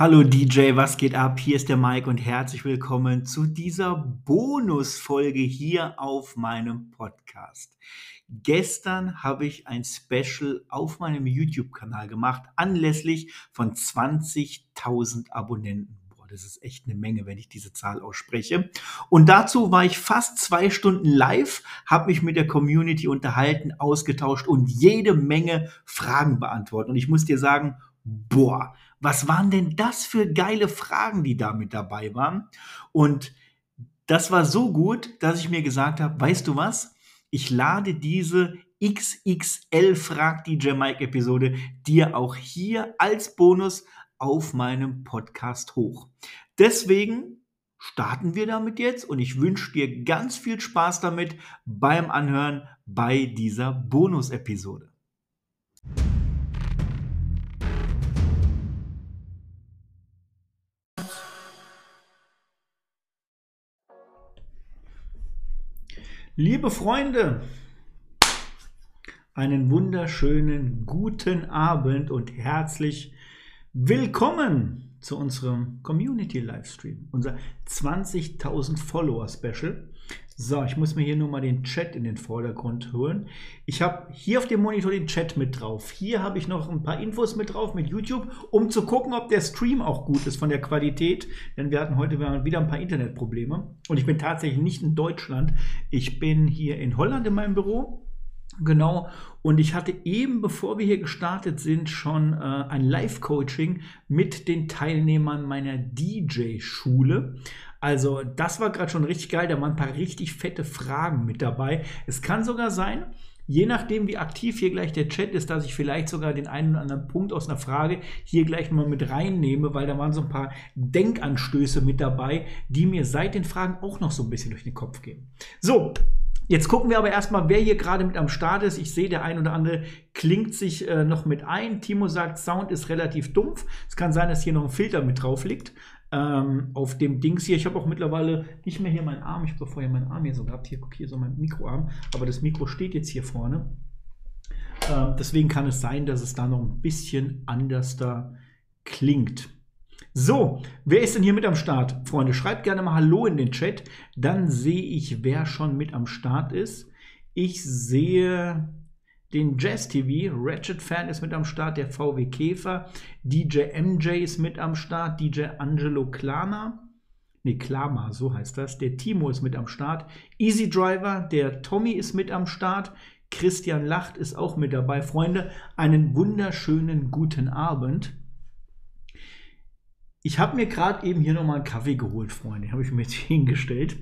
Hallo DJ, was geht ab? Hier ist der Mike und herzlich willkommen zu dieser Bonusfolge hier auf meinem Podcast. Gestern habe ich ein Special auf meinem YouTube-Kanal gemacht, anlässlich von 20.000 Abonnenten. Boah, das ist echt eine Menge, wenn ich diese Zahl ausspreche. Und dazu war ich fast zwei Stunden live, habe mich mit der Community unterhalten, ausgetauscht und jede Menge Fragen beantwortet. Und ich muss dir sagen, boah, was waren denn das für geile Fragen, die da mit dabei waren? Und das war so gut, dass ich mir gesagt habe, weißt du was? Ich lade diese XXL Frag DJ Mike Episode dir auch hier als Bonus auf meinem Podcast hoch. Deswegen starten wir damit jetzt und ich wünsche dir ganz viel Spaß damit beim Anhören bei dieser Bonus-Episode. Liebe Freunde, einen wunderschönen guten Abend und herzlich willkommen zu unserem Community Livestream, unser 20.000 Follower Special. So, ich muss mir hier nur mal den Chat in den Vordergrund holen. Ich habe hier auf dem Monitor den Chat mit drauf. Hier habe ich noch ein paar Infos mit drauf mit YouTube, um zu gucken, ob der Stream auch gut ist von der Qualität. Denn wir hatten heute wieder ein paar Internetprobleme. Und ich bin tatsächlich nicht in Deutschland. Ich bin hier in Holland in meinem Büro. Genau. Und ich hatte eben, bevor wir hier gestartet sind, schon äh, ein Live-Coaching mit den Teilnehmern meiner DJ-Schule. Also das war gerade schon richtig geil. Da waren ein paar richtig fette Fragen mit dabei. Es kann sogar sein, je nachdem, wie aktiv hier gleich der Chat ist, dass ich vielleicht sogar den einen oder anderen Punkt aus einer Frage hier gleich mal mit reinnehme, weil da waren so ein paar Denkanstöße mit dabei, die mir seit den Fragen auch noch so ein bisschen durch den Kopf gehen. So, Jetzt gucken wir aber erstmal, wer hier gerade mit am Start ist. Ich sehe, der ein oder andere klingt sich äh, noch mit ein. Timo sagt, Sound ist relativ dumpf. Es kann sein, dass hier noch ein Filter mit drauf liegt ähm, auf dem Dings hier. Ich habe auch mittlerweile nicht mehr hier meinen Arm. Ich habe vorher meinen Arm hier so gehabt. Hier, guck hier so mein Mikroarm. Aber das Mikro steht jetzt hier vorne. Ähm, deswegen kann es sein, dass es da noch ein bisschen anders da klingt. So, wer ist denn hier mit am Start? Freunde, schreibt gerne mal Hallo in den Chat. Dann sehe ich, wer schon mit am Start ist. Ich sehe den Jazz TV. Ratchet Fan ist mit am Start, der VW Käfer. DJ MJ ist mit am Start, DJ Angelo Klana. Ne, Klama, so heißt das. Der Timo ist mit am Start. Easy Driver, der Tommy ist mit am Start. Christian Lacht ist auch mit dabei. Freunde, einen wunderschönen guten Abend. Ich habe mir gerade eben hier nochmal einen Kaffee geholt, Freunde. Habe ich mir jetzt hingestellt.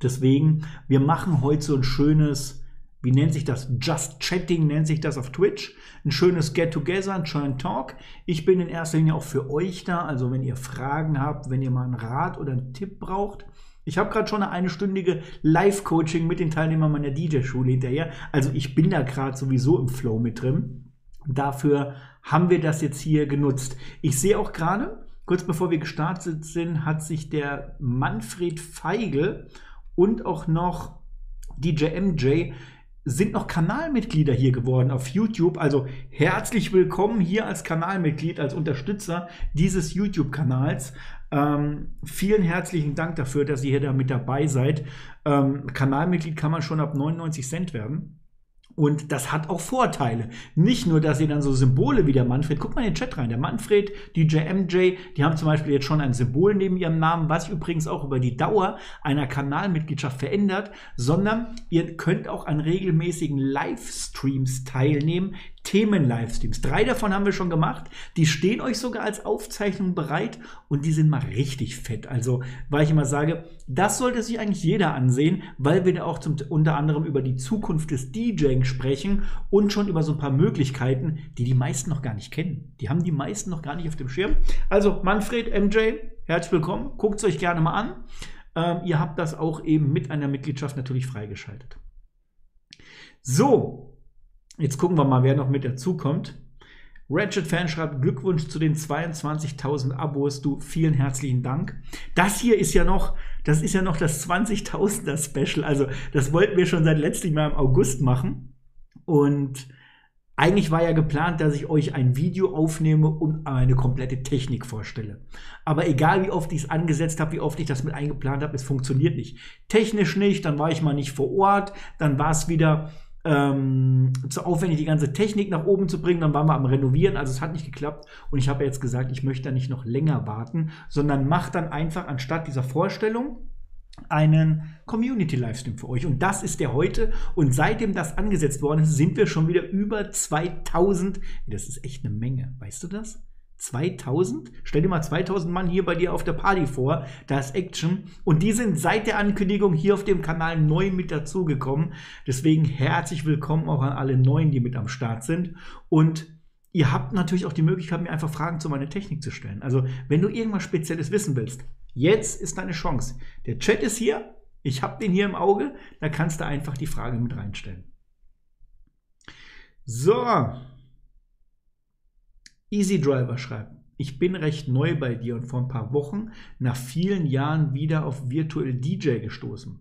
Deswegen, wir machen heute so ein schönes wie nennt sich das? Just Chatting nennt sich das auf Twitch. Ein schönes Get-Together, ein schönen Talk. Ich bin in erster Linie auch für euch da. Also wenn ihr Fragen habt, wenn ihr mal einen Rat oder einen Tipp braucht. Ich habe gerade schon eine einstündige Live-Coaching mit den Teilnehmern meiner DJ-Schule hinterher. Also ich bin da gerade sowieso im Flow mit drin. Dafür haben wir das jetzt hier genutzt. Ich sehe auch gerade, kurz bevor wir gestartet sind, hat sich der Manfred Feigl und auch noch DJ MJ sind noch Kanalmitglieder hier geworden auf YouTube. Also herzlich willkommen hier als Kanalmitglied, als Unterstützer dieses YouTube-Kanals. Ähm, vielen herzlichen Dank dafür, dass ihr hier da mit dabei seid. Ähm, Kanalmitglied kann man schon ab 99 Cent werden. Und das hat auch Vorteile. Nicht nur, dass ihr dann so Symbole wie der Manfred, guckt mal in den Chat rein, der Manfred, DJ MJ, die haben zum Beispiel jetzt schon ein Symbol neben ihrem Namen, was übrigens auch über die Dauer einer Kanalmitgliedschaft verändert, sondern ihr könnt auch an regelmäßigen Livestreams teilnehmen, Themen-Livestreams. Drei davon haben wir schon gemacht. Die stehen euch sogar als Aufzeichnung bereit und die sind mal richtig fett. Also, weil ich immer sage, das sollte sich eigentlich jeder ansehen, weil wir da auch zum, unter anderem über die Zukunft des DJing sprechen und schon über so ein paar Möglichkeiten, die die meisten noch gar nicht kennen. Die haben die meisten noch gar nicht auf dem Schirm. Also, Manfred, MJ, herzlich willkommen. Guckt es euch gerne mal an. Ähm, ihr habt das auch eben mit einer Mitgliedschaft natürlich freigeschaltet. So, Jetzt gucken wir mal, wer noch mit dazukommt. Ratchet Fan schreibt Glückwunsch zu den 22.000 Abos. Du, vielen herzlichen Dank. Das hier ist ja noch, das ist ja noch das 20.000er Special. Also, das wollten wir schon seit letztem Jahr im August machen. Und Eigentlich war ja geplant, dass ich euch ein Video aufnehme und eine komplette Technik vorstelle. Aber egal wie oft ich es angesetzt habe, wie oft ich das mit eingeplant habe, es funktioniert nicht. Technisch nicht, dann war ich mal nicht vor Ort, dann war es wieder ähm, zu aufwendig, die ganze Technik nach oben zu bringen. Dann waren wir am Renovieren, also es hat nicht geklappt. Und ich habe jetzt gesagt, ich möchte da nicht noch länger warten, sondern mache dann einfach anstatt dieser Vorstellung einen Community-Livestream für euch. Und das ist der heute. Und seitdem das angesetzt worden ist, sind wir schon wieder über 2000. Das ist echt eine Menge. Weißt du das? 2000? Stell dir mal 2000 Mann hier bei dir auf der Party vor. Da ist Action. Und die sind seit der Ankündigung hier auf dem Kanal neu mit dazugekommen. Deswegen herzlich willkommen auch an alle Neuen, die mit am Start sind. Und ihr habt natürlich auch die Möglichkeit, mir einfach Fragen zu meiner Technik zu stellen. Also, wenn du irgendwas Spezielles wissen willst, Jetzt ist deine Chance. Der Chat ist hier. Ich habe den hier im Auge. Da kannst du einfach die Frage mit reinstellen. So. Easy Driver schreibt. Ich bin recht neu bei dir und vor ein paar Wochen nach vielen Jahren wieder auf Virtual DJ gestoßen.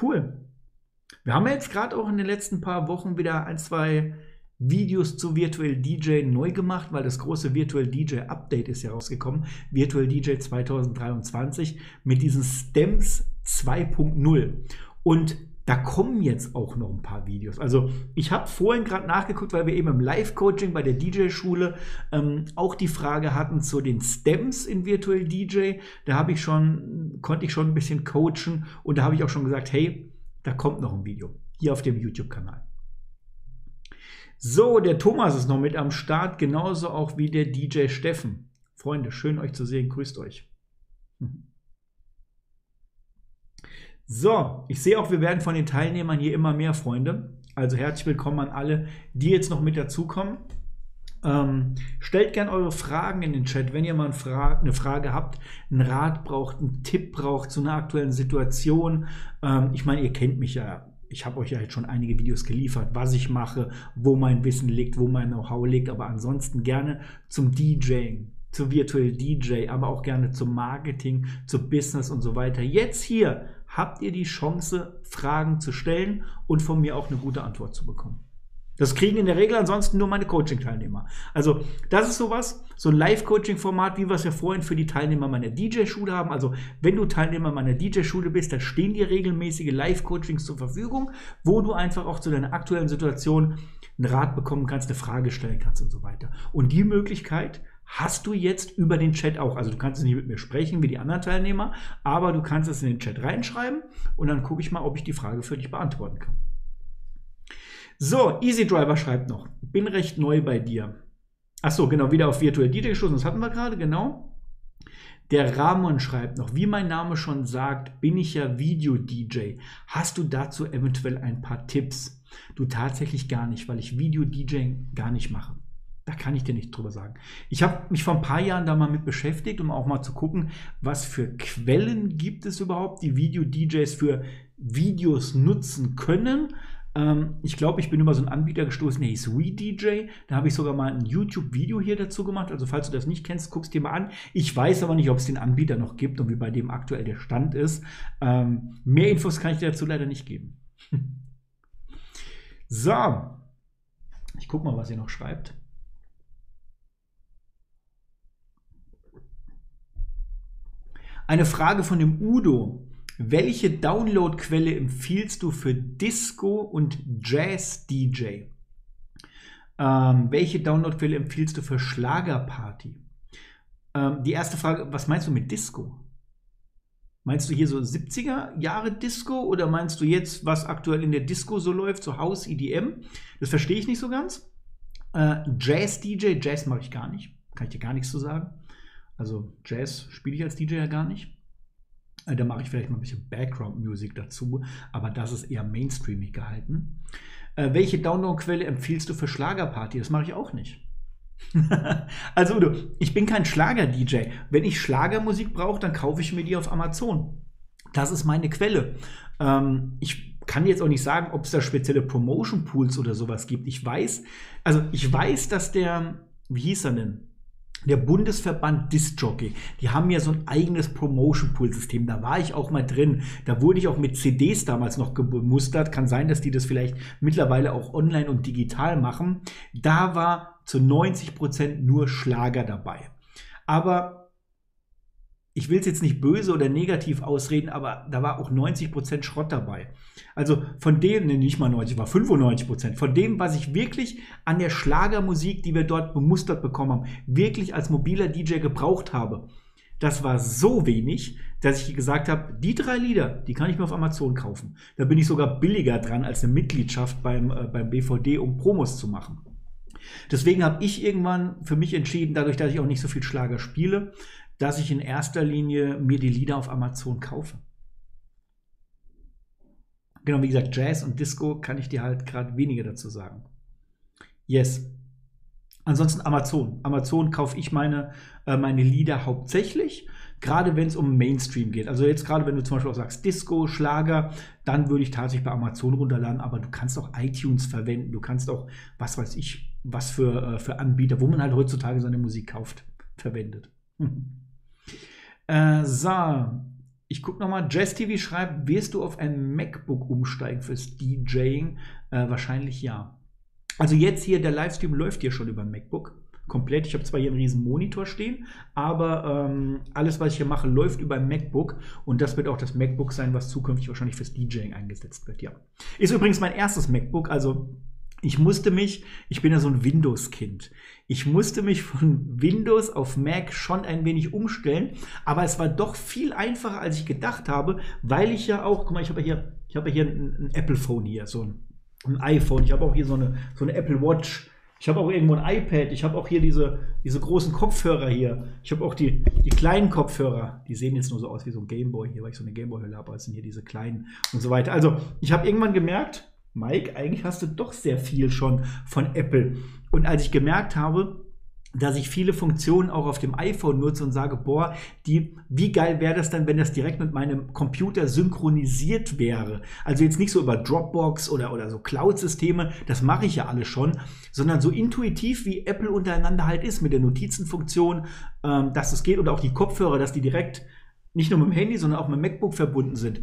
Cool. Wir haben jetzt gerade auch in den letzten paar Wochen wieder ein, zwei Videos zu Virtual DJ neu gemacht, weil das große Virtual DJ Update ist ja rausgekommen. Virtual DJ 2023 mit diesen Stems 2.0. Und da kommen jetzt auch noch ein paar Videos. Also ich habe vorhin gerade nachgeguckt, weil wir eben im Live-Coaching bei der DJ-Schule ähm, auch die Frage hatten zu den Stems in Virtual DJ. Da habe ich schon, konnte ich schon ein bisschen coachen und da habe ich auch schon gesagt, hey, da kommt noch ein Video hier auf dem YouTube-Kanal. So, der Thomas ist noch mit am Start, genauso auch wie der DJ Steffen. Freunde, schön euch zu sehen, grüßt euch. So, ich sehe auch, wir werden von den Teilnehmern hier immer mehr, Freunde. Also herzlich willkommen an alle, die jetzt noch mit dazukommen. Ähm, stellt gerne eure Fragen in den Chat, wenn ihr mal eine Frage, eine Frage habt, einen Rat braucht, einen Tipp braucht zu einer aktuellen Situation. Ähm, ich meine, ihr kennt mich ja ich habe euch ja jetzt schon einige Videos geliefert, was ich mache, wo mein Wissen liegt, wo mein Know-how liegt, aber ansonsten gerne zum DJing, zu Virtual DJ, aber auch gerne zum Marketing, zu Business und so weiter. Jetzt hier habt ihr die Chance, Fragen zu stellen und von mir auch eine gute Antwort zu bekommen. Das kriegen in der Regel ansonsten nur meine Coaching-Teilnehmer. Also, das ist sowas, so ein Live-Coaching-Format, wie wir es ja vorhin für die Teilnehmer meiner DJ-Schule haben. Also, wenn du Teilnehmer meiner DJ-Schule bist, dann stehen dir regelmäßige Live-Coachings zur Verfügung, wo du einfach auch zu deiner aktuellen Situation einen Rat bekommen kannst, eine Frage stellen kannst und so weiter. Und die Möglichkeit hast du jetzt über den Chat auch. Also, du kannst nicht mit mir sprechen wie die anderen Teilnehmer, aber du kannst es in den Chat reinschreiben und dann gucke ich mal, ob ich die Frage für dich beantworten kann. So, Easy Driver schreibt noch, bin recht neu bei dir. Achso, genau, wieder auf Virtual DJ geschossen, das hatten wir gerade, genau. Der Ramon schreibt noch, wie mein Name schon sagt, bin ich ja Video-DJ. Hast du dazu eventuell ein paar Tipps? Du tatsächlich gar nicht, weil ich Video-DJ gar nicht mache. Da kann ich dir nicht drüber sagen. Ich habe mich vor ein paar Jahren da mal mit beschäftigt, um auch mal zu gucken, was für Quellen gibt es überhaupt, die Video-DJs für Videos nutzen können. Ähm, ich glaube, ich bin über so einen Anbieter gestoßen, der hieß WeDJ. Da habe ich sogar mal ein YouTube-Video hier dazu gemacht. Also, falls du das nicht kennst, guckst dir mal an. Ich weiß aber nicht, ob es den Anbieter noch gibt und wie bei dem aktuell der Stand ist. Ähm, mehr Infos kann ich dir dazu leider nicht geben. so. Ich gucke mal, was ihr noch schreibt. Eine Frage von dem Udo. Welche Downloadquelle empfiehlst du für Disco und Jazz DJ? Ähm, welche Downloadquelle empfiehlst du für Schlagerparty? Ähm, die erste Frage, was meinst du mit Disco? Meinst du hier so 70er Jahre Disco oder meinst du jetzt, was aktuell in der Disco so läuft, so House, EDM? Das verstehe ich nicht so ganz. Äh, Jazz DJ, Jazz mache ich gar nicht. Kann ich dir gar nichts zu sagen. Also Jazz spiele ich als DJ ja gar nicht. Äh, da mache ich vielleicht mal ein bisschen Background-Music dazu, aber das ist eher mainstreamig gehalten. Äh, welche Download-Quelle empfiehlst du für Schlagerparty? Das mache ich auch nicht. also Udo, ich bin kein Schlager-DJ. Wenn ich Schlagermusik brauche, dann kaufe ich mir die auf Amazon. Das ist meine Quelle. Ähm, ich kann jetzt auch nicht sagen, ob es da spezielle Promotion-Pools oder sowas gibt. Ich weiß, also ich weiß, dass der, wie hieß er denn? Der Bundesverband Disc-Jockey, die haben ja so ein eigenes Promotion-Pool-System. Da war ich auch mal drin. Da wurde ich auch mit CDs damals noch gemustert. Kann sein, dass die das vielleicht mittlerweile auch online und digital machen. Da war zu 90 Prozent nur Schlager dabei. Aber ich will es jetzt nicht böse oder negativ ausreden, aber da war auch 90% Schrott dabei. Also von dem, ne, nicht mal 90, war 95%, von dem, was ich wirklich an der Schlagermusik, die wir dort bemustert bekommen haben, wirklich als mobiler DJ gebraucht habe, das war so wenig, dass ich gesagt habe, die drei Lieder, die kann ich mir auf Amazon kaufen. Da bin ich sogar billiger dran als eine Mitgliedschaft beim, äh, beim BVD, um Promos zu machen. Deswegen habe ich irgendwann für mich entschieden, dadurch, dass ich auch nicht so viel Schlager spiele, dass ich in erster Linie mir die Lieder auf Amazon kaufe. Genau, wie gesagt, Jazz und Disco kann ich dir halt gerade weniger dazu sagen. Yes. Ansonsten Amazon. Amazon kaufe ich meine, äh, meine Lieder hauptsächlich, gerade wenn es um Mainstream geht. Also jetzt gerade, wenn du zum Beispiel auch sagst Disco, Schlager, dann würde ich tatsächlich bei Amazon runterladen, aber du kannst auch iTunes verwenden, du kannst auch, was weiß ich, was für, äh, für Anbieter, wo man halt heutzutage seine Musik kauft, verwendet. Äh, so, ich gucke nochmal. Jazz TV schreibt, wirst du auf ein MacBook umsteigen fürs DJing? Äh, wahrscheinlich ja. Also jetzt hier, der Livestream läuft hier schon über ein MacBook. Komplett. Ich habe zwar hier einen riesen Monitor stehen, aber ähm, alles, was ich hier mache, läuft über ein MacBook. Und das wird auch das MacBook sein, was zukünftig wahrscheinlich fürs DJing eingesetzt wird. Ja. Ist übrigens mein erstes MacBook, also ich musste mich, ich bin ja so ein Windows-Kind. Ich musste mich von Windows auf Mac schon ein wenig umstellen, aber es war doch viel einfacher, als ich gedacht habe, weil ich ja auch, guck mal, ich habe hier, ich habe hier ein, ein Apple-Phone hier, so ein, ein, iPhone. Ich habe auch hier so eine, so eine Apple Watch. Ich habe auch irgendwo ein iPad. Ich habe auch hier diese, diese großen Kopfhörer hier. Ich habe auch die, die kleinen Kopfhörer. Die sehen jetzt nur so aus wie so ein Gameboy hier, weil ich so eine Gameboy-Hülle habe. Das sind hier diese kleinen und so weiter. Also, ich habe irgendwann gemerkt, Mike, eigentlich hast du doch sehr viel schon von Apple. Und als ich gemerkt habe, dass ich viele Funktionen auch auf dem iPhone nutze und sage, boah, die, wie geil wäre das dann, wenn das direkt mit meinem Computer synchronisiert wäre? Also jetzt nicht so über Dropbox oder, oder so Cloud-Systeme, das mache ich ja alles schon, sondern so intuitiv, wie Apple untereinander halt ist, mit der Notizenfunktion, ähm, dass es geht, oder auch die Kopfhörer, dass die direkt nicht nur mit dem Handy, sondern auch mit dem MacBook verbunden sind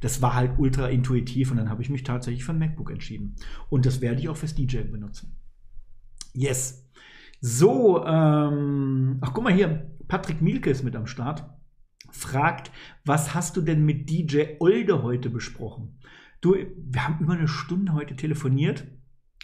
das war halt ultra intuitiv und dann habe ich mich tatsächlich für ein MacBook entschieden. Und das werde ich auch fürs DJ benutzen. Yes. So, ähm, ach guck mal hier, Patrick Mielke ist mit am Start. Fragt, was hast du denn mit DJ Olde heute besprochen? Du, wir haben über eine Stunde heute telefoniert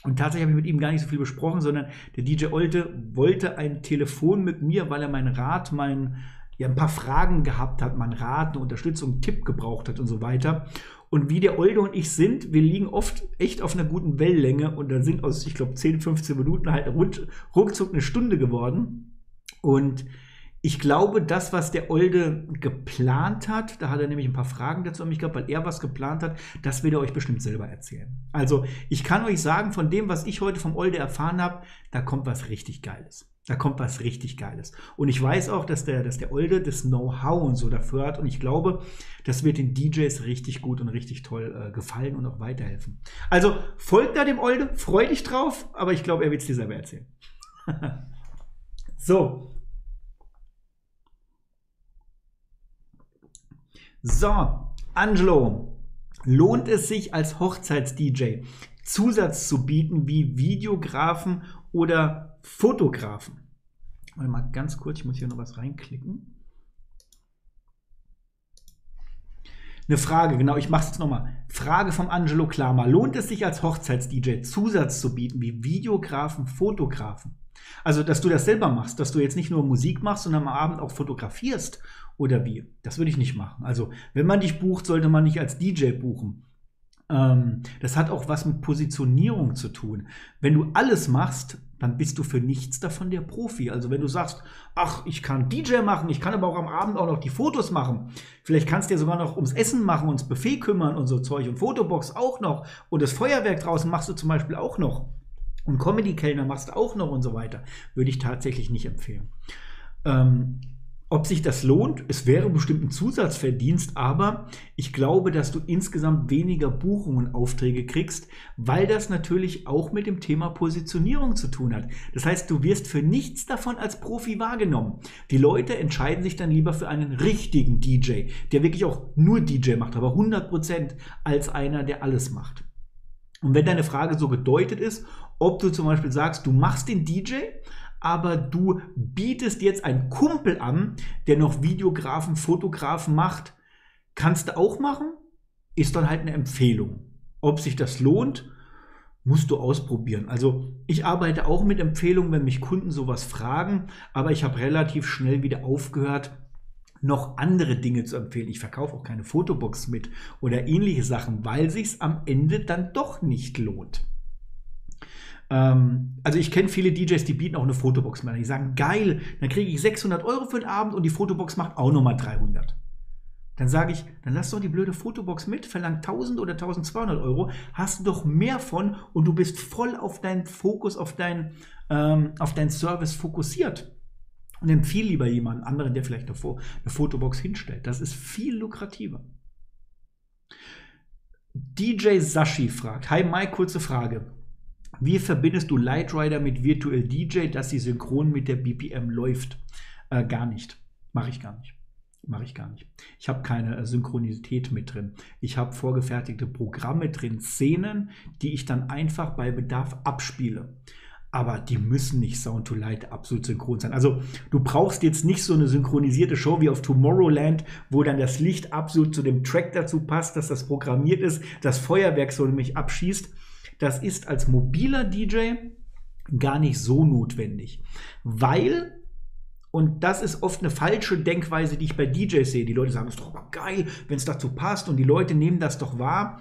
und tatsächlich habe ich mit ihm gar nicht so viel besprochen, sondern der DJ Olte wollte ein Telefon mit mir, weil er mein Rat, mein ja, ein paar Fragen gehabt hat, man Rat, eine Unterstützung, einen Tipp gebraucht hat und so weiter. Und wie der Olde und ich sind, wir liegen oft echt auf einer guten Wellenlänge und dann sind aus, ich glaube, 10, 15 Minuten halt ruckzuck eine Stunde geworden. Und ich glaube, das, was der Olde geplant hat, da hat er nämlich ein paar Fragen dazu an mich gehabt, weil er was geplant hat, das wird er euch bestimmt selber erzählen. Also, ich kann euch sagen, von dem, was ich heute vom Olde erfahren habe, da kommt was richtig Geiles. Da kommt was richtig Geiles. Und ich weiß auch, dass der, dass der Olde das Know-how und so dafür hat. Und ich glaube, das wird den DJs richtig gut und richtig toll äh, gefallen und auch weiterhelfen. Also folgt da dem Olde, freu dich drauf, aber ich glaube, er wird es dir selber erzählen. so. So, Angelo, lohnt es sich als Hochzeits-DJ Zusatz zu bieten wie Videografen oder Fotografen. Mal ganz kurz, ich muss hier noch was reinklicken. Eine Frage, genau, ich mache es jetzt nochmal. Frage vom Angelo Klammer. Lohnt es sich als Hochzeits-DJ Zusatz zu bieten wie Videografen, Fotografen? Also, dass du das selber machst, dass du jetzt nicht nur Musik machst, sondern am Abend auch fotografierst oder wie? Das würde ich nicht machen. Also, wenn man dich bucht, sollte man nicht als DJ buchen. Ähm, das hat auch was mit Positionierung zu tun. Wenn du alles machst, dann bist du für nichts davon der Profi. Also wenn du sagst, ach, ich kann DJ machen, ich kann aber auch am Abend auch noch die Fotos machen. Vielleicht kannst du ja sogar noch ums Essen machen, ums Buffet kümmern und so Zeug und Fotobox auch noch. Und das Feuerwerk draußen machst du zum Beispiel auch noch. Und Comedy-Kellner machst du auch noch und so weiter. Würde ich tatsächlich nicht empfehlen. Ähm, ob sich das lohnt, es wäre bestimmt ein Zusatzverdienst, aber ich glaube, dass du insgesamt weniger Buchungen, Aufträge kriegst, weil das natürlich auch mit dem Thema Positionierung zu tun hat. Das heißt, du wirst für nichts davon als Profi wahrgenommen. Die Leute entscheiden sich dann lieber für einen richtigen DJ, der wirklich auch nur DJ macht, aber 100% als einer, der alles macht. Und wenn deine Frage so gedeutet ist, ob du zum Beispiel sagst, du machst den DJ, aber du bietest jetzt einen Kumpel an, der noch Videografen, Fotografen macht, kannst du auch machen, ist dann halt eine Empfehlung. Ob sich das lohnt, musst du ausprobieren. Also ich arbeite auch mit Empfehlungen, wenn mich Kunden sowas fragen, aber ich habe relativ schnell wieder aufgehört, noch andere Dinge zu empfehlen. Ich verkaufe auch keine Fotobox mit oder ähnliche Sachen, weil sich es am Ende dann doch nicht lohnt. Ähm, also ich kenne viele DJs, die bieten auch eine Fotobox mit. Die sagen, geil, dann kriege ich 600 Euro für den Abend und die Fotobox macht auch nochmal 300. Dann sage ich, dann lass doch die blöde Fotobox mit, verlang 1000 oder 1200 Euro, hast du doch mehr von und du bist voll auf deinen Fokus, auf, dein, ähm, auf deinen Service fokussiert. Und empfiehl lieber jemanden anderen, der vielleicht eine, eine Fotobox hinstellt. Das ist viel lukrativer. DJ Sashi fragt, hi Mike, kurze Frage. Wie verbindest du Lightrider mit Virtual DJ, dass sie synchron mit der BPM läuft? Äh, gar nicht. Mache ich gar nicht. Mache ich gar nicht. Ich habe keine äh, Synchronität mit drin. Ich habe vorgefertigte Programme drin, Szenen, die ich dann einfach bei Bedarf abspiele. Aber die müssen nicht Sound to Light absolut synchron sein. Also du brauchst jetzt nicht so eine synchronisierte Show wie auf Tomorrowland, wo dann das Licht absolut zu dem Track dazu passt, dass das programmiert ist, das Feuerwerk so nämlich abschießt das ist als mobiler DJ gar nicht so notwendig, weil und das ist oft eine falsche Denkweise, die ich bei DJs sehe. Die Leute sagen, es ist doch aber geil, wenn es dazu passt und die Leute nehmen das doch wahr.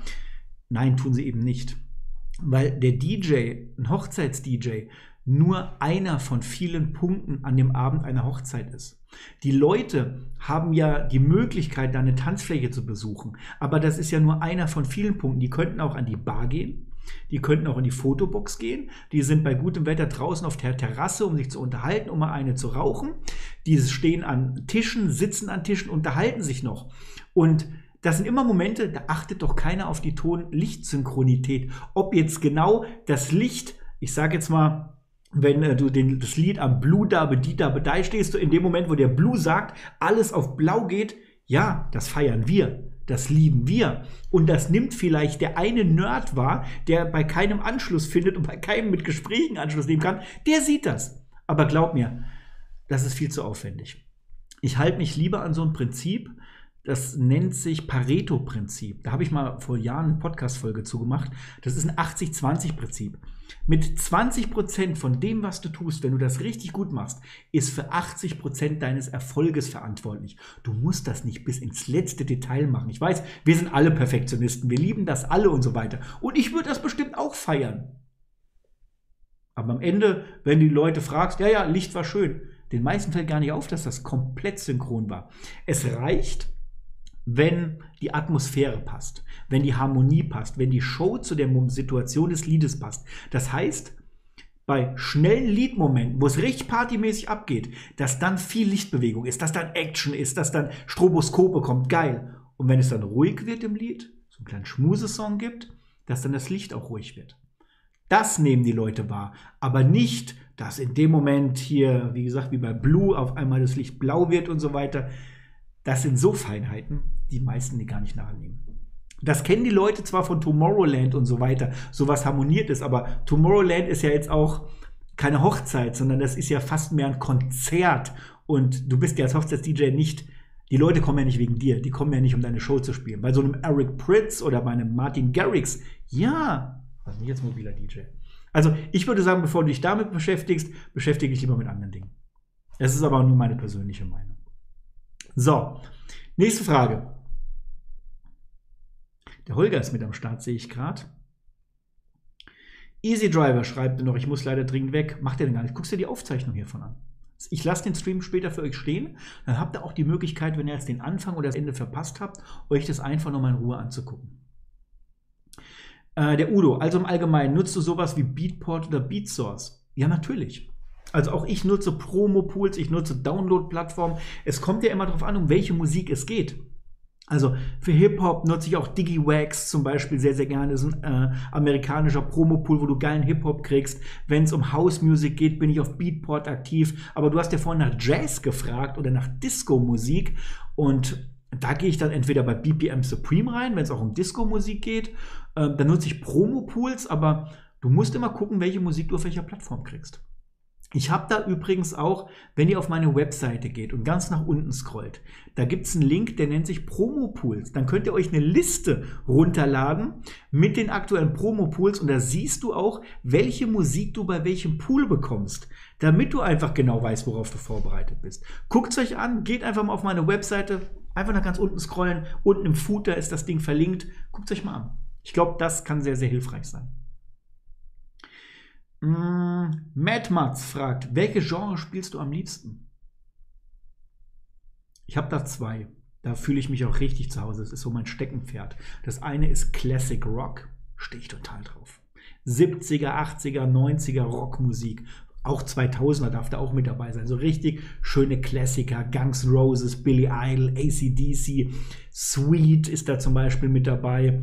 Nein, tun sie eben nicht. Weil der DJ, ein Hochzeits-DJ, nur einer von vielen Punkten an dem Abend einer Hochzeit ist. Die Leute haben ja die Möglichkeit, da eine Tanzfläche zu besuchen, aber das ist ja nur einer von vielen Punkten. Die könnten auch an die Bar gehen, die könnten auch in die Fotobox gehen. Die sind bei gutem Wetter draußen auf der Terrasse, um sich zu unterhalten, um mal eine zu rauchen. Die stehen an Tischen, sitzen an Tischen, unterhalten sich noch. Und das sind immer Momente, da achtet doch keiner auf die Ton-Licht-Synchronität. Ob jetzt genau das Licht, ich sage jetzt mal, wenn äh, du den, das Lied am Blue Dabe Di Dabe Dai stehst, du in dem Moment, wo der Blue sagt, alles auf Blau geht, ja, das feiern wir. Das lieben wir. Und das nimmt vielleicht der eine Nerd wahr, der bei keinem Anschluss findet und bei keinem mit Gesprächen Anschluss nehmen kann. Der sieht das. Aber glaub mir, das ist viel zu aufwendig. Ich halte mich lieber an so ein Prinzip, das nennt sich Pareto-Prinzip. Da habe ich mal vor Jahren eine Podcast-Folge zugemacht. Das ist ein 80-20-Prinzip. Mit 20% von dem, was du tust, wenn du das richtig gut machst, ist für 80% deines Erfolges verantwortlich. Du musst das nicht bis ins letzte Detail machen. Ich weiß, wir sind alle Perfektionisten. Wir lieben das alle und so weiter. Und ich würde das bestimmt auch feiern. Aber am Ende, wenn du die Leute fragst, ja, ja, Licht war schön, den meisten fällt gar nicht auf, dass das komplett synchron war. Es reicht, wenn die Atmosphäre passt, wenn die Harmonie passt, wenn die Show zu der Situation des Liedes passt. Das heißt, bei schnellen Liedmomenten, wo es richtig partymäßig abgeht, dass dann viel Lichtbewegung ist, dass dann Action ist, dass dann Stroboskope kommt, geil. Und wenn es dann ruhig wird im Lied, so einen kleinen Schmusesong gibt, dass dann das Licht auch ruhig wird. Das nehmen die Leute wahr, aber nicht, dass in dem Moment hier, wie gesagt, wie bei Blue auf einmal das Licht blau wird und so weiter. Das sind so Feinheiten, die meisten die gar nicht nachnehmen. Das kennen die Leute zwar von Tomorrowland und so weiter, sowas harmoniert ist, aber Tomorrowland ist ja jetzt auch keine Hochzeit, sondern das ist ja fast mehr ein Konzert. Und du bist ja als Hochzeits-DJ nicht, die Leute kommen ja nicht wegen dir, die kommen ja nicht, um deine Show zu spielen. Bei so einem Eric Pritz oder bei einem Martin Garrix, ja, also nicht als mobiler DJ. Also ich würde sagen, bevor du dich damit beschäftigst, beschäftige dich lieber mit anderen Dingen. Das ist aber nur meine persönliche Meinung. So, nächste Frage. Der Holger ist mit am Start, sehe ich gerade. Easy Driver schreibt noch, ich muss leider dringend weg. Macht ihr denn gar nicht? Guckst dir die Aufzeichnung hiervon an. Ich lasse den Stream später für euch stehen. Dann habt ihr auch die Möglichkeit, wenn ihr jetzt den Anfang oder das Ende verpasst habt, euch das einfach nochmal in Ruhe anzugucken. Äh, der Udo, also im Allgemeinen, nutzt du sowas wie Beatport oder BeatSource? Ja, natürlich. Also auch ich nutze Promo-Pools, ich nutze Download-Plattformen. Es kommt ja immer darauf an, um welche Musik es geht. Also für Hip-Hop nutze ich auch DigiWax zum Beispiel sehr, sehr gerne. Das ist ein äh, amerikanischer Promo-Pool, wo du geilen Hip-Hop kriegst. Wenn es um House-Music geht, bin ich auf Beatport aktiv. Aber du hast ja vorhin nach Jazz gefragt oder nach Disco-Musik. Und da gehe ich dann entweder bei BPM Supreme rein, wenn es auch um Disco-Musik geht. Äh, dann nutze ich Promo-Pools, aber du musst immer gucken, welche Musik du auf welcher Plattform kriegst. Ich habe da übrigens auch, wenn ihr auf meine Webseite geht und ganz nach unten scrollt, da gibt es einen Link, der nennt sich Promo-Pools. Dann könnt ihr euch eine Liste runterladen mit den aktuellen Promo-Pools und da siehst du auch, welche Musik du bei welchem Pool bekommst, damit du einfach genau weißt, worauf du vorbereitet bist. Guckt euch an, geht einfach mal auf meine Webseite, einfach nach ganz unten scrollen. Unten im Footer ist das Ding verlinkt. Guckt euch mal an. Ich glaube, das kann sehr, sehr hilfreich sein. Mm, Mad Mats fragt, welche Genre spielst du am liebsten? Ich habe da zwei. Da fühle ich mich auch richtig zu Hause. Das ist so mein Steckenpferd. Das eine ist Classic Rock. Stehe ich total drauf. 70er, 80er, 90er Rockmusik. Auch 2000er darf da auch mit dabei sein. So richtig schöne Klassiker. Guns Roses, Billy Idol, ACDC. Sweet ist da zum Beispiel mit dabei.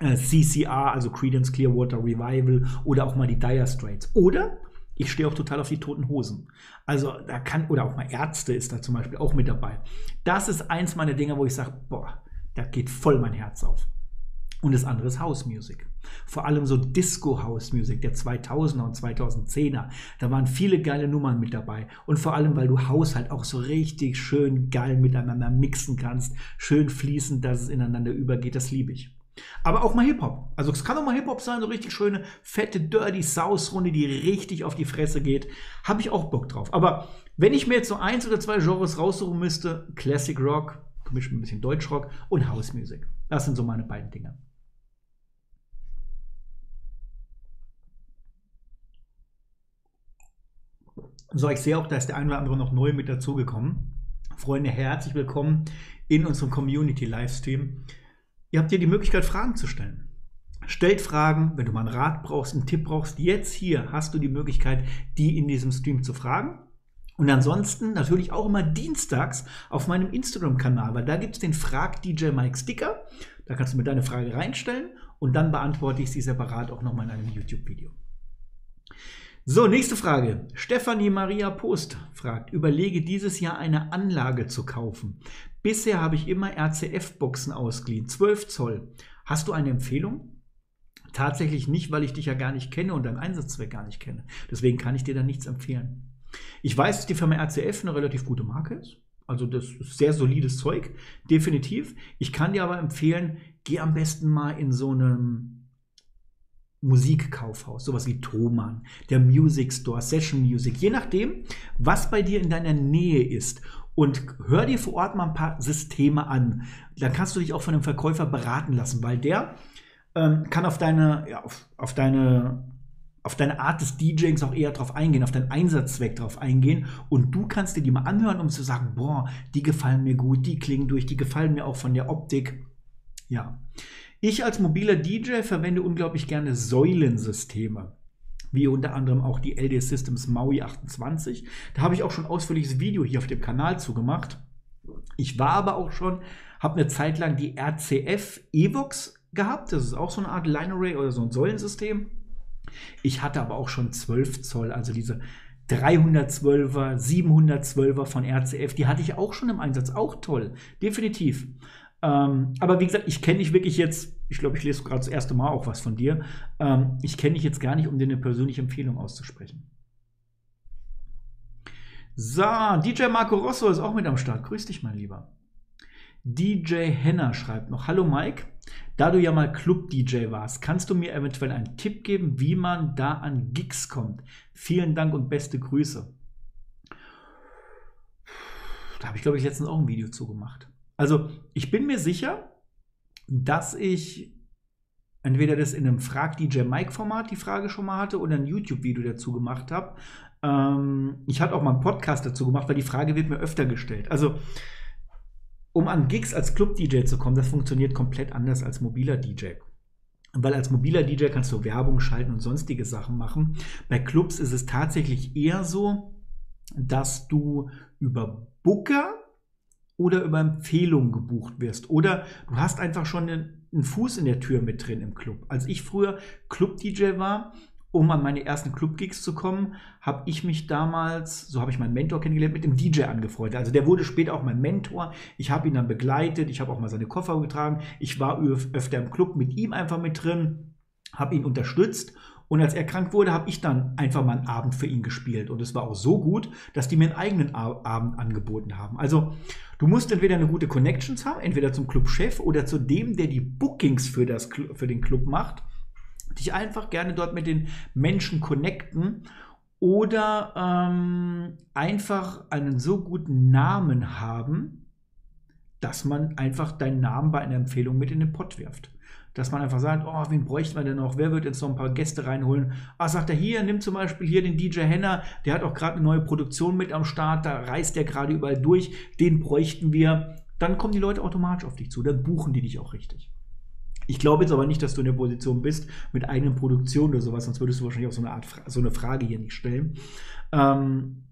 Äh, CCR, also Credence Clearwater Revival oder auch mal die Dire Straits. Oder ich stehe auch total auf die toten Hosen. Also da kann, oder auch mal Ärzte ist da zum Beispiel auch mit dabei. Das ist eins meiner Dinge, wo ich sage, boah, da geht voll mein Herz auf. Und das andere ist House Music. Vor allem so Disco House Music der 2000er und 2010er. Da waren viele geile Nummern mit dabei. Und vor allem, weil du House halt auch so richtig schön geil miteinander mixen kannst. Schön fließend, dass es ineinander übergeht. Das liebe ich. Aber auch mal Hip-Hop. Also es kann auch mal Hip-Hop sein, so richtig schöne, fette, dirty South-Runde, die richtig auf die Fresse geht. Habe ich auch Bock drauf. Aber wenn ich mir jetzt so eins oder zwei Genres raussuchen müsste, Classic Rock, gemischt mit ein bisschen Deutschrock und House Music. Das sind so meine beiden Dinge. So, ich sehe auch, da ist der ein oder andere noch neu mit dazugekommen. Freunde, herzlich willkommen in unserem Community-Livestream. Ihr habt hier die Möglichkeit, Fragen zu stellen. Stellt Fragen, wenn du mal einen Rat brauchst, einen Tipp brauchst. Jetzt hier hast du die Möglichkeit, die in diesem Stream zu fragen. Und ansonsten natürlich auch immer dienstags auf meinem Instagram-Kanal, weil da gibt es den Frag DJ Mike Sticker. Da kannst du mir deine Frage reinstellen und dann beantworte ich sie separat auch nochmal in einem YouTube-Video. So, nächste Frage. Stefanie Maria Post fragt, überlege dieses Jahr eine Anlage zu kaufen. Bisher habe ich immer RCF-Boxen ausgeliehen, 12 Zoll. Hast du eine Empfehlung? Tatsächlich nicht, weil ich dich ja gar nicht kenne und deinen Einsatzzweck gar nicht kenne. Deswegen kann ich dir da nichts empfehlen. Ich weiß, dass die Firma RCF eine relativ gute Marke ist. Also das ist sehr solides Zeug, definitiv. Ich kann dir aber empfehlen, geh am besten mal in so einem Musikkaufhaus, sowas wie Thomann, der Music Store, Session Music, je nachdem, was bei dir in deiner Nähe ist. Und hör dir vor Ort mal ein paar Systeme an. Dann kannst du dich auch von einem Verkäufer beraten lassen, weil der ähm, kann auf deine, ja, auf, auf deine auf deine Art des DJings auch eher drauf eingehen, auf deinen Einsatzzweck drauf eingehen und du kannst dir die mal anhören, um zu sagen, boah, die gefallen mir gut, die klingen durch, die gefallen mir auch von der Optik. Ja. Ich als mobiler DJ verwende unglaublich gerne Säulensysteme wie unter anderem auch die LD Systems Maui 28. Da habe ich auch schon ausführliches Video hier auf dem Kanal zugemacht. Ich war aber auch schon, habe eine Zeit lang die RCF Evox gehabt. Das ist auch so eine Art Line Array oder so ein Säulensystem. Ich hatte aber auch schon 12 Zoll, also diese 312er, 712er von RCF, die hatte ich auch schon im Einsatz. Auch toll, definitiv. Ähm, aber wie gesagt, ich kenne dich wirklich jetzt, ich glaube, ich lese gerade das erste Mal auch was von dir. Ähm, ich kenne dich jetzt gar nicht, um dir eine persönliche Empfehlung auszusprechen. So, DJ Marco Rosso ist auch mit am Start. Grüß dich, mein Lieber. DJ Henner schreibt noch: Hallo Mike, da du ja mal Club-DJ warst, kannst du mir eventuell einen Tipp geben, wie man da an Gigs kommt? Vielen Dank und beste Grüße. Da habe ich, glaube ich, letztens auch ein Video zugemacht. Also ich bin mir sicher, dass ich entweder das in einem Frag DJ Mike Format die Frage schon mal hatte oder ein YouTube-Video dazu gemacht habe. Ähm, ich hatte auch mal einen Podcast dazu gemacht, weil die Frage wird mir öfter gestellt. Also um an Gigs als Club-DJ zu kommen, das funktioniert komplett anders als mobiler DJ. weil als mobiler DJ kannst du Werbung schalten und sonstige Sachen machen. Bei Clubs ist es tatsächlich eher so, dass du über Booker oder über Empfehlungen gebucht wirst. Oder du hast einfach schon einen, einen Fuß in der Tür mit drin im Club. Als ich früher Club-DJ war, um an meine ersten Club-Gigs zu kommen, habe ich mich damals, so habe ich meinen Mentor kennengelernt, mit dem DJ angefreundet. Also der wurde später auch mein Mentor. Ich habe ihn dann begleitet, ich habe auch mal seine Koffer getragen. Ich war öfter im Club mit ihm einfach mit drin, habe ihn unterstützt und als er krank wurde, habe ich dann einfach mal einen Abend für ihn gespielt. Und es war auch so gut, dass die mir einen eigenen Abend angeboten haben. Also du musst entweder eine gute Connections haben, entweder zum Clubchef oder zu dem, der die Bookings für, das, für den Club macht. Dich einfach gerne dort mit den Menschen connecten oder ähm, einfach einen so guten Namen haben, dass man einfach deinen Namen bei einer Empfehlung mit in den Pott wirft dass man einfach sagt, oh, wen bräuchten wir denn noch? Wer wird jetzt noch ein paar Gäste reinholen? Ah, sagt er hier, nimm zum Beispiel hier den DJ Henner, der hat auch gerade eine neue Produktion mit am Start, da reist der gerade überall durch, den bräuchten wir. Dann kommen die Leute automatisch auf dich zu, dann buchen die dich auch richtig. Ich glaube jetzt aber nicht, dass du in der Position bist mit eigenen Produktionen oder sowas, sonst würdest du wahrscheinlich auch so eine Art, so eine Frage hier nicht stellen. Ähm,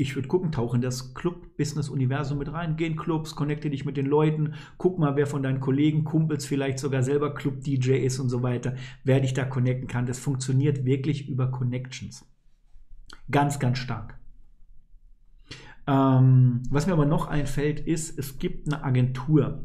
ich würde gucken, tauche in das Club-Business-Universum mit rein, geh in Clubs, connecte dich mit den Leuten, guck mal, wer von deinen Kollegen, Kumpels vielleicht sogar selber Club-DJ ist und so weiter, wer dich da connecten kann. Das funktioniert wirklich über Connections. Ganz, ganz stark. Ähm, was mir aber noch einfällt, ist, es gibt eine Agentur.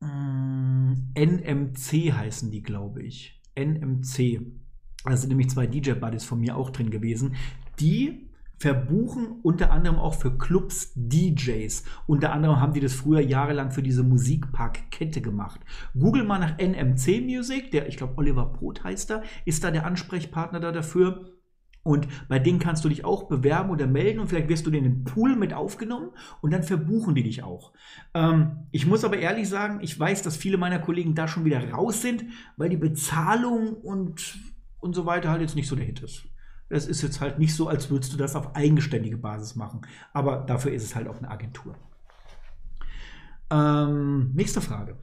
Ähm, NMC heißen die, glaube ich. NMC da sind nämlich zwei DJ-Buddies von mir auch drin gewesen, die verbuchen unter anderem auch für Clubs DJs. Unter anderem haben die das früher jahrelang für diese Musikpark-Kette gemacht. Google mal nach NMC Music, der, ich glaube, Oliver Poth heißt da, ist da der Ansprechpartner da dafür. Und bei denen kannst du dich auch bewerben oder melden und vielleicht wirst du in den Pool mit aufgenommen und dann verbuchen die dich auch. Ähm, ich muss aber ehrlich sagen, ich weiß, dass viele meiner Kollegen da schon wieder raus sind, weil die Bezahlung und und so weiter halt jetzt nicht so der Hit ist. Es ist jetzt halt nicht so, als würdest du das auf eigenständige Basis machen. Aber dafür ist es halt auch eine Agentur. Ähm, nächste Frage.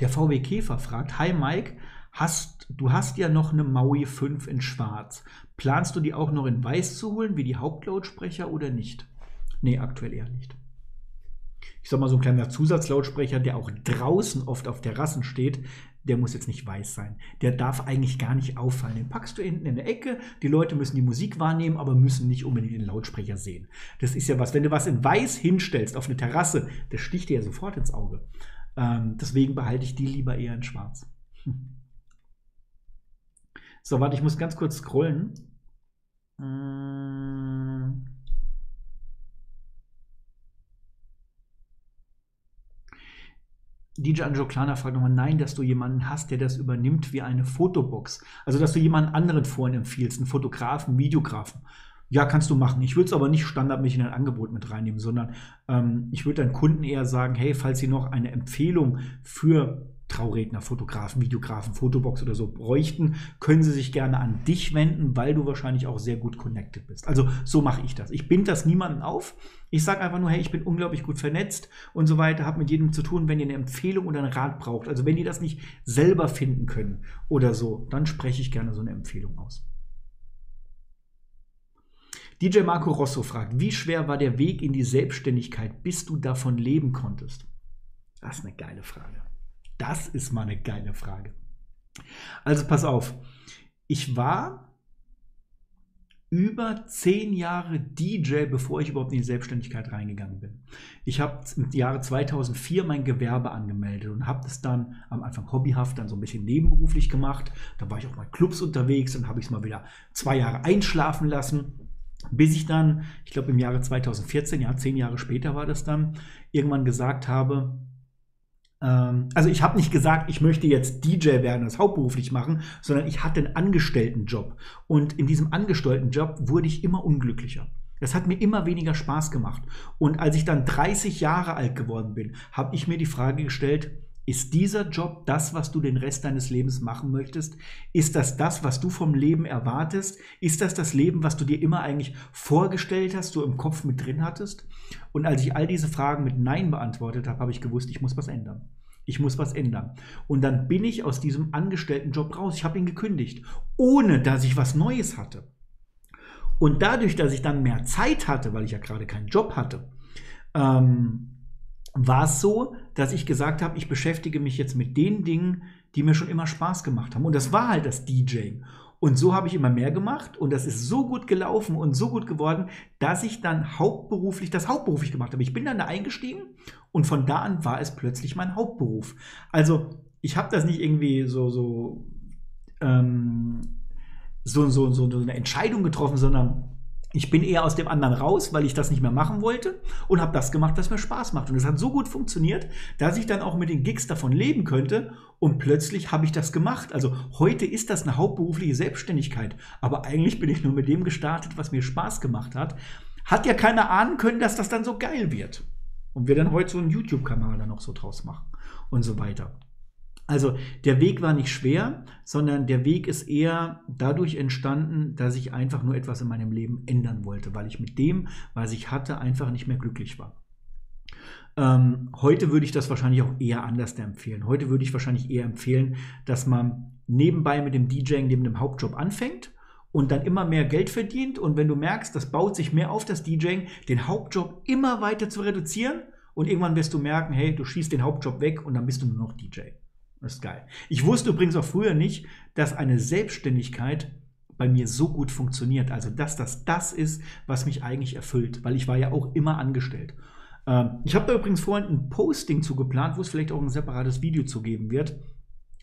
Der VW Käfer fragt: Hi Mike, hast, du hast ja noch eine Maui 5 in Schwarz. Planst du die auch noch in Weiß zu holen, wie die Hauptlautsprecher oder nicht? Nee, aktuell eher nicht. Ich sag mal, so ein kleiner Zusatzlautsprecher, der auch draußen oft auf Terrassen steht, der muss jetzt nicht weiß sein. Der darf eigentlich gar nicht auffallen. Den packst du hinten in der Ecke, die Leute müssen die Musik wahrnehmen, aber müssen nicht unbedingt den Lautsprecher sehen. Das ist ja was, wenn du was in weiß hinstellst auf eine Terrasse, das sticht dir ja sofort ins Auge. Ähm, deswegen behalte ich die lieber eher in schwarz. So, warte, ich muss ganz kurz scrollen. Hm. DJ Angelo Klana fragt nochmal, nein, dass du jemanden hast, der das übernimmt wie eine Fotobox. Also, dass du jemanden anderen vorhin empfiehlst, einen Fotografen, Videografen. Ja, kannst du machen. Ich würde es aber nicht standardmäßig in ein Angebot mit reinnehmen, sondern ähm, ich würde deinen Kunden eher sagen, hey, falls sie noch eine Empfehlung für Trauredner, Fotografen, Videografen, Fotobox oder so bräuchten, können sie sich gerne an dich wenden, weil du wahrscheinlich auch sehr gut connected bist. Also so mache ich das. Ich binde das niemanden auf. Ich sage einfach nur, hey, ich bin unglaublich gut vernetzt und so weiter, habe mit jedem zu tun, wenn ihr eine Empfehlung oder einen Rat braucht. Also wenn ihr das nicht selber finden können oder so, dann spreche ich gerne so eine Empfehlung aus. DJ Marco Rosso fragt, wie schwer war der Weg in die Selbstständigkeit, bis du davon leben konntest? Das ist eine geile Frage. Das ist mal eine geile Frage. Also pass auf, ich war über zehn Jahre DJ, bevor ich überhaupt in die Selbstständigkeit reingegangen bin. Ich habe im Jahre 2004 mein Gewerbe angemeldet und habe das dann am Anfang hobbyhaft, dann so ein bisschen nebenberuflich gemacht. Da war ich auch mal Clubs unterwegs, dann habe ich es mal wieder zwei Jahre einschlafen lassen, bis ich dann, ich glaube im Jahre 2014, ja zehn Jahre später war das dann, irgendwann gesagt habe, ähm, also ich habe nicht gesagt, ich möchte jetzt DJ werden, das hauptberuflich machen, sondern ich hatte einen Angestelltenjob. Und in diesem Angestelltenjob wurde ich immer unglücklicher. Das hat mir immer weniger Spaß gemacht. Und als ich dann 30 Jahre alt geworden bin, habe ich mir die Frage gestellt, ist dieser Job das, was du den Rest deines Lebens machen möchtest? Ist das das, was du vom Leben erwartest? Ist das das Leben, was du dir immer eigentlich vorgestellt hast, du im Kopf mit drin hattest? Und als ich all diese Fragen mit Nein beantwortet habe, habe ich gewusst, ich muss was ändern. Ich muss was ändern. Und dann bin ich aus diesem Angestelltenjob raus. Ich habe ihn gekündigt, ohne dass ich was Neues hatte. Und dadurch, dass ich dann mehr Zeit hatte, weil ich ja gerade keinen Job hatte, ähm, war es so, dass ich gesagt habe, ich beschäftige mich jetzt mit den Dingen, die mir schon immer Spaß gemacht haben. Und das war halt das DJing. Und so habe ich immer mehr gemacht und das ist so gut gelaufen und so gut geworden, dass ich dann hauptberuflich das hauptberuflich gemacht habe. Ich bin dann da eingestiegen und von da an war es plötzlich mein Hauptberuf. Also ich habe das nicht irgendwie so so, ähm, so so so eine Entscheidung getroffen, sondern ich bin eher aus dem anderen raus, weil ich das nicht mehr machen wollte und habe das gemacht, was mir Spaß macht. Und es hat so gut funktioniert, dass ich dann auch mit den Gigs davon leben könnte und plötzlich habe ich das gemacht. Also heute ist das eine hauptberufliche Selbstständigkeit, aber eigentlich bin ich nur mit dem gestartet, was mir Spaß gemacht hat. Hat ja keiner ahnen können, dass das dann so geil wird. Und wir dann heute so einen YouTube-Kanal dann noch so draus machen und so weiter. Also der Weg war nicht schwer, sondern der Weg ist eher dadurch entstanden, dass ich einfach nur etwas in meinem Leben ändern wollte, weil ich mit dem, was ich hatte, einfach nicht mehr glücklich war. Ähm, heute würde ich das wahrscheinlich auch eher anders empfehlen. Heute würde ich wahrscheinlich eher empfehlen, dass man nebenbei mit dem DJing neben dem Hauptjob anfängt und dann immer mehr Geld verdient. Und wenn du merkst, das baut sich mehr auf das DJing, den Hauptjob immer weiter zu reduzieren und irgendwann wirst du merken, hey, du schießt den Hauptjob weg und dann bist du nur noch DJ. Das ist geil. Ich wusste übrigens auch früher nicht, dass eine Selbstständigkeit bei mir so gut funktioniert. Also, dass das das ist, was mich eigentlich erfüllt, weil ich war ja auch immer angestellt. Ähm, ich habe da übrigens vorhin ein Posting zu geplant, wo es vielleicht auch ein separates Video zu geben wird,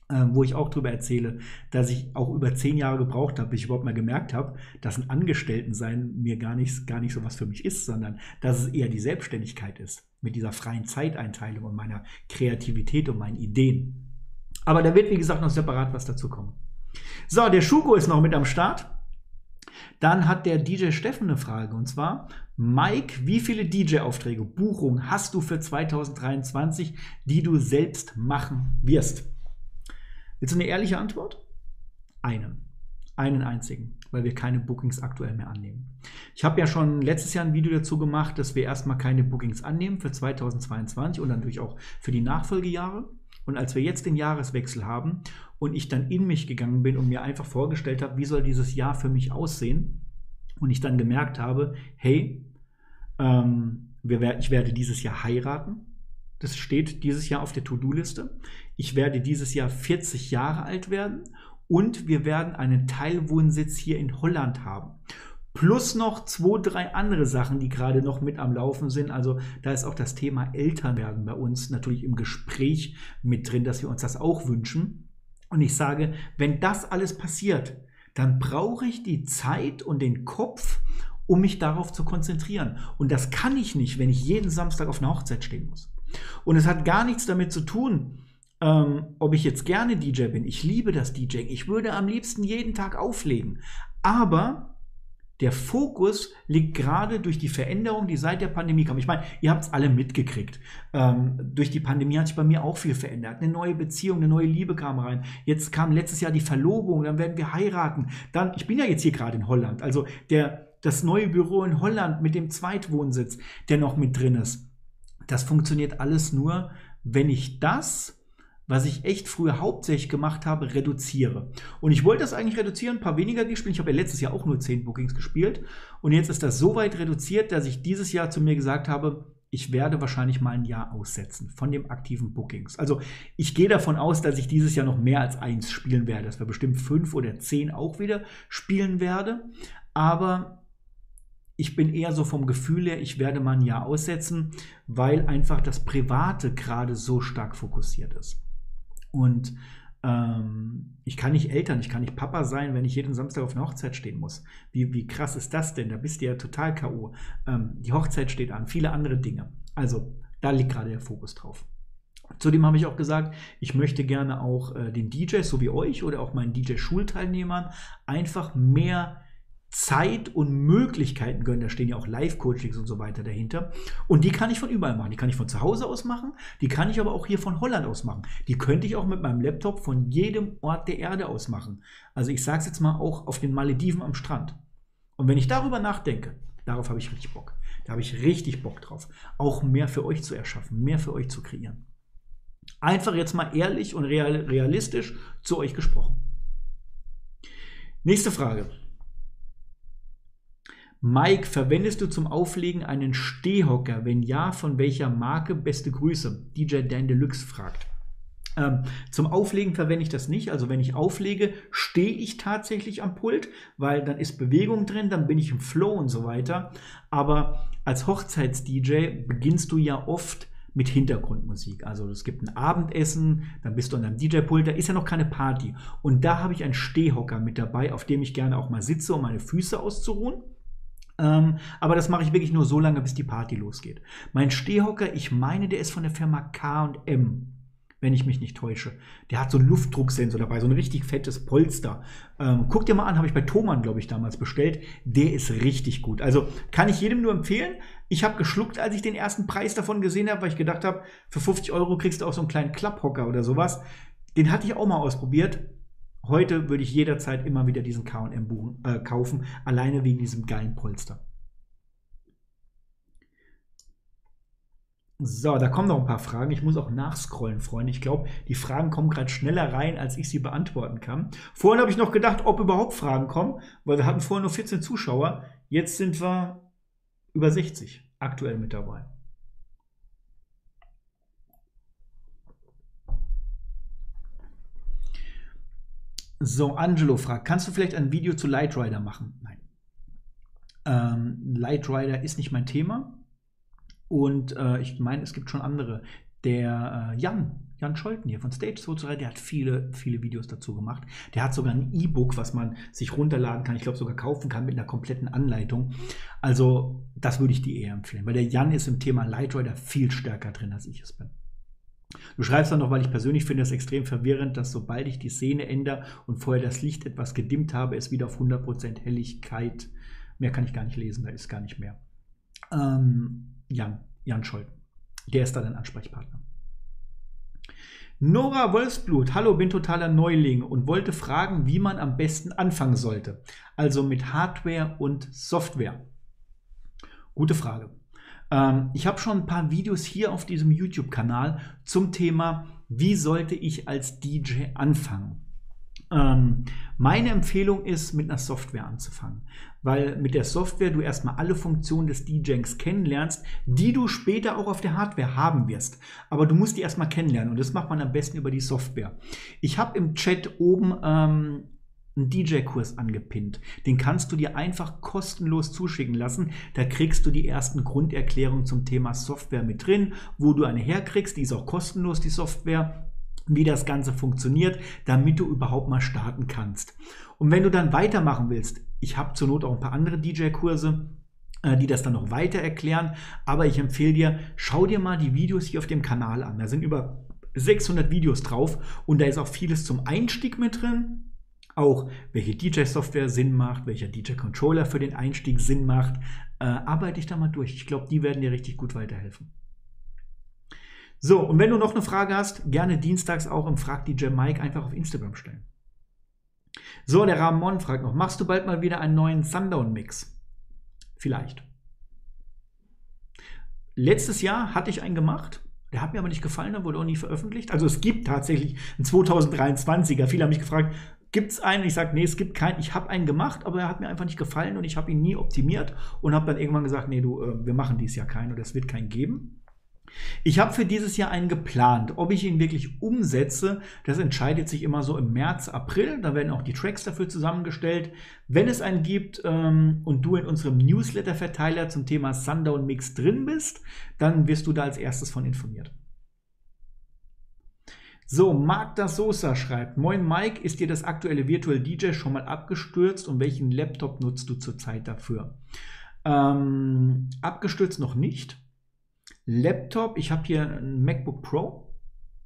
äh, wo ich auch darüber erzähle, dass ich auch über zehn Jahre gebraucht habe, bis ich überhaupt mal gemerkt habe, dass ein Angestelltensein mir gar nicht, gar nicht so was für mich ist, sondern dass es eher die Selbstständigkeit ist, mit dieser freien Zeiteinteilung und meiner Kreativität und meinen Ideen. Aber da wird, wie gesagt, noch separat was dazu kommen. So, der Schuko ist noch mit am Start. Dann hat der DJ Steffen eine Frage und zwar: Mike, wie viele DJ-Aufträge, Buchungen hast du für 2023, die du selbst machen wirst? Willst du eine ehrliche Antwort? Einen. Einen einzigen, weil wir keine Bookings aktuell mehr annehmen. Ich habe ja schon letztes Jahr ein Video dazu gemacht, dass wir erstmal keine Bookings annehmen für 2022 und natürlich auch für die Nachfolgejahre. Und als wir jetzt den Jahreswechsel haben und ich dann in mich gegangen bin und mir einfach vorgestellt habe, wie soll dieses Jahr für mich aussehen, und ich dann gemerkt habe, hey, ähm, wir, ich werde dieses Jahr heiraten. Das steht dieses Jahr auf der To-Do-Liste. Ich werde dieses Jahr 40 Jahre alt werden und wir werden einen Teilwohnsitz hier in Holland haben. Plus noch zwei, drei andere Sachen, die gerade noch mit am Laufen sind. Also da ist auch das Thema Elternwerden bei uns natürlich im Gespräch mit drin, dass wir uns das auch wünschen. Und ich sage, wenn das alles passiert, dann brauche ich die Zeit und den Kopf, um mich darauf zu konzentrieren. Und das kann ich nicht, wenn ich jeden Samstag auf einer Hochzeit stehen muss. Und es hat gar nichts damit zu tun, ähm, ob ich jetzt gerne DJ bin. Ich liebe das DJing. Ich würde am liebsten jeden Tag auflegen. Aber der Fokus liegt gerade durch die Veränderung, die seit der Pandemie kam. Ich meine, ihr habt es alle mitgekriegt. Ähm, durch die Pandemie hat sich bei mir auch viel verändert. Eine neue Beziehung, eine neue Liebe kam rein. Jetzt kam letztes Jahr die Verlobung, dann werden wir heiraten. Dann, ich bin ja jetzt hier gerade in Holland. Also der, das neue Büro in Holland mit dem Zweitwohnsitz, der noch mit drin ist. Das funktioniert alles nur, wenn ich das was ich echt früher hauptsächlich gemacht habe, reduziere. Und ich wollte das eigentlich reduzieren, ein paar weniger gespielt. Ich habe ja letztes Jahr auch nur 10 Bookings gespielt. Und jetzt ist das so weit reduziert, dass ich dieses Jahr zu mir gesagt habe, ich werde wahrscheinlich mal ein Jahr aussetzen von dem aktiven Bookings. Also ich gehe davon aus, dass ich dieses Jahr noch mehr als eins spielen werde, dass wir bestimmt fünf oder zehn auch wieder spielen werde. Aber ich bin eher so vom Gefühl her, ich werde mal ein Jahr aussetzen, weil einfach das Private gerade so stark fokussiert ist. Und ähm, ich kann nicht Eltern, ich kann nicht Papa sein, wenn ich jeden Samstag auf einer Hochzeit stehen muss. Wie, wie krass ist das denn? Da bist du ja total K.O. Ähm, die Hochzeit steht an, viele andere Dinge. Also da liegt gerade der Fokus drauf. Zudem habe ich auch gesagt, ich möchte gerne auch äh, den DJs, so wie euch oder auch meinen DJ-Schulteilnehmern, einfach mehr Zeit und Möglichkeiten gönnen. Da stehen ja auch Live-Coachings und so weiter dahinter. Und die kann ich von überall machen. Die kann ich von zu Hause aus machen. Die kann ich aber auch hier von Holland aus machen. Die könnte ich auch mit meinem Laptop von jedem Ort der Erde aus machen. Also ich sage es jetzt mal auch auf den Malediven am Strand. Und wenn ich darüber nachdenke, darauf habe ich richtig Bock. Da habe ich richtig Bock drauf. Auch mehr für euch zu erschaffen, mehr für euch zu kreieren. Einfach jetzt mal ehrlich und real, realistisch zu euch gesprochen. Nächste Frage. Mike, verwendest du zum Auflegen einen Stehhocker? Wenn ja, von welcher Marke? Beste Grüße. DJ Dan Deluxe fragt. Ähm, zum Auflegen verwende ich das nicht. Also wenn ich auflege, stehe ich tatsächlich am Pult, weil dann ist Bewegung drin, dann bin ich im Flow und so weiter. Aber als Hochzeits-DJ beginnst du ja oft mit Hintergrundmusik. Also es gibt ein Abendessen, dann bist du an deinem DJ-Pult, da ist ja noch keine Party. Und da habe ich einen Stehhocker mit dabei, auf dem ich gerne auch mal sitze, um meine Füße auszuruhen. Ähm, aber das mache ich wirklich nur so lange, bis die Party losgeht. Mein Stehhocker, ich meine, der ist von der Firma K&M wenn ich mich nicht täusche. Der hat so einen Luftdrucksensor dabei, so ein richtig fettes Polster. Ähm, guck dir mal an, habe ich bei Thomann, glaube ich, damals bestellt. Der ist richtig gut. Also kann ich jedem nur empfehlen. Ich habe geschluckt, als ich den ersten Preis davon gesehen habe, weil ich gedacht habe, für 50 Euro kriegst du auch so einen kleinen Klapphocker oder sowas. Den hatte ich auch mal ausprobiert. Heute würde ich jederzeit immer wieder diesen KM äh, kaufen, alleine wegen diesem geilen Polster. So, da kommen noch ein paar Fragen. Ich muss auch nachscrollen, Freunde. Ich glaube, die Fragen kommen gerade schneller rein, als ich sie beantworten kann. Vorhin habe ich noch gedacht, ob überhaupt Fragen kommen, weil wir hatten vorhin nur 14 Zuschauer. Jetzt sind wir über 60 aktuell mit dabei. So, Angelo fragt, kannst du vielleicht ein Video zu Light Rider machen? Nein. Ähm, Light Rider ist nicht mein Thema. Und äh, ich meine, es gibt schon andere. Der äh, Jan, Jan Scholten hier von Stage 2 der hat viele, viele Videos dazu gemacht. Der hat sogar ein E-Book, was man sich runterladen kann, ich glaube sogar kaufen kann mit einer kompletten Anleitung. Also, das würde ich dir eher empfehlen, weil der Jan ist im Thema Lightrider viel stärker drin, als ich es bin. Du schreibst dann noch, weil ich persönlich finde es extrem verwirrend, dass sobald ich die Szene ändere und vorher das Licht etwas gedimmt habe, es wieder auf 100% Helligkeit, mehr kann ich gar nicht lesen, da ist gar nicht mehr. Ähm, Jan, Jan Scholl. Der ist da dein Ansprechpartner. Nora Wolfsblut, hallo, bin totaler Neuling und wollte fragen, wie man am besten anfangen sollte. Also mit Hardware und Software. Gute Frage. Ähm, ich habe schon ein paar Videos hier auf diesem YouTube-Kanal zum Thema, wie sollte ich als DJ anfangen. Ähm, meine Empfehlung ist, mit einer Software anzufangen, weil mit der Software du erstmal alle Funktionen des DJs kennenlernst, die du später auch auf der Hardware haben wirst. Aber du musst die erstmal kennenlernen und das macht man am besten über die Software. Ich habe im Chat oben ähm, einen DJ-Kurs angepinnt. Den kannst du dir einfach kostenlos zuschicken lassen. Da kriegst du die ersten Grunderklärungen zum Thema Software mit drin, wo du eine herkriegst. Die ist auch kostenlos, die Software wie das Ganze funktioniert, damit du überhaupt mal starten kannst. Und wenn du dann weitermachen willst, ich habe zur Not auch ein paar andere DJ-Kurse, äh, die das dann noch weiter erklären, aber ich empfehle dir, schau dir mal die Videos hier auf dem Kanal an. Da sind über 600 Videos drauf und da ist auch vieles zum Einstieg mit drin. Auch welche DJ-Software Sinn macht, welcher DJ-Controller für den Einstieg Sinn macht. Äh, arbeite ich da mal durch. Ich glaube, die werden dir richtig gut weiterhelfen. So, und wenn du noch eine Frage hast, gerne dienstags auch im Frag DJ Mike einfach auf Instagram stellen. So, der Ramon fragt noch, machst du bald mal wieder einen neuen Sundown-Mix? Vielleicht. Letztes Jahr hatte ich einen gemacht. Der hat mir aber nicht gefallen, der wurde auch nie veröffentlicht. Also es gibt tatsächlich einen 2023er. Viele haben mich gefragt, gibt es einen? Ich sage, nee, es gibt keinen. Ich habe einen gemacht, aber er hat mir einfach nicht gefallen und ich habe ihn nie optimiert und habe dann irgendwann gesagt, nee, du, äh, wir machen dies Jahr keinen oder es wird keinen geben. Ich habe für dieses Jahr einen geplant. Ob ich ihn wirklich umsetze, das entscheidet sich immer so im März, April. Da werden auch die Tracks dafür zusammengestellt. Wenn es einen gibt ähm, und du in unserem Newsletter-Verteiler zum Thema Sundown Mix drin bist, dann wirst du da als erstes von informiert. So, Magda Sosa schreibt: Moin Mike, ist dir das aktuelle Virtual DJ schon mal abgestürzt und welchen Laptop nutzt du zurzeit dafür? Ähm, abgestürzt noch nicht. Laptop, ich habe hier ein MacBook Pro,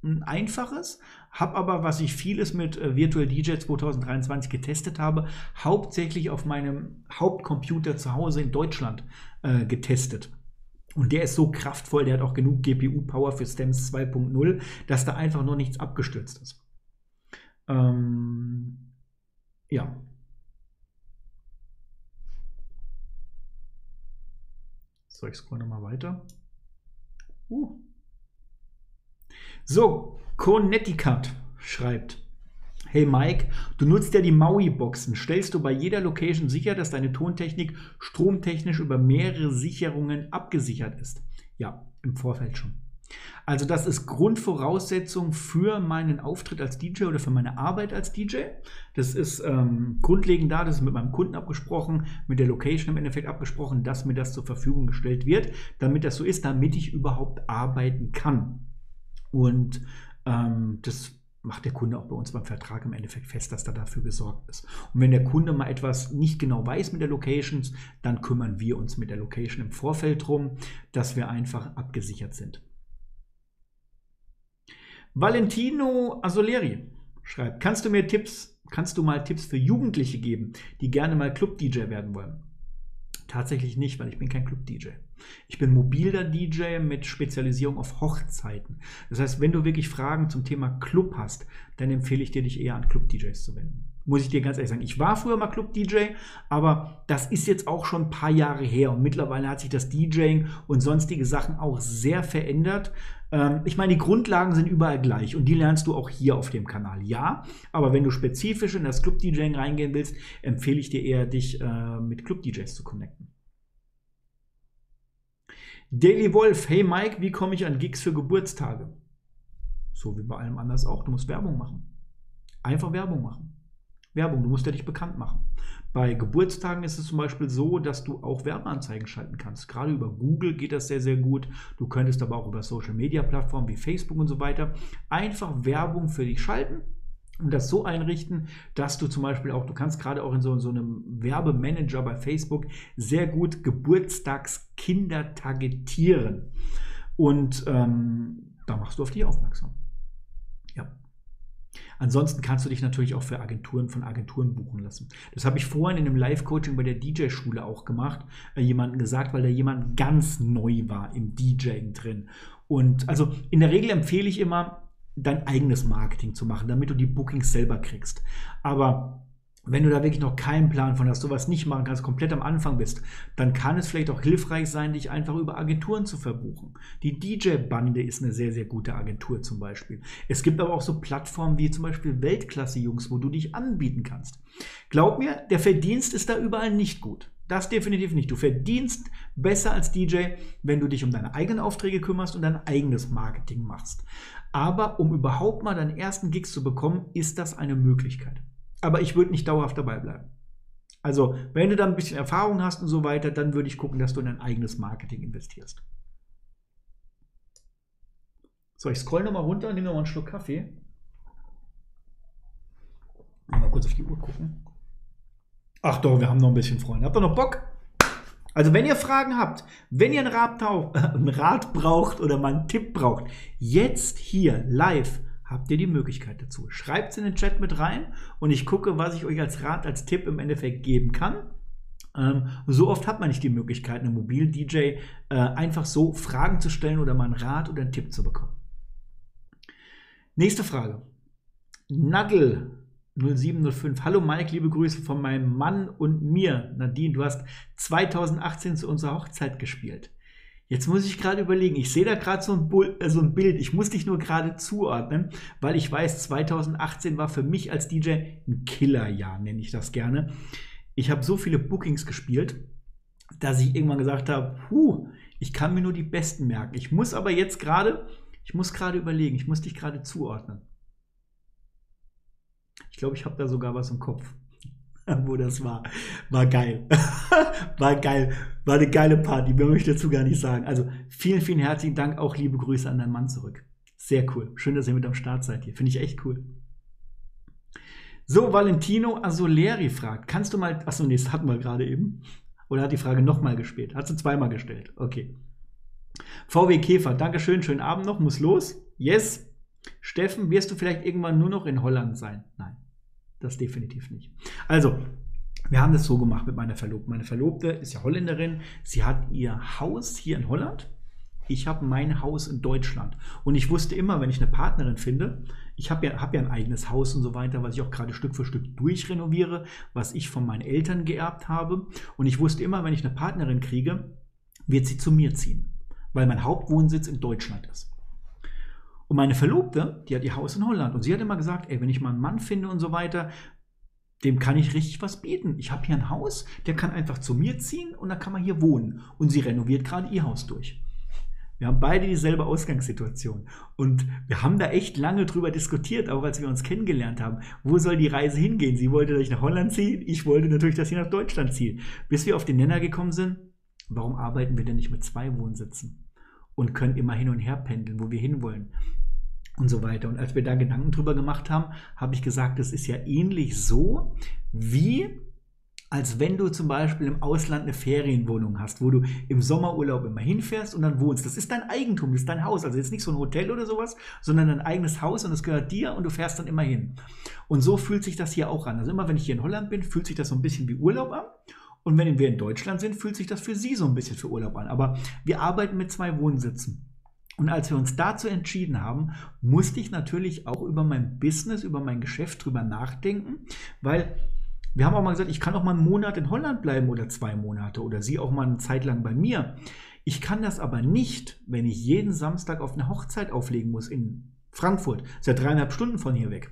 ein einfaches, habe aber, was ich vieles mit äh, Virtual DJ 2023 getestet habe, hauptsächlich auf meinem Hauptcomputer zu Hause in Deutschland äh, getestet. Und der ist so kraftvoll, der hat auch genug GPU-Power für Stems 2.0, dass da einfach nur nichts abgestürzt ist. Ähm, ja. So, ich scroll nochmal weiter. Uh. So, Connecticut schreibt. Hey Mike, du nutzt ja die Maui-Boxen. Stellst du bei jeder Location sicher, dass deine Tontechnik stromtechnisch über mehrere Sicherungen abgesichert ist? Ja, im Vorfeld schon. Also das ist Grundvoraussetzung für meinen Auftritt als DJ oder für meine Arbeit als DJ. Das ist ähm, grundlegend da, das ist mit meinem Kunden abgesprochen, mit der Location im Endeffekt abgesprochen, dass mir das zur Verfügung gestellt wird, damit das so ist, damit ich überhaupt arbeiten kann. Und ähm, das macht der Kunde auch bei uns beim Vertrag im Endeffekt fest, dass da dafür gesorgt ist. Und wenn der Kunde mal etwas nicht genau weiß mit der Locations, dann kümmern wir uns mit der Location im Vorfeld drum, dass wir einfach abgesichert sind. Valentino Asoleri schreibt, kannst du mir Tipps, kannst du mal Tipps für Jugendliche geben, die gerne mal Club-DJ werden wollen? Tatsächlich nicht, weil ich bin kein Club-DJ. Ich bin mobiler DJ mit Spezialisierung auf Hochzeiten. Das heißt, wenn du wirklich Fragen zum Thema Club hast, dann empfehle ich dir, dich eher an Club-DJs zu wenden. Muss ich dir ganz ehrlich sagen. Ich war früher mal Club-DJ, aber das ist jetzt auch schon ein paar Jahre her und mittlerweile hat sich das DJing und sonstige Sachen auch sehr verändert. Ähm, ich meine, die Grundlagen sind überall gleich und die lernst du auch hier auf dem Kanal. Ja, aber wenn du spezifisch in das Club-DJing reingehen willst, empfehle ich dir eher, dich äh, mit Club-DJs zu connecten. Daily Wolf, hey Mike, wie komme ich an Gigs für Geburtstage? So wie bei allem anders auch. Du musst Werbung machen. Einfach Werbung machen. Werbung, du musst ja dich bekannt machen. Bei Geburtstagen ist es zum Beispiel so, dass du auch Werbeanzeigen schalten kannst. Gerade über Google geht das sehr, sehr gut. Du könntest aber auch über Social Media Plattformen wie Facebook und so weiter einfach Werbung für dich schalten und das so einrichten, dass du zum Beispiel auch, du kannst gerade auch in so, so einem Werbemanager bei Facebook sehr gut Geburtstagskinder targetieren. Und ähm, da machst du auf die aufmerksam. Ja. Ansonsten kannst du dich natürlich auch für Agenturen von Agenturen buchen lassen. Das habe ich vorhin in einem Live-Coaching bei der DJ-Schule auch gemacht, äh, jemanden gesagt, weil da jemand ganz neu war im DJing drin. Und also in der Regel empfehle ich immer, dein eigenes Marketing zu machen, damit du die Bookings selber kriegst. Aber wenn du da wirklich noch keinen Plan von hast, sowas nicht machen kannst, komplett am Anfang bist, dann kann es vielleicht auch hilfreich sein, dich einfach über Agenturen zu verbuchen. Die DJ-Bande ist eine sehr, sehr gute Agentur zum Beispiel. Es gibt aber auch so Plattformen wie zum Beispiel Weltklasse-Jungs, wo du dich anbieten kannst. Glaub mir, der Verdienst ist da überall nicht gut. Das definitiv nicht. Du verdienst besser als DJ, wenn du dich um deine eigenen Aufträge kümmerst und dein eigenes Marketing machst. Aber um überhaupt mal deinen ersten Gigs zu bekommen, ist das eine Möglichkeit. Aber ich würde nicht dauerhaft dabei bleiben. Also, wenn du da ein bisschen Erfahrung hast und so weiter, dann würde ich gucken, dass du in dein eigenes Marketing investierst. So, ich scroll nochmal runter, nehme nochmal einen Schluck Kaffee. Mal kurz auf die Uhr gucken. Ach doch, wir haben noch ein bisschen Freunde. Habt ihr noch Bock? Also, wenn ihr Fragen habt, wenn ihr ein Rat, ein Rat braucht oder mal einen Tipp braucht, jetzt hier live habt ihr die Möglichkeit dazu. Schreibt es in den Chat mit rein und ich gucke, was ich euch als Rat, als Tipp im Endeffekt geben kann. Ähm, so oft hat man nicht die Möglichkeit, einem Mobil-DJ äh, einfach so Fragen zu stellen oder mal einen Rat oder einen Tipp zu bekommen. Nächste Frage. Nadel 0705. Hallo Mike, liebe Grüße von meinem Mann und mir. Nadine, du hast 2018 zu unserer Hochzeit gespielt. Jetzt muss ich gerade überlegen, ich sehe da gerade so, äh, so, ein Bild, ich muss dich nur gerade zuordnen, weil ich weiß, 2018 war für mich als DJ ein Killerjahr, nenne ich das gerne. Ich habe so viele Bookings gespielt, dass ich irgendwann gesagt habe, puh, ich kann mir nur die besten merken. Ich muss aber jetzt gerade, ich muss gerade überlegen, ich muss dich gerade zuordnen. Glaube, ich habe da sogar was im Kopf, wo das war. War geil. war geil. War eine geile Party. Mehr möchte ich dazu gar nicht sagen. Also vielen, vielen herzlichen Dank. Auch liebe Grüße an deinen Mann zurück. Sehr cool. Schön, dass ihr mit am Start seid hier. Finde ich echt cool. So, Valentino Asoleri fragt, kannst du mal, achso, nee, das hatten wir gerade eben. Oder hat die Frage nochmal gespielt? Hat sie zweimal gestellt. Okay. VW Käfer, Dankeschön, schönen Abend noch, muss los. Yes, Steffen, wirst du vielleicht irgendwann nur noch in Holland sein? Nein, das definitiv nicht. Also, wir haben das so gemacht mit meiner Verlobten. Meine Verlobte ist ja Holländerin. Sie hat ihr Haus hier in Holland. Ich habe mein Haus in Deutschland. Und ich wusste immer, wenn ich eine Partnerin finde, ich habe ja, hab ja ein eigenes Haus und so weiter, was ich auch gerade Stück für Stück durchrenoviere, was ich von meinen Eltern geerbt habe. Und ich wusste immer, wenn ich eine Partnerin kriege, wird sie zu mir ziehen, weil mein Hauptwohnsitz in Deutschland ist. Und meine Verlobte, die hat ihr Haus in Holland und sie hat immer gesagt, ey, wenn ich mal einen Mann finde und so weiter, dem kann ich richtig was bieten. Ich habe hier ein Haus, der kann einfach zu mir ziehen und dann kann man hier wohnen. Und sie renoviert gerade ihr Haus durch. Wir haben beide dieselbe Ausgangssituation. Und wir haben da echt lange drüber diskutiert, auch als wir uns kennengelernt haben. Wo soll die Reise hingehen? Sie wollte, dass ich nach Holland ziehe. Ich wollte natürlich, dass sie nach Deutschland zieht. Bis wir auf den Nenner gekommen sind, warum arbeiten wir denn nicht mit zwei Wohnsitzen? Und können immer hin und her pendeln, wo wir hinwollen und so weiter. Und als wir da Gedanken drüber gemacht haben, habe ich gesagt, das ist ja ähnlich so, wie als wenn du zum Beispiel im Ausland eine Ferienwohnung hast, wo du im Sommerurlaub immer hinfährst und dann wohnst. Das ist dein Eigentum, das ist dein Haus. Also jetzt nicht so ein Hotel oder sowas, sondern dein eigenes Haus und es gehört dir und du fährst dann immer hin. Und so fühlt sich das hier auch an. Also immer wenn ich hier in Holland bin, fühlt sich das so ein bisschen wie Urlaub an. Und wenn wir in Deutschland sind, fühlt sich das für sie so ein bisschen für Urlaub an. Aber wir arbeiten mit zwei Wohnsitzen. Und als wir uns dazu entschieden haben, musste ich natürlich auch über mein Business, über mein Geschäft drüber nachdenken, weil wir haben auch mal gesagt, ich kann auch mal einen Monat in Holland bleiben oder zwei Monate oder sie auch mal eine Zeit lang bei mir. Ich kann das aber nicht, wenn ich jeden Samstag auf eine Hochzeit auflegen muss in Frankfurt. Das ist ja dreieinhalb Stunden von hier weg.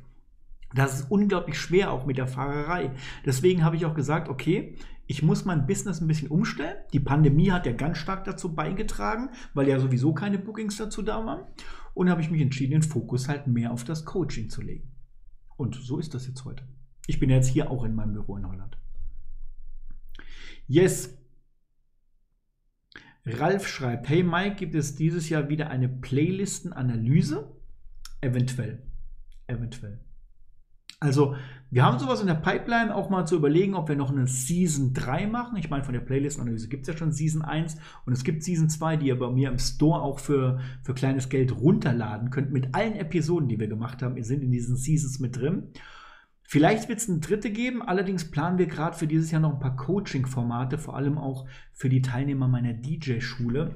Das ist unglaublich schwer, auch mit der Fahrerei. Deswegen habe ich auch gesagt, okay, ich muss mein Business ein bisschen umstellen. Die Pandemie hat ja ganz stark dazu beigetragen, weil ja sowieso keine Bookings dazu da waren. Und habe ich mich entschieden, den Fokus halt mehr auf das Coaching zu legen. Und so ist das jetzt heute. Ich bin jetzt hier auch in meinem Büro in Holland. Yes. Ralf schreibt, hey Mike, gibt es dieses Jahr wieder eine Playlistenanalyse? Eventuell. Eventuell. Also, wir haben sowas in der Pipeline, auch mal zu überlegen, ob wir noch eine Season 3 machen. Ich meine, von der Playlist-Analyse gibt es ja schon Season 1 und es gibt Season 2, die ihr bei mir im Store auch für, für kleines Geld runterladen könnt. Mit allen Episoden, die wir gemacht haben, sind in diesen Seasons mit drin. Vielleicht wird es eine dritte geben, allerdings planen wir gerade für dieses Jahr noch ein paar Coaching-Formate, vor allem auch für die Teilnehmer meiner DJ-Schule,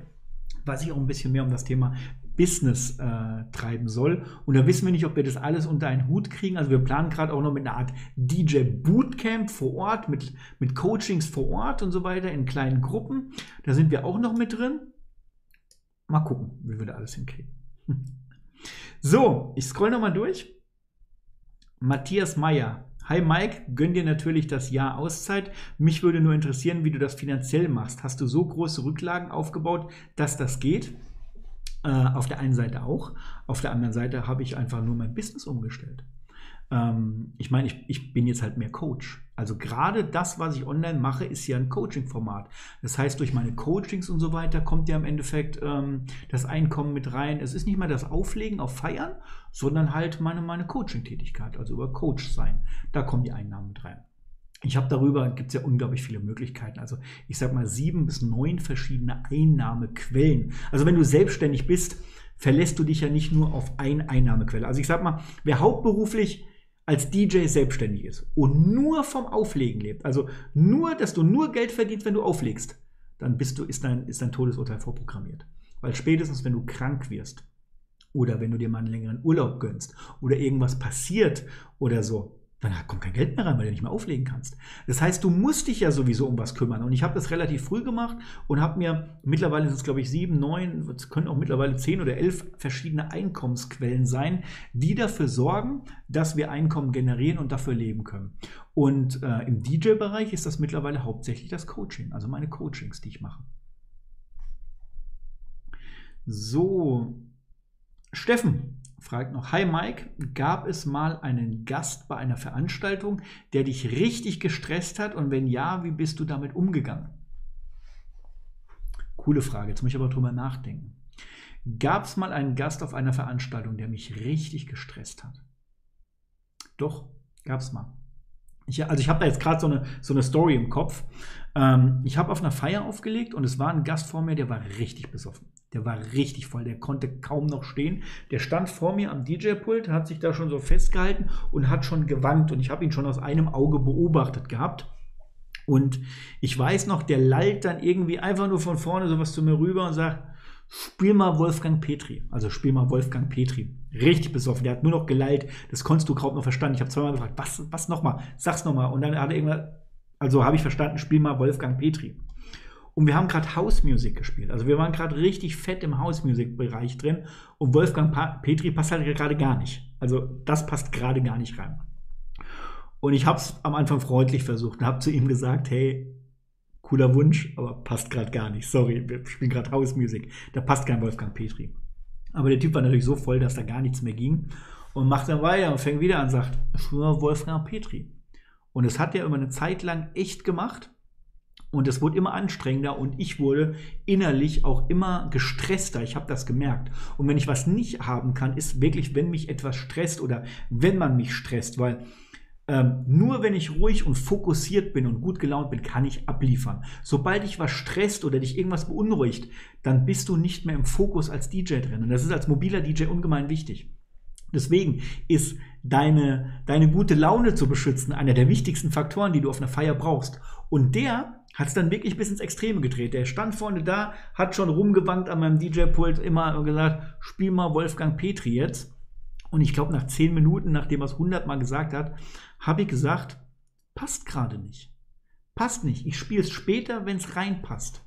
was sich auch ein bisschen mehr um das Thema Business äh, treiben soll. Und da wissen wir nicht, ob wir das alles unter einen Hut kriegen. Also wir planen gerade auch noch mit einer Art DJ Bootcamp vor Ort, mit, mit Coachings vor Ort und so weiter in kleinen Gruppen. Da sind wir auch noch mit drin. Mal gucken, wie wir da alles hinkriegen. So, ich scroll nochmal durch. Matthias Meyer. Hi Mike, gönn dir natürlich das Jahr Auszeit. Mich würde nur interessieren, wie du das finanziell machst. Hast du so große Rücklagen aufgebaut, dass das geht? Äh, auf der einen Seite auch. Auf der anderen Seite habe ich einfach nur mein Business umgestellt. Ähm, ich meine, ich, ich bin jetzt halt mehr Coach. Also gerade das, was ich online mache, ist ja ein Coaching-Format. Das heißt, durch meine Coachings und so weiter kommt ja im Endeffekt ähm, das Einkommen mit rein. Es ist nicht mehr das Auflegen auf Feiern, sondern halt meine, meine Coaching-Tätigkeit, also über Coach sein. Da kommen die Einnahmen mit rein. Ich habe darüber, gibt es ja unglaublich viele Möglichkeiten. Also ich sage mal sieben bis neun verschiedene Einnahmequellen. Also wenn du selbstständig bist, verlässt du dich ja nicht nur auf eine Einnahmequelle. Also ich sage mal, wer hauptberuflich als DJ selbstständig ist und nur vom Auflegen lebt, also nur, dass du nur Geld verdienst, wenn du auflegst, dann bist du, ist, dein, ist dein Todesurteil vorprogrammiert. Weil spätestens, wenn du krank wirst oder wenn du dir mal einen längeren Urlaub gönnst oder irgendwas passiert oder so, dann kommt kein Geld mehr rein, weil du nicht mehr auflegen kannst. Das heißt, du musst dich ja sowieso um was kümmern. Und ich habe das relativ früh gemacht und habe mir, mittlerweile sind es glaube ich sieben, neun, es können auch mittlerweile zehn oder elf verschiedene Einkommensquellen sein, die dafür sorgen, dass wir Einkommen generieren und dafür leben können. Und äh, im DJ-Bereich ist das mittlerweile hauptsächlich das Coaching, also meine Coachings, die ich mache. So, Steffen, fragt noch, Hi Mike, gab es mal einen Gast bei einer Veranstaltung, der dich richtig gestresst hat und wenn ja, wie bist du damit umgegangen? Coole Frage, jetzt muss ich aber drüber nachdenken. Gab es mal einen Gast auf einer Veranstaltung, der mich richtig gestresst hat? Doch, gab es mal. Ich, also ich habe da jetzt gerade so eine, so eine Story im Kopf. Ähm, ich habe auf einer Feier aufgelegt und es war ein Gast vor mir, der war richtig besoffen. Der war richtig voll, der konnte kaum noch stehen. Der stand vor mir am DJ-Pult, hat sich da schon so festgehalten und hat schon gewankt. Und ich habe ihn schon aus einem Auge beobachtet gehabt. Und ich weiß noch, der lallt dann irgendwie einfach nur von vorne sowas zu mir rüber und sagt, spiel mal Wolfgang Petri. Also spiel mal Wolfgang Petri. Richtig besoffen. Der hat nur noch gelallt. Das konntest du kaum noch verstanden. Ich habe zweimal gefragt, was, was nochmal? Sag's nochmal. Und dann hat er irgendwann, also habe ich verstanden, spiel mal Wolfgang Petri. Und wir haben gerade House Music gespielt. Also wir waren gerade richtig fett im House Music Bereich drin. Und Wolfgang pa Petri passt halt gerade gar nicht. Also das passt gerade gar nicht rein. Und ich habe es am Anfang freundlich versucht und habe zu ihm gesagt, hey, cooler Wunsch, aber passt gerade gar nicht. Sorry, wir spielen gerade House Music. Da passt kein Wolfgang Petri. Aber der Typ war natürlich so voll, dass da gar nichts mehr ging. Und macht dann weiter und fängt wieder an und sagt, früher Wolfgang Petri. Und es hat er über eine Zeit lang echt gemacht. Und es wurde immer anstrengender und ich wurde innerlich auch immer gestresster. Ich habe das gemerkt. Und wenn ich was nicht haben kann, ist wirklich, wenn mich etwas stresst oder wenn man mich stresst, weil ähm, nur wenn ich ruhig und fokussiert bin und gut gelaunt bin, kann ich abliefern. Sobald dich was stresst oder dich irgendwas beunruhigt, dann bist du nicht mehr im Fokus als DJ drin. Und das ist als mobiler DJ ungemein wichtig. Deswegen ist deine, deine gute Laune zu beschützen einer der wichtigsten Faktoren, die du auf einer Feier brauchst. Und der hat es dann wirklich bis ins Extreme gedreht. Der stand vorne da, hat schon rumgewankt an meinem DJ-Pult, immer gesagt, spiel mal Wolfgang Petri jetzt. Und ich glaube, nach zehn Minuten, nachdem er es hundertmal gesagt hat, habe ich gesagt, passt gerade nicht. Passt nicht. Ich spiele es später, wenn es reinpasst.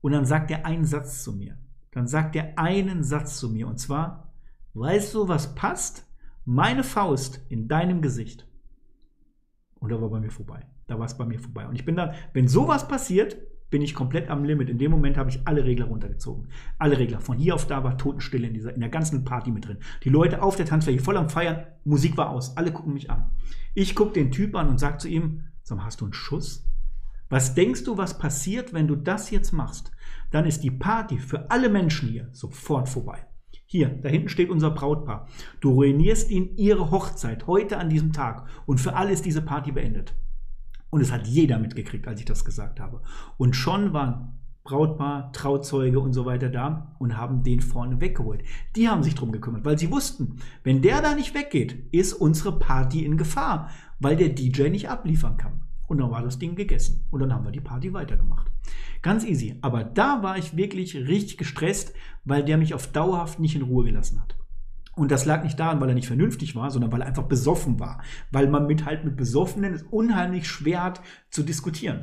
Und dann sagt er einen Satz zu mir. Dann sagt er einen Satz zu mir. Und zwar, weißt du, was passt? Meine Faust in deinem Gesicht. Und da war bei mir vorbei. Da war es bei mir vorbei. Und ich bin dann, wenn sowas passiert, bin ich komplett am Limit. In dem Moment habe ich alle Regler runtergezogen. Alle Regler. Von hier auf da war Totenstille in, dieser, in der ganzen Party mit drin. Die Leute auf der Tanzfläche voll am Feiern. Musik war aus. Alle gucken mich an. Ich gucke den Typ an und sage zu ihm, sag mal, hast du einen Schuss? Was denkst du, was passiert, wenn du das jetzt machst? Dann ist die Party für alle Menschen hier sofort vorbei. Hier, da hinten steht unser Brautpaar. Du ruinierst ihnen ihre Hochzeit heute an diesem Tag und für alle ist diese Party beendet. Und es hat jeder mitgekriegt, als ich das gesagt habe. Und schon waren Brautpaar, Trauzeuge und so weiter da und haben den vorne weggeholt. Die haben sich drum gekümmert, weil sie wussten, wenn der da nicht weggeht, ist unsere Party in Gefahr, weil der DJ nicht abliefern kann. Und dann war das Ding gegessen. Und dann haben wir die Party weitergemacht. Ganz easy. Aber da war ich wirklich richtig gestresst, weil der mich auf dauerhaft nicht in Ruhe gelassen hat. Und das lag nicht daran, weil er nicht vernünftig war, sondern weil er einfach besoffen war. Weil man mit halt mit Besoffenen es unheimlich schwer hat zu diskutieren.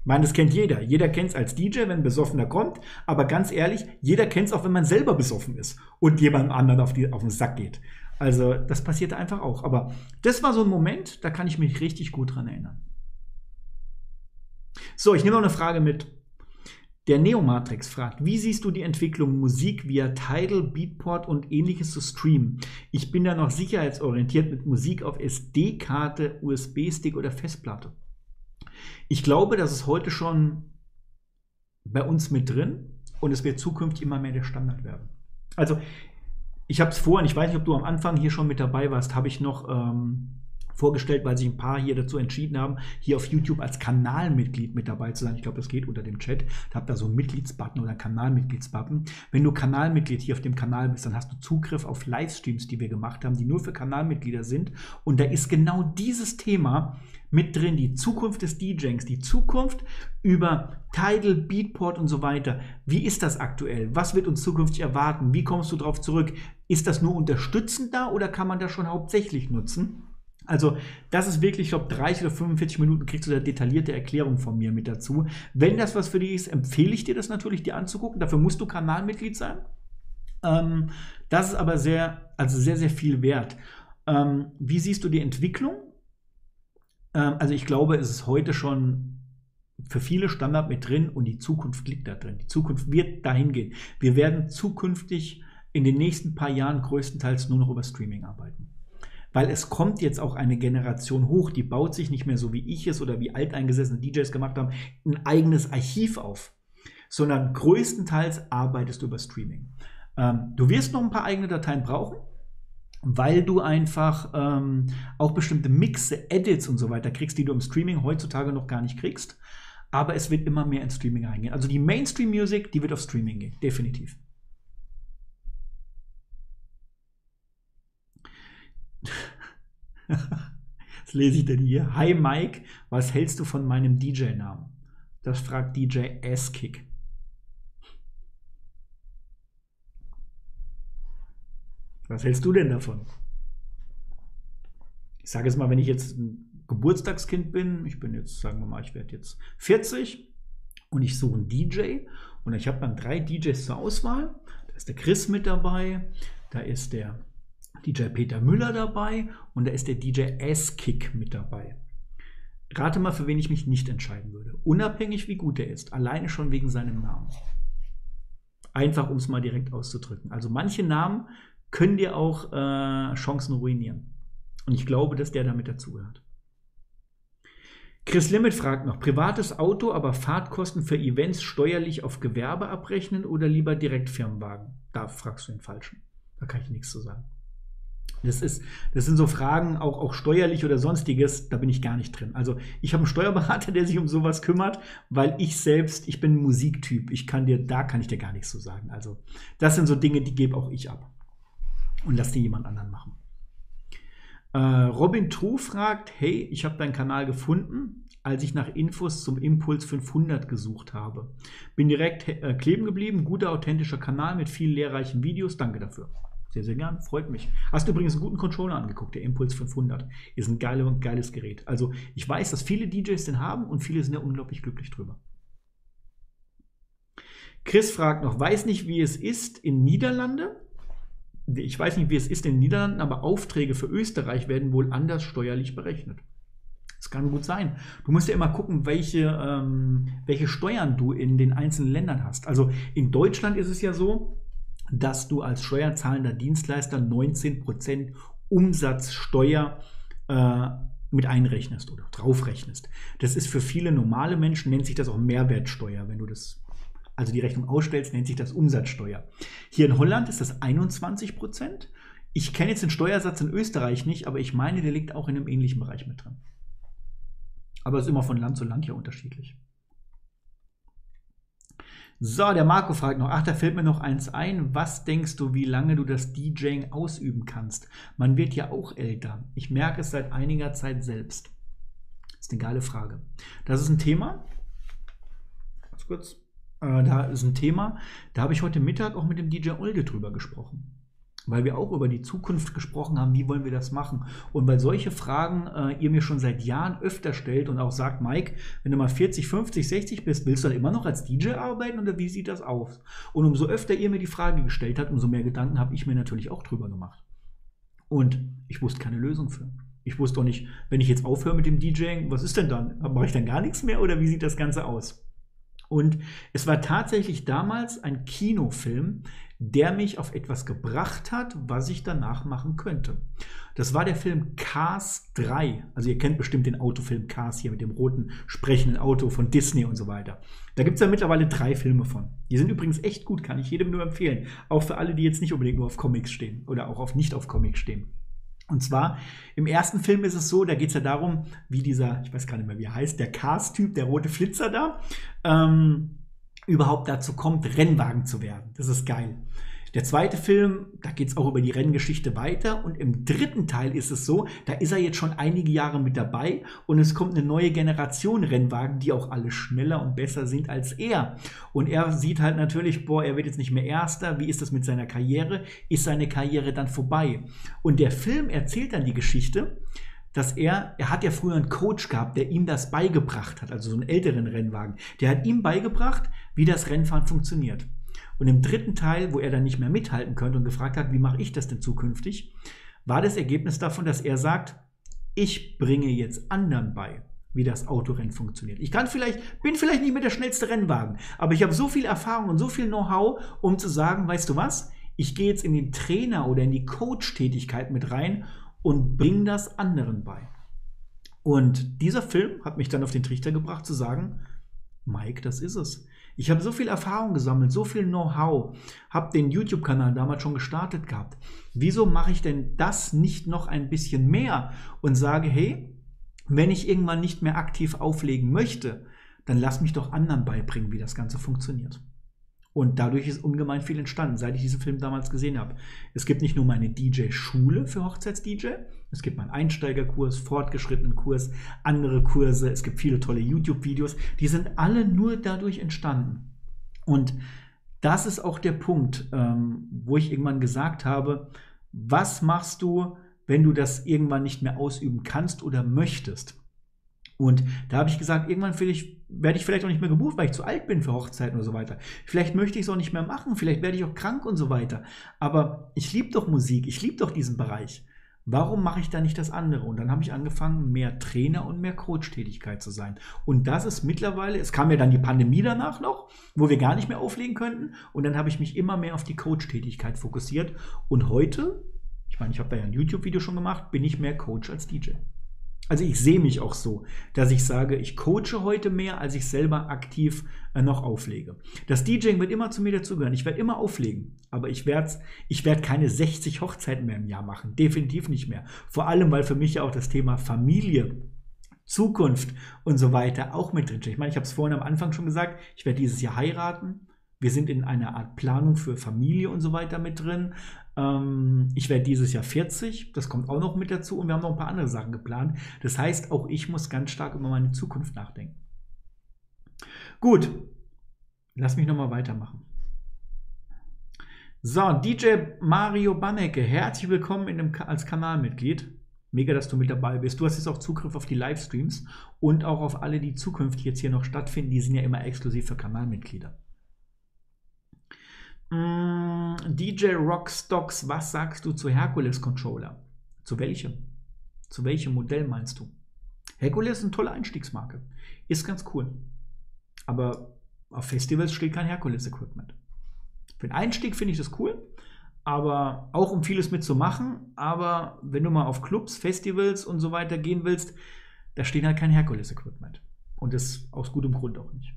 Ich meine, das kennt jeder. Jeder kennt es als DJ, wenn ein Besoffener kommt. Aber ganz ehrlich, jeder kennt es auch, wenn man selber besoffen ist und jemandem anderen auf, die, auf den Sack geht. Also, das passierte einfach auch. Aber das war so ein Moment, da kann ich mich richtig gut dran erinnern. So, ich nehme noch eine Frage mit. Der Neomatrix fragt, wie siehst du die Entwicklung Musik via Tidal, Beatport und ähnliches zu streamen? Ich bin da noch sicherheitsorientiert mit Musik auf SD-Karte, USB-Stick oder Festplatte. Ich glaube, das ist heute schon bei uns mit drin und es wird zukünftig immer mehr der Standard werden. Also, ich habe es vorhin, ich weiß nicht, ob du am Anfang hier schon mit dabei warst, habe ich noch ähm, vorgestellt, weil sich ein paar hier dazu entschieden haben, hier auf YouTube als Kanalmitglied mit dabei zu sein. Ich glaube, das geht unter dem Chat. Da habt ihr so einen Mitgliedsbutton oder Kanalmitgliedsbutton. Wenn du Kanalmitglied hier auf dem Kanal bist, dann hast du Zugriff auf Livestreams, die wir gemacht haben, die nur für Kanalmitglieder sind. Und da ist genau dieses Thema mit drin, die Zukunft des DJings, die Zukunft über Tidal, Beatport und so weiter. Wie ist das aktuell? Was wird uns zukünftig erwarten? Wie kommst du darauf zurück? Ist das nur unterstützend da oder kann man das schon hauptsächlich nutzen? Also, das ist wirklich, ich glaube, 30 oder 45 Minuten kriegst du da detaillierte Erklärung von mir mit dazu. Wenn das was für dich ist, empfehle ich dir das natürlich, dir anzugucken. Dafür musst du Kanalmitglied sein. Ähm, das ist aber sehr, also sehr, sehr viel wert. Ähm, wie siehst du die Entwicklung? Ähm, also, ich glaube, es ist heute schon für viele Standard mit drin und die Zukunft liegt da drin. Die Zukunft wird dahin gehen. Wir werden zukünftig in den nächsten paar Jahren größtenteils nur noch über Streaming arbeiten weil es kommt jetzt auch eine Generation hoch, die baut sich nicht mehr so wie ich es oder wie alteingesessene DJs gemacht haben, ein eigenes Archiv auf, sondern größtenteils arbeitest du über Streaming. Ähm, du wirst noch ein paar eigene Dateien brauchen, weil du einfach ähm, auch bestimmte Mixe, Edits und so weiter kriegst, die du im Streaming heutzutage noch gar nicht kriegst. Aber es wird immer mehr in Streaming reingehen. Also die Mainstream-Music, die wird auf Streaming gehen, definitiv. Was lese ich denn hier? Hi Mike, was hältst du von meinem DJ-Namen? Das fragt DJ S-Kick. Was hältst du denn davon? Ich sage es mal, wenn ich jetzt ein Geburtstagskind bin, ich bin jetzt, sagen wir mal, ich werde jetzt 40 und ich suche einen DJ und ich habe dann drei DJs zur Auswahl. Da ist der Chris mit dabei, da ist der DJ Peter Müller dabei und da ist der DJ S-Kick mit dabei. Rate mal, für wen ich mich nicht entscheiden würde. Unabhängig, wie gut er ist. Alleine schon wegen seinem Namen. Einfach, um es mal direkt auszudrücken. Also manche Namen können dir auch äh, Chancen ruinieren. Und ich glaube, dass der damit dazugehört. Chris Limit fragt noch, privates Auto, aber Fahrtkosten für Events steuerlich auf Gewerbe abrechnen oder lieber direkt Firmenwagen? Da fragst du den Falschen. Da kann ich nichts zu sagen. Das, ist, das sind so Fragen, auch, auch steuerlich oder sonstiges, da bin ich gar nicht drin. Also ich habe einen Steuerberater, der sich um sowas kümmert, weil ich selbst, ich bin Musiktyp. Ich kann dir, da kann ich dir gar nichts zu sagen. Also das sind so Dinge, die gebe auch ich ab. Und lass die jemand anderen machen. Äh, Robin True fragt, hey, ich habe deinen Kanal gefunden, als ich nach Infos zum Impuls 500 gesucht habe. Bin direkt äh, kleben geblieben, guter, authentischer Kanal mit vielen lehrreichen Videos. Danke dafür. Sehr, sehr gern, freut mich. Hast du übrigens einen guten Controller angeguckt, der Impuls 500. Ist ein geile, geiles Gerät. Also ich weiß, dass viele DJs den haben und viele sind ja unglaublich glücklich drüber. Chris fragt noch, weiß nicht, wie es ist in Niederlande. Ich weiß nicht, wie es ist in den Niederlanden, aber Aufträge für Österreich werden wohl anders steuerlich berechnet. Das kann gut sein. Du musst ja immer gucken, welche, ähm, welche Steuern du in den einzelnen Ländern hast. Also in Deutschland ist es ja so, dass du als steuerzahlender Dienstleister 19% Umsatzsteuer äh, mit einrechnest oder draufrechnest. Das ist für viele normale Menschen, nennt sich das auch Mehrwertsteuer. Wenn du das, also die Rechnung ausstellst, nennt sich das Umsatzsteuer. Hier in Holland ist das 21% Ich kenne jetzt den Steuersatz in Österreich nicht, aber ich meine, der liegt auch in einem ähnlichen Bereich mit drin. Aber es ist immer von Land zu Land ja unterschiedlich. So, der Marco fragt noch, ach, da fällt mir noch eins ein. Was denkst du, wie lange du das DJing ausüben kannst? Man wird ja auch älter. Ich merke es seit einiger Zeit selbst. Ist eine geile Frage. Das ist ein Thema. Ganz kurz. Äh, da ist ein Thema. Da habe ich heute Mittag auch mit dem DJ Olde drüber gesprochen weil wir auch über die Zukunft gesprochen haben, wie wollen wir das machen? Und weil solche Fragen äh, ihr mir schon seit Jahren öfter stellt und auch sagt, Mike, wenn du mal 40, 50, 60 bist, willst du dann immer noch als DJ arbeiten oder wie sieht das aus? Und umso öfter ihr mir die Frage gestellt habt, umso mehr Gedanken habe ich mir natürlich auch drüber gemacht. Und ich wusste keine Lösung für. Ich wusste auch nicht, wenn ich jetzt aufhöre mit dem DJing, was ist denn dann? Mache ich dann gar nichts mehr oder wie sieht das Ganze aus? Und es war tatsächlich damals ein Kinofilm, der mich auf etwas gebracht hat, was ich danach machen könnte. Das war der Film Cars 3. Also ihr kennt bestimmt den Autofilm Cars hier mit dem roten sprechenden Auto von Disney und so weiter. Da gibt es ja mittlerweile drei Filme von. Die sind übrigens echt gut, kann ich jedem nur empfehlen. Auch für alle, die jetzt nicht unbedingt nur auf Comics stehen oder auch auf nicht auf Comics stehen. Und zwar im ersten Film ist es so, da geht es ja darum, wie dieser, ich weiß gar nicht mehr, wie er heißt, der Cars-Typ, der rote Flitzer da, ähm, überhaupt dazu kommt, Rennwagen zu werden. Das ist geil. Der zweite Film, da geht es auch über die Renngeschichte weiter. Und im dritten Teil ist es so, da ist er jetzt schon einige Jahre mit dabei und es kommt eine neue Generation Rennwagen, die auch alle schneller und besser sind als er. Und er sieht halt natürlich, boah, er wird jetzt nicht mehr Erster. Wie ist das mit seiner Karriere? Ist seine Karriere dann vorbei? Und der Film erzählt dann die Geschichte, dass er, er hat ja früher einen Coach gehabt, der ihm das beigebracht hat, also so einen älteren Rennwagen. Der hat ihm beigebracht, wie das Rennfahren funktioniert. Und im dritten Teil, wo er dann nicht mehr mithalten könnte und gefragt hat, wie mache ich das denn zukünftig, war das Ergebnis davon, dass er sagt, ich bringe jetzt anderen bei, wie das Autorennen funktioniert. Ich kann vielleicht, bin vielleicht nicht mehr der schnellste Rennwagen, aber ich habe so viel Erfahrung und so viel Know-how, um zu sagen, weißt du was, ich gehe jetzt in den Trainer oder in die Coach-Tätigkeit mit rein und bringe das anderen bei. Und dieser Film hat mich dann auf den Trichter gebracht zu sagen, Mike, das ist es. Ich habe so viel Erfahrung gesammelt, so viel Know-how, habe den YouTube-Kanal damals schon gestartet gehabt. Wieso mache ich denn das nicht noch ein bisschen mehr und sage, hey, wenn ich irgendwann nicht mehr aktiv auflegen möchte, dann lass mich doch anderen beibringen, wie das Ganze funktioniert. Und dadurch ist ungemein viel entstanden, seit ich diesen Film damals gesehen habe. Es gibt nicht nur meine DJ-Schule für Hochzeits-DJ, es gibt meinen Einsteigerkurs, fortgeschrittenen Kurs, andere Kurse, es gibt viele tolle YouTube-Videos. Die sind alle nur dadurch entstanden. Und das ist auch der Punkt, ähm, wo ich irgendwann gesagt habe, was machst du, wenn du das irgendwann nicht mehr ausüben kannst oder möchtest? Und da habe ich gesagt, irgendwann ich, werde ich vielleicht auch nicht mehr gebucht, weil ich zu alt bin für Hochzeiten und so weiter. Vielleicht möchte ich es auch nicht mehr machen, vielleicht werde ich auch krank und so weiter. Aber ich liebe doch Musik, ich liebe doch diesen Bereich. Warum mache ich da nicht das andere? Und dann habe ich angefangen, mehr Trainer und mehr Coach-Tätigkeit zu sein. Und das ist mittlerweile, es kam ja dann die Pandemie danach noch, wo wir gar nicht mehr auflegen könnten. Und dann habe ich mich immer mehr auf die Coach-Tätigkeit fokussiert. Und heute, ich meine, ich habe da ja ein YouTube-Video schon gemacht, bin ich mehr Coach als DJ. Also ich sehe mich auch so, dass ich sage, ich coache heute mehr, als ich selber aktiv äh, noch auflege. Das DJing wird immer zu mir dazugehören. Ich werde immer auflegen, aber ich werde ich werd keine 60 Hochzeiten mehr im Jahr machen. Definitiv nicht mehr. Vor allem, weil für mich ja auch das Thema Familie Zukunft und so weiter auch mit drin steht. Ich meine, ich habe es vorhin am Anfang schon gesagt, ich werde dieses Jahr heiraten. Wir sind in einer Art Planung für Familie und so weiter mit drin. Ähm, ich werde dieses Jahr 40, das kommt auch noch mit dazu und wir haben noch ein paar andere Sachen geplant. Das heißt, auch ich muss ganz stark über meine Zukunft nachdenken. Gut, lass mich nochmal weitermachen. So, DJ Mario Bannecke, herzlich willkommen in dem, als Kanalmitglied. Mega, dass du mit dabei bist. Du hast jetzt auch Zugriff auf die Livestreams und auch auf alle, die zukünftig jetzt hier noch stattfinden. Die sind ja immer exklusiv für Kanalmitglieder. Mm, DJ Rockstocks, was sagst du zu Hercules Controller? Zu welchem? Zu welchem Modell meinst du? Hercules ist eine tolle Einstiegsmarke. Ist ganz cool. Aber auf Festivals steht kein Hercules Equipment. Für den Einstieg finde ich das cool, aber auch um vieles mitzumachen. Aber wenn du mal auf Clubs, Festivals und so weiter gehen willst, da steht halt kein Hercules Equipment. Und das aus gutem Grund auch nicht.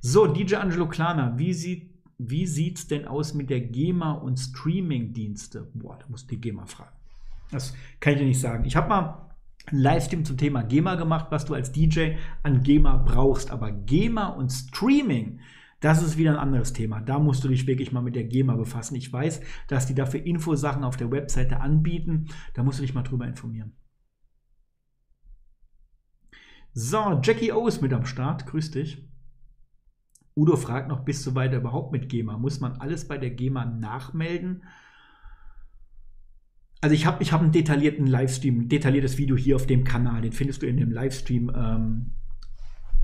So, DJ Angelo Klana, wie sieht wie sieht es denn aus mit der GEMA und Streaming-Dienste? Boah, da musst du die GEMA fragen. Das kann ich dir nicht sagen. Ich habe mal einen Livestream zum Thema GEMA gemacht, was du als DJ an GEMA brauchst. Aber GEMA und Streaming, das ist wieder ein anderes Thema. Da musst du dich wirklich mal mit der GEMA befassen. Ich weiß, dass die dafür Infosachen auf der Webseite anbieten. Da musst du dich mal drüber informieren. So, Jackie O ist mit am Start. Grüß dich. Udo fragt noch, bist du weiter überhaupt mit GEMA? Muss man alles bei der GEMA nachmelden? Also ich habe ich hab einen detaillierten Livestream, ein detailliertes Video hier auf dem Kanal. Den findest du in dem Livestream ähm,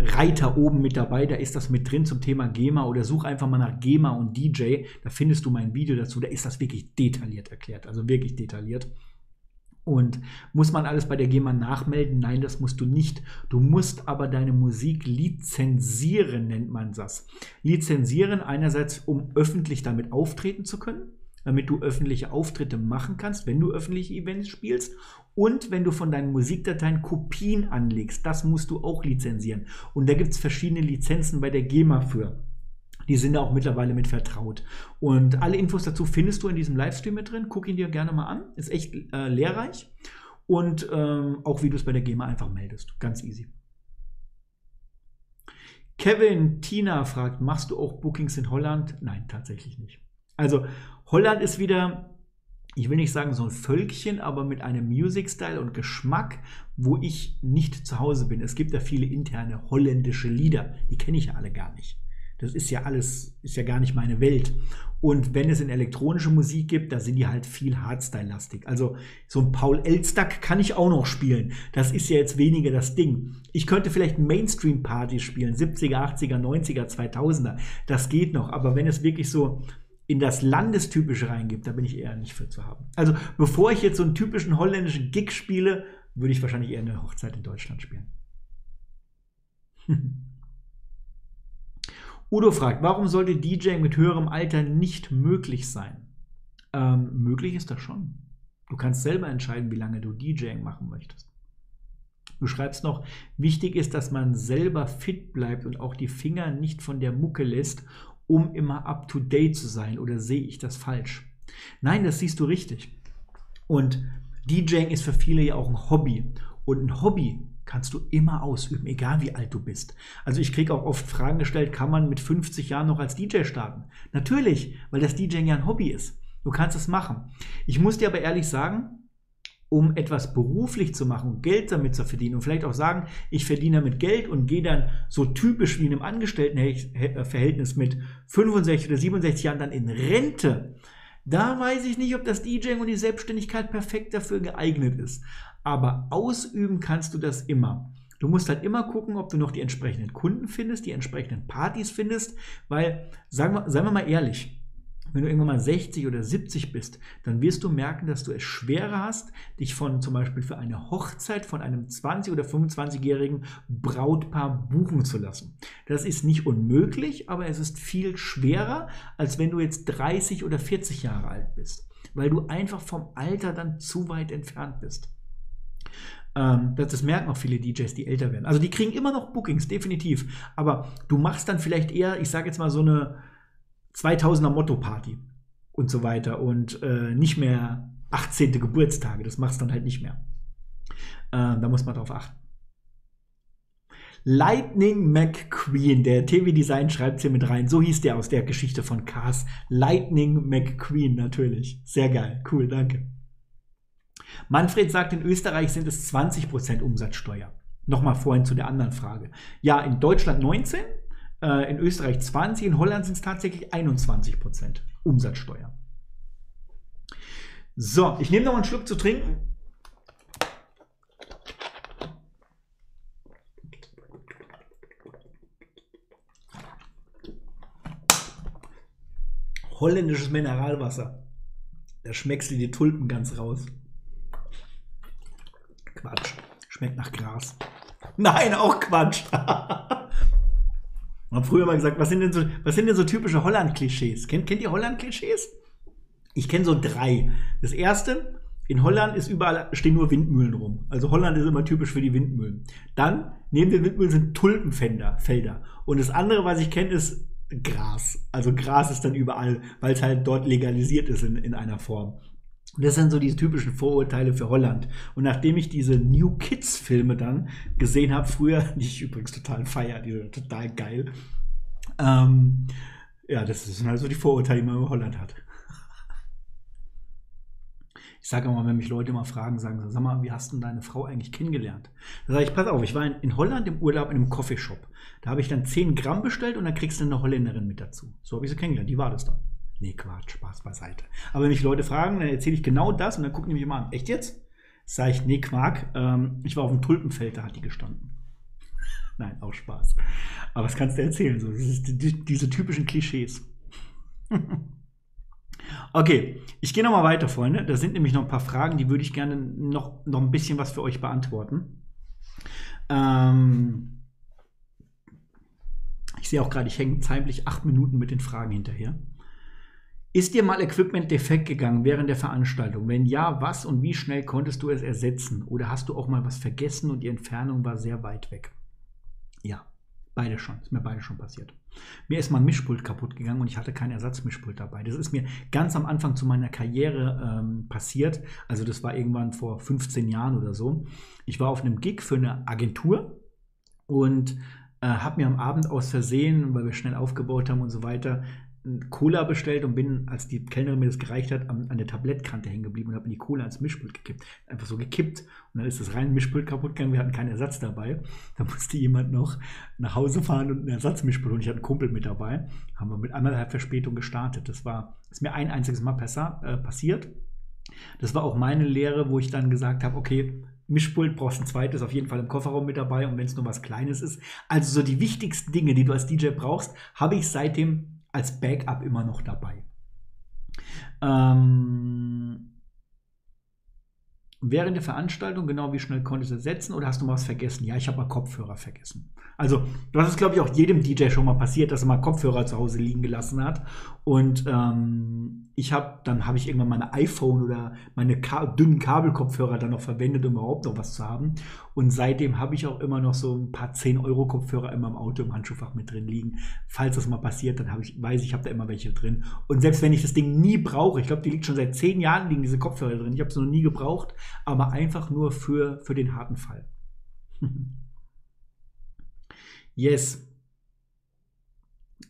Reiter oben mit dabei. Da ist das mit drin zum Thema GEMA oder such einfach mal nach GEMA und DJ. Da findest du mein Video dazu. Da ist das wirklich detailliert erklärt. Also wirklich detailliert. Und muss man alles bei der GEMA nachmelden? Nein, das musst du nicht. Du musst aber deine Musik lizenzieren, nennt man das. Lizenzieren einerseits, um öffentlich damit auftreten zu können, damit du öffentliche Auftritte machen kannst, wenn du öffentliche Events spielst. Und wenn du von deinen Musikdateien Kopien anlegst, das musst du auch lizenzieren. Und da gibt es verschiedene Lizenzen bei der GEMA für. Die sind da auch mittlerweile mit vertraut. Und alle Infos dazu findest du in diesem Livestream mit drin. Guck ihn dir gerne mal an. Ist echt äh, lehrreich. Und ähm, auch wie du es bei der GEMA einfach meldest. Ganz easy. Kevin Tina fragt, machst du auch Bookings in Holland? Nein, tatsächlich nicht. Also Holland ist wieder, ich will nicht sagen so ein Völkchen, aber mit einem Music-Style und Geschmack, wo ich nicht zu Hause bin. Es gibt da viele interne holländische Lieder, die kenne ich ja alle gar nicht. Das ist ja alles, ist ja gar nicht meine Welt. Und wenn es in elektronische Musik gibt, da sind die halt viel Hardstyle-lastig. Also so ein Paul Elstack kann ich auch noch spielen. Das ist ja jetzt weniger das Ding. Ich könnte vielleicht Mainstream-Partys spielen, 70er, 80er, 90er, 2000er. Das geht noch. Aber wenn es wirklich so in das Landestypische reingibt, da bin ich eher nicht für zu haben. Also bevor ich jetzt so einen typischen holländischen Gig spiele, würde ich wahrscheinlich eher eine Hochzeit in Deutschland spielen. Udo fragt, warum sollte DJing mit höherem Alter nicht möglich sein? Ähm, möglich ist das schon. Du kannst selber entscheiden, wie lange du DJing machen möchtest. Du schreibst noch, wichtig ist, dass man selber fit bleibt und auch die Finger nicht von der Mucke lässt, um immer up-to-date zu sein. Oder sehe ich das falsch? Nein, das siehst du richtig. Und DJing ist für viele ja auch ein Hobby. Und ein Hobby kannst du immer ausüben, egal wie alt du bist. Also ich kriege auch oft Fragen gestellt, kann man mit 50 Jahren noch als DJ starten? Natürlich, weil das DJing ja ein Hobby ist. Du kannst es machen. Ich muss dir aber ehrlich sagen, um etwas beruflich zu machen und Geld damit zu verdienen und vielleicht auch sagen, ich verdiene damit Geld und gehe dann so typisch wie in einem Angestelltenverhältnis mit 65 oder 67 Jahren dann in Rente, da weiß ich nicht, ob das DJing und die Selbstständigkeit perfekt dafür geeignet ist. Aber ausüben kannst du das immer. Du musst halt immer gucken, ob du noch die entsprechenden Kunden findest, die entsprechenden Partys findest, weil, sagen wir, seien wir mal ehrlich, wenn du irgendwann mal 60 oder 70 bist, dann wirst du merken, dass du es schwerer hast, dich von zum Beispiel für eine Hochzeit von einem 20- oder 25-jährigen Brautpaar buchen zu lassen. Das ist nicht unmöglich, aber es ist viel schwerer, als wenn du jetzt 30 oder 40 Jahre alt bist, weil du einfach vom Alter dann zu weit entfernt bist. Ähm, das, merken auch viele DJs, die älter werden. Also die kriegen immer noch Bookings, definitiv. Aber du machst dann vielleicht eher, ich sage jetzt mal so eine 2000er Motto-Party und so weiter und äh, nicht mehr 18. Geburtstage. Das machst du dann halt nicht mehr. Äh, da muss man drauf achten. Lightning McQueen, der TV-Design schreibt hier mit rein. So hieß der aus der Geschichte von Cars. Lightning McQueen, natürlich. Sehr geil. Cool, danke. Manfred sagt, in Österreich sind es 20% Umsatzsteuer. Nochmal vorhin zu der anderen Frage. Ja, in Deutschland 19, äh, in Österreich 20, in Holland sind es tatsächlich 21% Umsatzsteuer. So, ich nehme noch einen Schluck zu trinken. Holländisches Mineralwasser. Da schmeckst du die Tulpen ganz raus. Quatsch. Schmeckt nach Gras. Nein, auch Quatsch. Man hat früher mal gesagt, was sind denn so, was sind denn so typische Holland-Klischees? Kennt, kennt ihr Holland-Klischees? Ich kenne so drei. Das erste, in Holland ist überall stehen nur Windmühlen rum. Also Holland ist immer typisch für die Windmühlen. Dann neben den Windmühlen sind Tulpenfelder. Felder. Und das andere, was ich kenne, ist Gras. Also Gras ist dann überall, weil es halt dort legalisiert ist in, in einer Form. Und das sind so die typischen Vorurteile für Holland. Und nachdem ich diese New Kids Filme dann gesehen habe, früher, die ich übrigens total feier, die sind total geil. Ähm, ja, das sind halt so die Vorurteile, die man über Holland hat. Ich sage immer, wenn mich Leute mal fragen, sagen sie, sag mal, wie hast du deine Frau eigentlich kennengelernt? Da sage ich, pass auf, ich war in, in Holland im Urlaub in einem Coffeeshop. Da habe ich dann 10 Gramm bestellt und dann kriegst du eine Holländerin mit dazu. So habe ich sie kennengelernt, die war das dann. Nee, Quatsch, Spaß beiseite. Aber wenn mich Leute fragen, dann erzähle ich genau das und dann gucken die mich immer an. Echt jetzt? Sag ich, nee, Quark, ähm, ich war auf dem Tulpenfeld, da hat die gestanden. Nein, auch Spaß. Aber was kannst du erzählen? So, die, diese typischen Klischees. okay, ich gehe nochmal weiter, Freunde. Da sind nämlich noch ein paar Fragen, die würde ich gerne noch, noch ein bisschen was für euch beantworten. Ähm, ich sehe auch gerade, ich hänge zeitlich acht Minuten mit den Fragen hinterher. Ist dir mal Equipment defekt gegangen während der Veranstaltung? Wenn ja, was und wie schnell konntest du es ersetzen? Oder hast du auch mal was vergessen und die Entfernung war sehr weit weg? Ja, beide schon. Ist mir beide schon passiert. Mir ist mal ein Mischpult kaputt gegangen und ich hatte kein Ersatzmischpult dabei. Das ist mir ganz am Anfang zu meiner Karriere ähm, passiert. Also das war irgendwann vor 15 Jahren oder so. Ich war auf einem Gig für eine Agentur und äh, habe mir am Abend aus Versehen, weil wir schnell aufgebaut haben und so weiter, Cola bestellt und bin, als die Kellnerin mir das gereicht hat, an, an der Tablettkante hängen geblieben und habe die Cola ans Mischpult gekippt. Einfach so gekippt. Und dann ist das rein Mischpult kaputt gegangen. Wir hatten keinen Ersatz dabei. Da musste jemand noch nach Hause fahren und einen Ersatzmischpult. Und ich hatte einen Kumpel mit dabei. Haben wir mit anderthalb Verspätung gestartet. Das war, ist mir ein einziges Mal äh, passiert. Das war auch meine Lehre, wo ich dann gesagt habe, okay, Mischpult brauchst ein zweites auf jeden Fall im Kofferraum mit dabei und wenn es nur was Kleines ist. Also so die wichtigsten Dinge, die du als DJ brauchst, habe ich seitdem als Backup immer noch dabei. Ähm, während der Veranstaltung, genau wie schnell konntest du setzen oder hast du mal was vergessen? Ja, ich habe mal Kopfhörer vergessen. Also, das ist, glaube ich, auch jedem DJ schon mal passiert, dass er mal Kopfhörer zu Hause liegen gelassen hat. Und ähm, ich habe, dann habe ich irgendwann meine iPhone oder meine Ka dünnen Kabelkopfhörer dann noch verwendet, um überhaupt noch was zu haben. Und seitdem habe ich auch immer noch so ein paar 10-Euro-Kopfhörer immer im Auto im Handschuhfach mit drin liegen. Falls das mal passiert, dann ich, weiß ich, ich habe da immer welche drin. Und selbst wenn ich das Ding nie brauche, ich glaube, die liegt schon seit zehn Jahren, liegen diese Kopfhörer drin. Ich habe sie noch nie gebraucht, aber einfach nur für, für den harten Fall. Yes.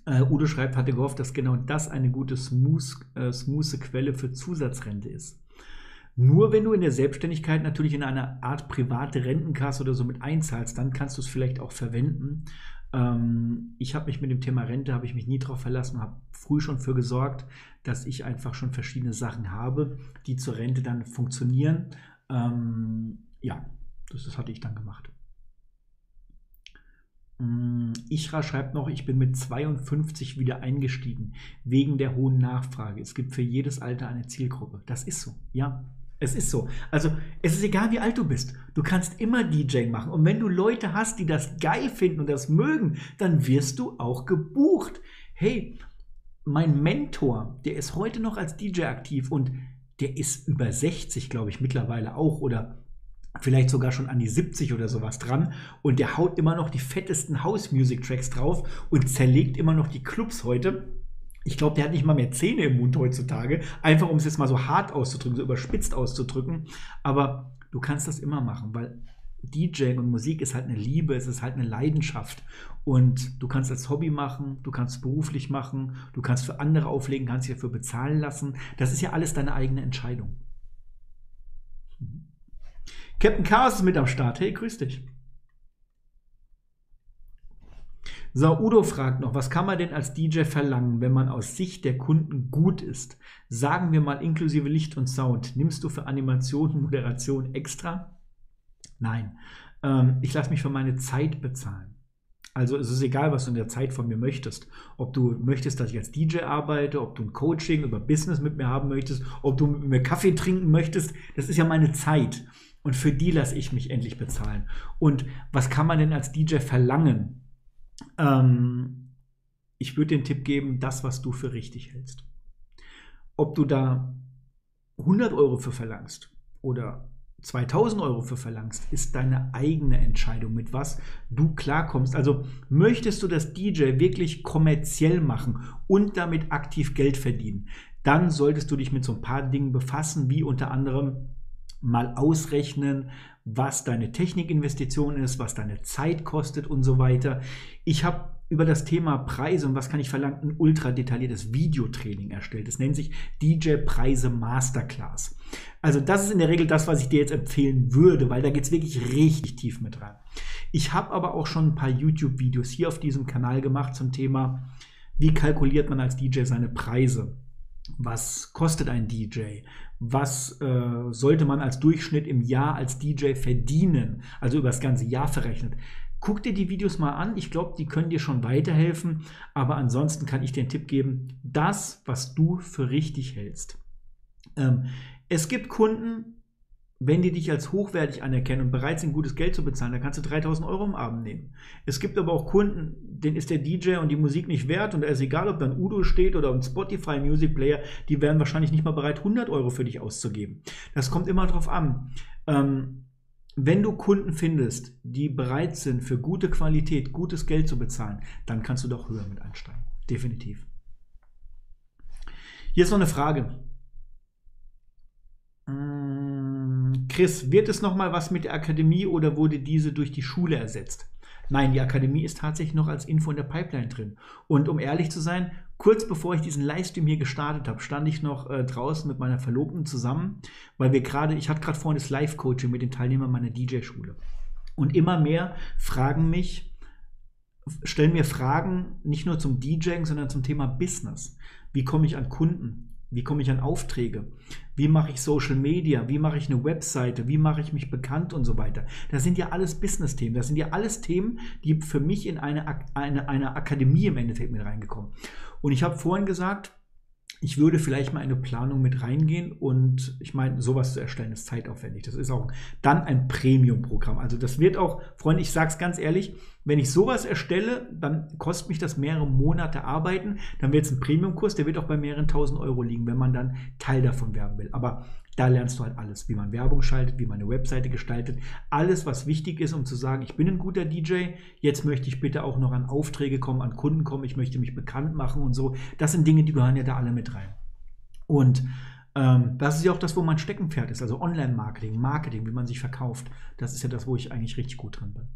Äh, Udo schreibt, hatte gehofft, dass genau das eine gute smooth, äh, Quelle für Zusatzrente ist. Nur wenn du in der Selbstständigkeit natürlich in einer Art private Rentenkasse oder so mit einzahlst, dann kannst du es vielleicht auch verwenden. Ähm, ich habe mich mit dem Thema Rente, habe ich mich nie darauf verlassen, habe früh schon für gesorgt, dass ich einfach schon verschiedene Sachen habe, die zur Rente dann funktionieren. Ähm, ja, das, das hatte ich dann gemacht. Mm, Ichra schreibt noch, ich bin mit 52 wieder eingestiegen, wegen der hohen Nachfrage. Es gibt für jedes Alter eine Zielgruppe. Das ist so, ja. Es ist so. Also, es ist egal, wie alt du bist. Du kannst immer DJ machen. Und wenn du Leute hast, die das geil finden und das mögen, dann wirst du auch gebucht. Hey, mein Mentor, der ist heute noch als DJ aktiv und der ist über 60, glaube ich, mittlerweile auch oder vielleicht sogar schon an die 70 oder sowas dran und der haut immer noch die fettesten House Music Tracks drauf und zerlegt immer noch die Clubs heute. Ich glaube, der hat nicht mal mehr Zähne im Mund heutzutage, einfach um es jetzt mal so hart auszudrücken, so überspitzt auszudrücken, aber du kannst das immer machen, weil DJ und Musik ist halt eine Liebe, es ist halt eine Leidenschaft. Und du kannst als Hobby machen, du kannst beruflich machen, du kannst für andere auflegen, kannst dich dafür bezahlen lassen. Das ist ja alles deine eigene Entscheidung. Captain Chaos ist mit am Start. Hey, grüß dich. So, Udo fragt noch, was kann man denn als DJ verlangen, wenn man aus Sicht der Kunden gut ist? Sagen wir mal inklusive Licht und Sound. Nimmst du für Animation und Moderation extra? Nein. Ähm, ich lasse mich für meine Zeit bezahlen. Also es ist egal, was du in der Zeit von mir möchtest. Ob du möchtest, dass ich als DJ arbeite, ob du ein Coaching über Business mit mir haben möchtest, ob du mit mir Kaffee trinken möchtest, das ist ja meine Zeit. Und für die lasse ich mich endlich bezahlen. Und was kann man denn als DJ verlangen? Ähm, ich würde den Tipp geben, das, was du für richtig hältst. Ob du da 100 Euro für verlangst oder 2000 Euro für verlangst, ist deine eigene Entscheidung, mit was du klarkommst. Also möchtest du das DJ wirklich kommerziell machen und damit aktiv Geld verdienen, dann solltest du dich mit so ein paar Dingen befassen, wie unter anderem mal ausrechnen, was deine Technikinvestition ist, was deine Zeit kostet und so weiter. Ich habe über das Thema Preise und was kann ich verlangen, ein ultra detailliertes Videotraining erstellt. Das nennt sich DJ Preise Masterclass. Also das ist in der Regel das, was ich dir jetzt empfehlen würde, weil da geht es wirklich richtig tief mit rein. Ich habe aber auch schon ein paar YouTube-Videos hier auf diesem Kanal gemacht zum Thema, wie kalkuliert man als DJ seine Preise. Was kostet ein DJ? Was äh, sollte man als Durchschnitt im Jahr als DJ verdienen? Also über das ganze Jahr verrechnet. Guck dir die Videos mal an. Ich glaube, die können dir schon weiterhelfen. Aber ansonsten kann ich dir einen Tipp geben: das, was du für richtig hältst. Ähm, es gibt Kunden, wenn die dich als hochwertig anerkennen und bereit sind, gutes Geld zu bezahlen, dann kannst du 3000 Euro im Abend nehmen. Es gibt aber auch Kunden, denen ist der DJ und die Musik nicht wert und da ist egal, ob da ein Udo steht oder ein Spotify Music Player, die wären wahrscheinlich nicht mal bereit, 100 Euro für dich auszugeben. Das kommt immer drauf an. Ähm, wenn du Kunden findest, die bereit sind, für gute Qualität gutes Geld zu bezahlen, dann kannst du doch höher mit einsteigen. Definitiv. Hier ist noch eine Frage. Mm, Chris, wird es noch mal was mit der Akademie oder wurde diese durch die Schule ersetzt? Nein, die Akademie ist tatsächlich noch als Info in der Pipeline drin. Und um ehrlich zu sein, kurz bevor ich diesen Livestream hier gestartet habe, stand ich noch äh, draußen mit meiner Verlobten zusammen, weil wir gerade, ich hatte gerade vorhin das Live-Coaching mit den Teilnehmern meiner DJ-Schule. Und immer mehr fragen mich, stellen mir Fragen nicht nur zum DJing, sondern zum Thema Business. Wie komme ich an Kunden? Wie komme ich an Aufträge? Wie mache ich Social Media? Wie mache ich eine Webseite? Wie mache ich mich bekannt und so weiter? Das sind ja alles Business-Themen. Das sind ja alles Themen, die für mich in eine, eine, eine Akademie im Endeffekt mit reingekommen. Und ich habe vorhin gesagt, ich würde vielleicht mal eine Planung mit reingehen und ich meine, sowas zu erstellen ist zeitaufwendig. Das ist auch dann ein Premium-Programm. Also das wird auch, Freunde, ich sage es ganz ehrlich, wenn ich sowas erstelle, dann kostet mich das mehrere Monate Arbeiten. Dann wird es ein Premium-Kurs, der wird auch bei mehreren tausend Euro liegen, wenn man dann Teil davon werben will. Aber da lernst du halt alles, wie man Werbung schaltet, wie man eine Webseite gestaltet. Alles, was wichtig ist, um zu sagen, ich bin ein guter DJ, jetzt möchte ich bitte auch noch an Aufträge kommen, an Kunden kommen, ich möchte mich bekannt machen und so. Das sind Dinge, die gehören ja da alle mit rein. Und ähm, das ist ja auch das, wo mein Steckenpferd ist, also Online-Marketing, Marketing, wie man sich verkauft. Das ist ja das, wo ich eigentlich richtig gut drin bin.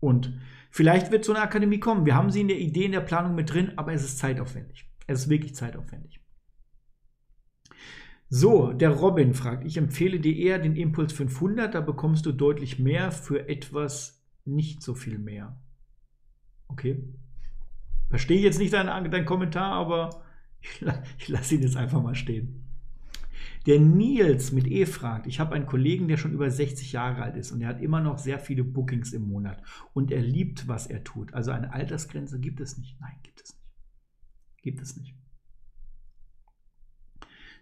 Und vielleicht wird so eine Akademie kommen. Wir haben sie in der Idee, in der Planung mit drin, aber es ist zeitaufwendig. Es ist wirklich zeitaufwendig. So, der Robin fragt, ich empfehle dir eher den Impuls 500, da bekommst du deutlich mehr für etwas nicht so viel mehr. Okay. Verstehe jetzt nicht deinen, deinen Kommentar, aber ich, ich lasse ihn jetzt einfach mal stehen. Der Nils mit E fragt, ich habe einen Kollegen, der schon über 60 Jahre alt ist und er hat immer noch sehr viele Bookings im Monat und er liebt, was er tut. Also eine Altersgrenze gibt es nicht. Nein, gibt es nicht. Gibt es nicht.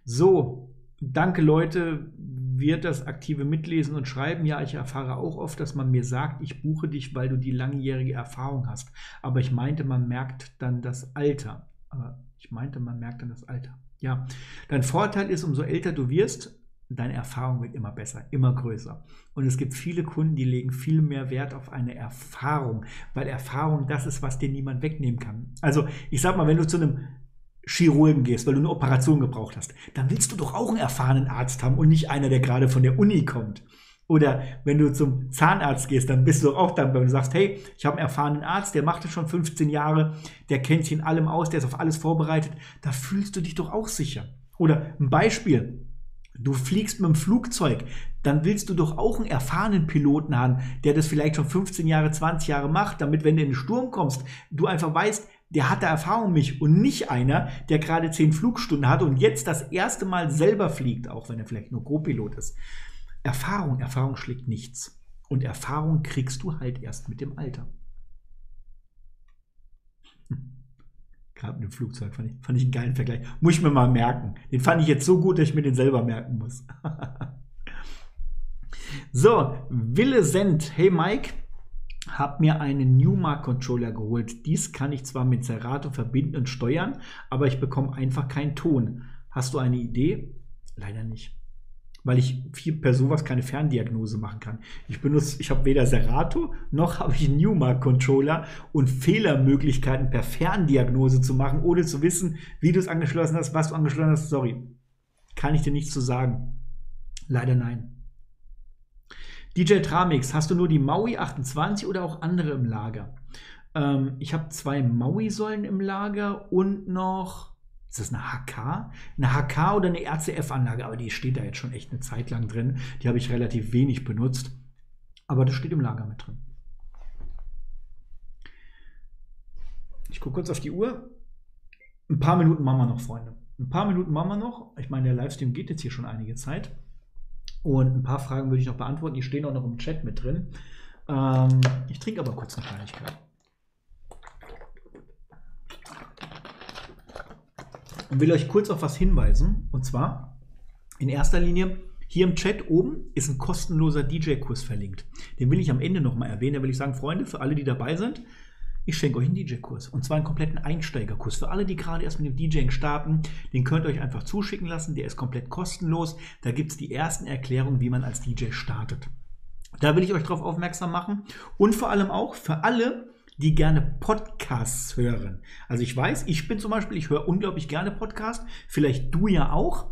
So, danke Leute, wird das aktive Mitlesen und Schreiben. Ja, ich erfahre auch oft, dass man mir sagt, ich buche dich, weil du die langjährige Erfahrung hast. Aber ich meinte, man merkt dann das Alter. Aber ich meinte, man merkt dann das Alter. Ja, dein Vorteil ist, umso älter du wirst, deine Erfahrung wird immer besser, immer größer. Und es gibt viele Kunden, die legen viel mehr Wert auf eine Erfahrung, weil Erfahrung das ist, was dir niemand wegnehmen kann. Also ich sag mal, wenn du zu einem Chirurgen gehst, weil du eine Operation gebraucht hast, dann willst du doch auch einen erfahrenen Arzt haben und nicht einer, der gerade von der Uni kommt. Oder wenn du zum Zahnarzt gehst, dann bist du auch dankbar, wenn du sagst, hey, ich habe einen erfahrenen Arzt, der macht es schon 15 Jahre, der kennt sich in allem aus, der ist auf alles vorbereitet. Da fühlst du dich doch auch sicher. Oder ein Beispiel, du fliegst mit dem Flugzeug, dann willst du doch auch einen erfahrenen Piloten haben, der das vielleicht schon 15 Jahre, 20 Jahre macht, damit, wenn du in den Sturm kommst, du einfach weißt, der hat da Erfahrung mich und nicht einer, der gerade zehn Flugstunden hat und jetzt das erste Mal selber fliegt, auch wenn er vielleicht nur Co-Pilot ist. Erfahrung, Erfahrung schlägt nichts. Und Erfahrung kriegst du halt erst mit dem Alter. Hm. Gerade mit dem Flugzeug fand ich, fand ich einen geilen Vergleich. Muss ich mir mal merken. Den fand ich jetzt so gut, dass ich mir den selber merken muss. so, Wille Send. Hey Mike, habe mir einen Newmark Controller geholt. Dies kann ich zwar mit Serato verbinden und steuern, aber ich bekomme einfach keinen Ton. Hast du eine Idee? Leider nicht. Weil ich viel per sowas keine Ferndiagnose machen kann. Ich benutze, ich habe weder Serato noch habe ich einen Newmark Controller und Fehlermöglichkeiten per Ferndiagnose zu machen, ohne zu wissen, wie du es angeschlossen hast, was du angeschlossen hast. Sorry. Kann ich dir nichts zu sagen. Leider nein. DJ Tramix, hast du nur die Maui 28 oder auch andere im Lager? Ähm, ich habe zwei Maui-Säulen im Lager und noch, ist das eine HK? Eine HK oder eine RCF-Anlage, aber die steht da jetzt schon echt eine Zeit lang drin. Die habe ich relativ wenig benutzt. Aber das steht im Lager mit drin. Ich gucke kurz auf die Uhr. Ein paar Minuten machen wir noch, Freunde. Ein paar Minuten machen wir noch. Ich meine, der Livestream geht jetzt hier schon einige Zeit. Und ein paar Fragen würde ich noch beantworten. Die stehen auch noch im Chat mit drin. Ähm, ich trinke aber kurz eine Kleinigkeit. Und will euch kurz auf was hinweisen. Und zwar in erster Linie, hier im Chat oben ist ein kostenloser DJ-Kurs verlinkt. Den will ich am Ende nochmal erwähnen. Da will ich sagen, Freunde, für alle, die dabei sind, ich schenke euch einen DJ-Kurs. Und zwar einen kompletten Einsteigerkurs. Für alle, die gerade erst mit dem DJing starten, den könnt ihr euch einfach zuschicken lassen. Der ist komplett kostenlos. Da gibt es die ersten Erklärungen, wie man als DJ startet. Da will ich euch darauf aufmerksam machen. Und vor allem auch für alle, die gerne Podcasts hören. Also ich weiß, ich bin zum Beispiel, ich höre unglaublich gerne Podcasts. Vielleicht du ja auch.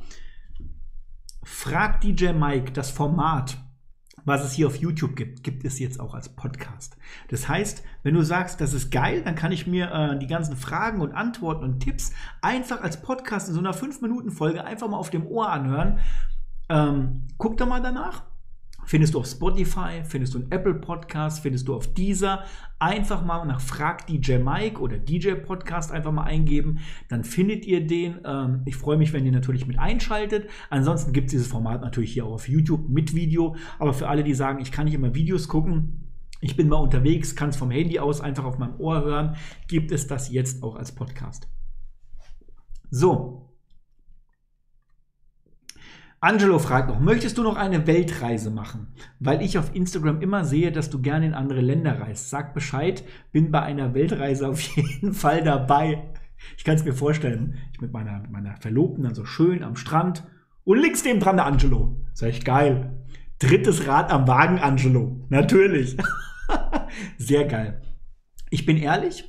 Frag DJ Mike das Format was es hier auf YouTube gibt, gibt es jetzt auch als Podcast. Das heißt, wenn du sagst, das ist geil, dann kann ich mir äh, die ganzen Fragen und Antworten und Tipps einfach als Podcast in so einer 5-Minuten-Folge einfach mal auf dem Ohr anhören. Ähm, guck da mal danach. Findest du auf Spotify, findest du in Apple Podcast, findest du auf Deezer. Einfach mal nach Frag DJ Mike oder DJ Podcast einfach mal eingeben. Dann findet ihr den. Ähm, ich freue mich, wenn ihr natürlich mit einschaltet. Ansonsten gibt es dieses Format natürlich hier auch auf YouTube mit Video. Aber für alle, die sagen, ich kann nicht immer Videos gucken, ich bin mal unterwegs, kann es vom Handy aus einfach auf meinem Ohr hören, gibt es das jetzt auch als Podcast. So, Angelo fragt noch, möchtest du noch eine Weltreise machen? Weil ich auf Instagram immer sehe, dass du gerne in andere Länder reist. Sag Bescheid, bin bei einer Weltreise auf jeden Fall dabei. Ich kann es mir vorstellen, ich mit meiner, meiner Verlobten dann so schön am Strand und links neben dran der Angelo. Ist echt geil. Drittes Rad am Wagen, Angelo. Natürlich. Sehr geil. Ich bin ehrlich,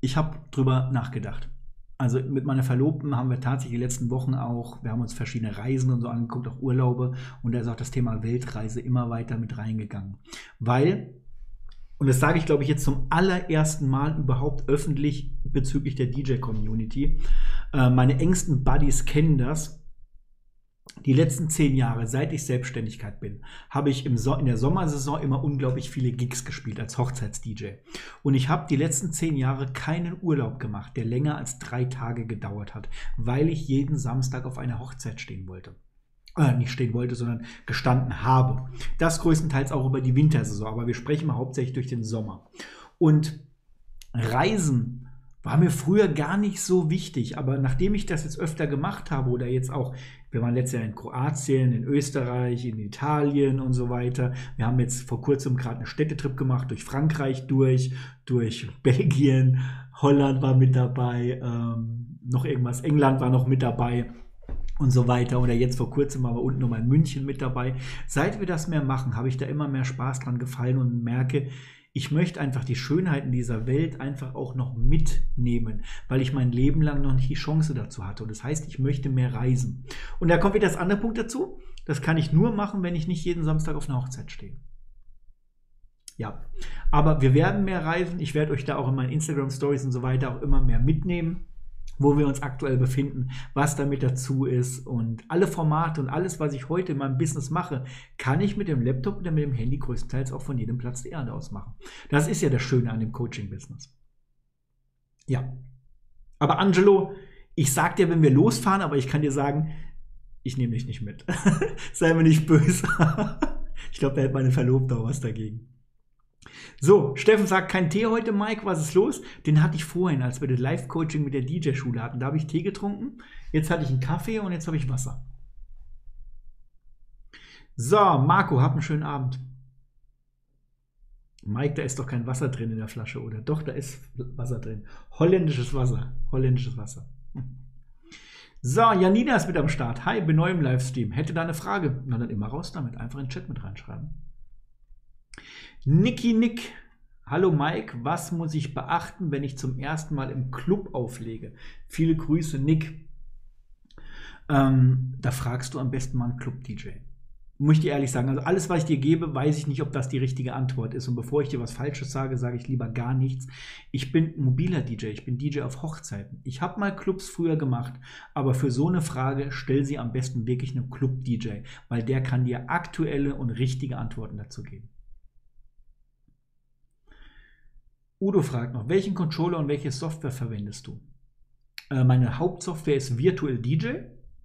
ich habe drüber nachgedacht also mit meiner Verlobten haben wir tatsächlich die letzten Wochen auch, wir haben uns verschiedene Reisen und so angeguckt, auch Urlaube, und da ist auch das Thema Weltreise immer weiter mit reingegangen. Weil, und das sage ich glaube ich jetzt zum allerersten Mal überhaupt öffentlich bezüglich der DJ-Community, äh, meine engsten Buddies kennen das, die letzten zehn Jahre, seit ich Selbstständigkeit bin, habe ich im so in der Sommersaison immer unglaublich viele Gigs gespielt als Hochzeits-DJ. Und ich habe die letzten zehn Jahre keinen Urlaub gemacht, der länger als drei Tage gedauert hat, weil ich jeden Samstag auf einer Hochzeit stehen wollte. äh, nicht stehen wollte, sondern gestanden habe. Das größtenteils auch über die Wintersaison, aber wir sprechen mal hauptsächlich durch den Sommer. Und Reisen war mir früher gar nicht so wichtig, aber nachdem ich das jetzt öfter gemacht habe oder jetzt auch, wir waren letztes Jahr in Kroatien, in Österreich, in Italien und so weiter. Wir haben jetzt vor kurzem gerade einen Städtetrip gemacht, durch Frankreich durch, durch Belgien, Holland war mit dabei, ähm, noch irgendwas, England war noch mit dabei und so weiter. Oder jetzt vor kurzem wir unten nochmal in München mit dabei. Seit wir das mehr machen, habe ich da immer mehr Spaß dran gefallen und merke, ich möchte einfach die Schönheiten dieser Welt einfach auch noch mitnehmen, weil ich mein Leben lang noch nicht die Chance dazu hatte. Und das heißt, ich möchte mehr reisen. Und da kommt wieder das andere Punkt dazu. Das kann ich nur machen, wenn ich nicht jeden Samstag auf einer Hochzeit stehe. Ja, aber wir werden mehr reisen. Ich werde euch da auch in meinen Instagram Stories und so weiter auch immer mehr mitnehmen wo wir uns aktuell befinden, was damit dazu ist und alle Formate und alles, was ich heute in meinem Business mache, kann ich mit dem Laptop oder mit dem Handy größtenteils auch von jedem Platz der Erde aus machen. Das ist ja das Schöne an dem Coaching-Business. Ja. Aber Angelo, ich sag dir, wenn wir losfahren, aber ich kann dir sagen, ich nehme dich nicht mit. Sei mir nicht böse. ich glaube, da hätte meine Verlobte auch was dagegen. So, Steffen sagt, kein Tee heute, Mike, was ist los? Den hatte ich vorhin, als wir das Live-Coaching mit der DJ-Schule hatten. Da habe ich Tee getrunken, jetzt hatte ich einen Kaffee und jetzt habe ich Wasser. So, Marco, hab einen schönen Abend. Mike, da ist doch kein Wasser drin in der Flasche, oder? Doch, da ist Wasser drin. Holländisches Wasser. Holländisches Wasser. So, Janina ist mit am Start. Hi, bin neu im Livestream. Hätte da eine Frage? Na dann immer raus damit. Einfach in den Chat mit reinschreiben. Niki Nick. Hallo Mike, was muss ich beachten, wenn ich zum ersten Mal im Club auflege? Viele Grüße, Nick. Ähm, da fragst du am besten mal einen Club-DJ. Muss ich dir ehrlich sagen, also alles, was ich dir gebe, weiß ich nicht, ob das die richtige Antwort ist. Und bevor ich dir was Falsches sage, sage ich lieber gar nichts. Ich bin mobiler DJ, ich bin DJ auf Hochzeiten. Ich habe mal Clubs früher gemacht, aber für so eine Frage stell sie am besten wirklich einem Club-DJ, weil der kann dir aktuelle und richtige Antworten dazu geben. Udo fragt noch, welchen Controller und welche Software verwendest du? Äh, meine Hauptsoftware ist Virtual DJ.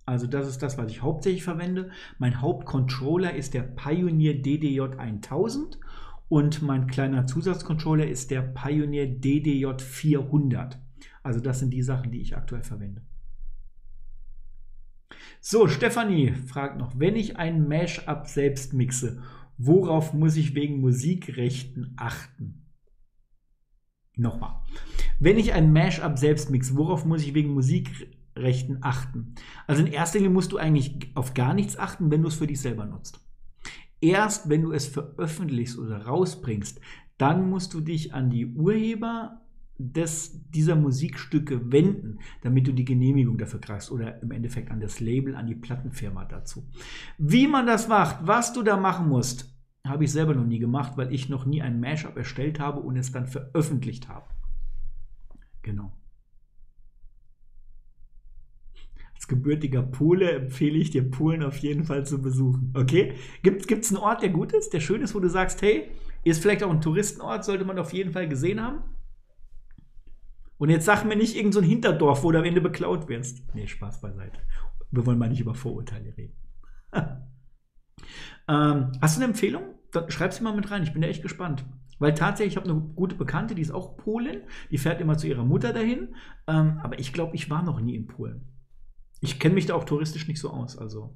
Also das ist das, was ich hauptsächlich verwende. Mein Hauptcontroller ist der Pioneer DDJ 1000 und mein kleiner Zusatzcontroller ist der Pioneer DDJ 400. Also das sind die Sachen, die ich aktuell verwende. So, Stefanie fragt noch, wenn ich ein Mashup selbst mixe, worauf muss ich wegen Musikrechten achten? Nochmal. Wenn ich ein Mashup selbst mixe, worauf muss ich wegen Musikrechten achten? Also in erster Linie musst du eigentlich auf gar nichts achten, wenn du es für dich selber nutzt. Erst wenn du es veröffentlichst oder rausbringst, dann musst du dich an die Urheber des, dieser Musikstücke wenden, damit du die Genehmigung dafür kriegst oder im Endeffekt an das Label, an die Plattenfirma dazu. Wie man das macht, was du da machen musst, habe ich selber noch nie gemacht, weil ich noch nie ein Mashup erstellt habe und es dann veröffentlicht habe. Genau. Als gebürtiger Pole empfehle ich dir, Polen auf jeden Fall zu besuchen. Okay? Gibt es einen Ort, der gut ist, der schön ist, wo du sagst, hey, ist vielleicht auch ein Touristenort, sollte man auf jeden Fall gesehen haben? Und jetzt sag mir nicht irgendein so Hinterdorf, wo du am Ende beklaut wirst. Nee, Spaß beiseite. Wir wollen mal nicht über Vorurteile reden. ähm, hast du eine Empfehlung? Dann schreib sie mal mit rein. Ich bin da echt gespannt. Weil tatsächlich, ich habe eine gute Bekannte, die ist auch Polin. Die fährt immer zu ihrer Mutter dahin. Ähm, aber ich glaube, ich war noch nie in Polen. Ich kenne mich da auch touristisch nicht so aus. Also.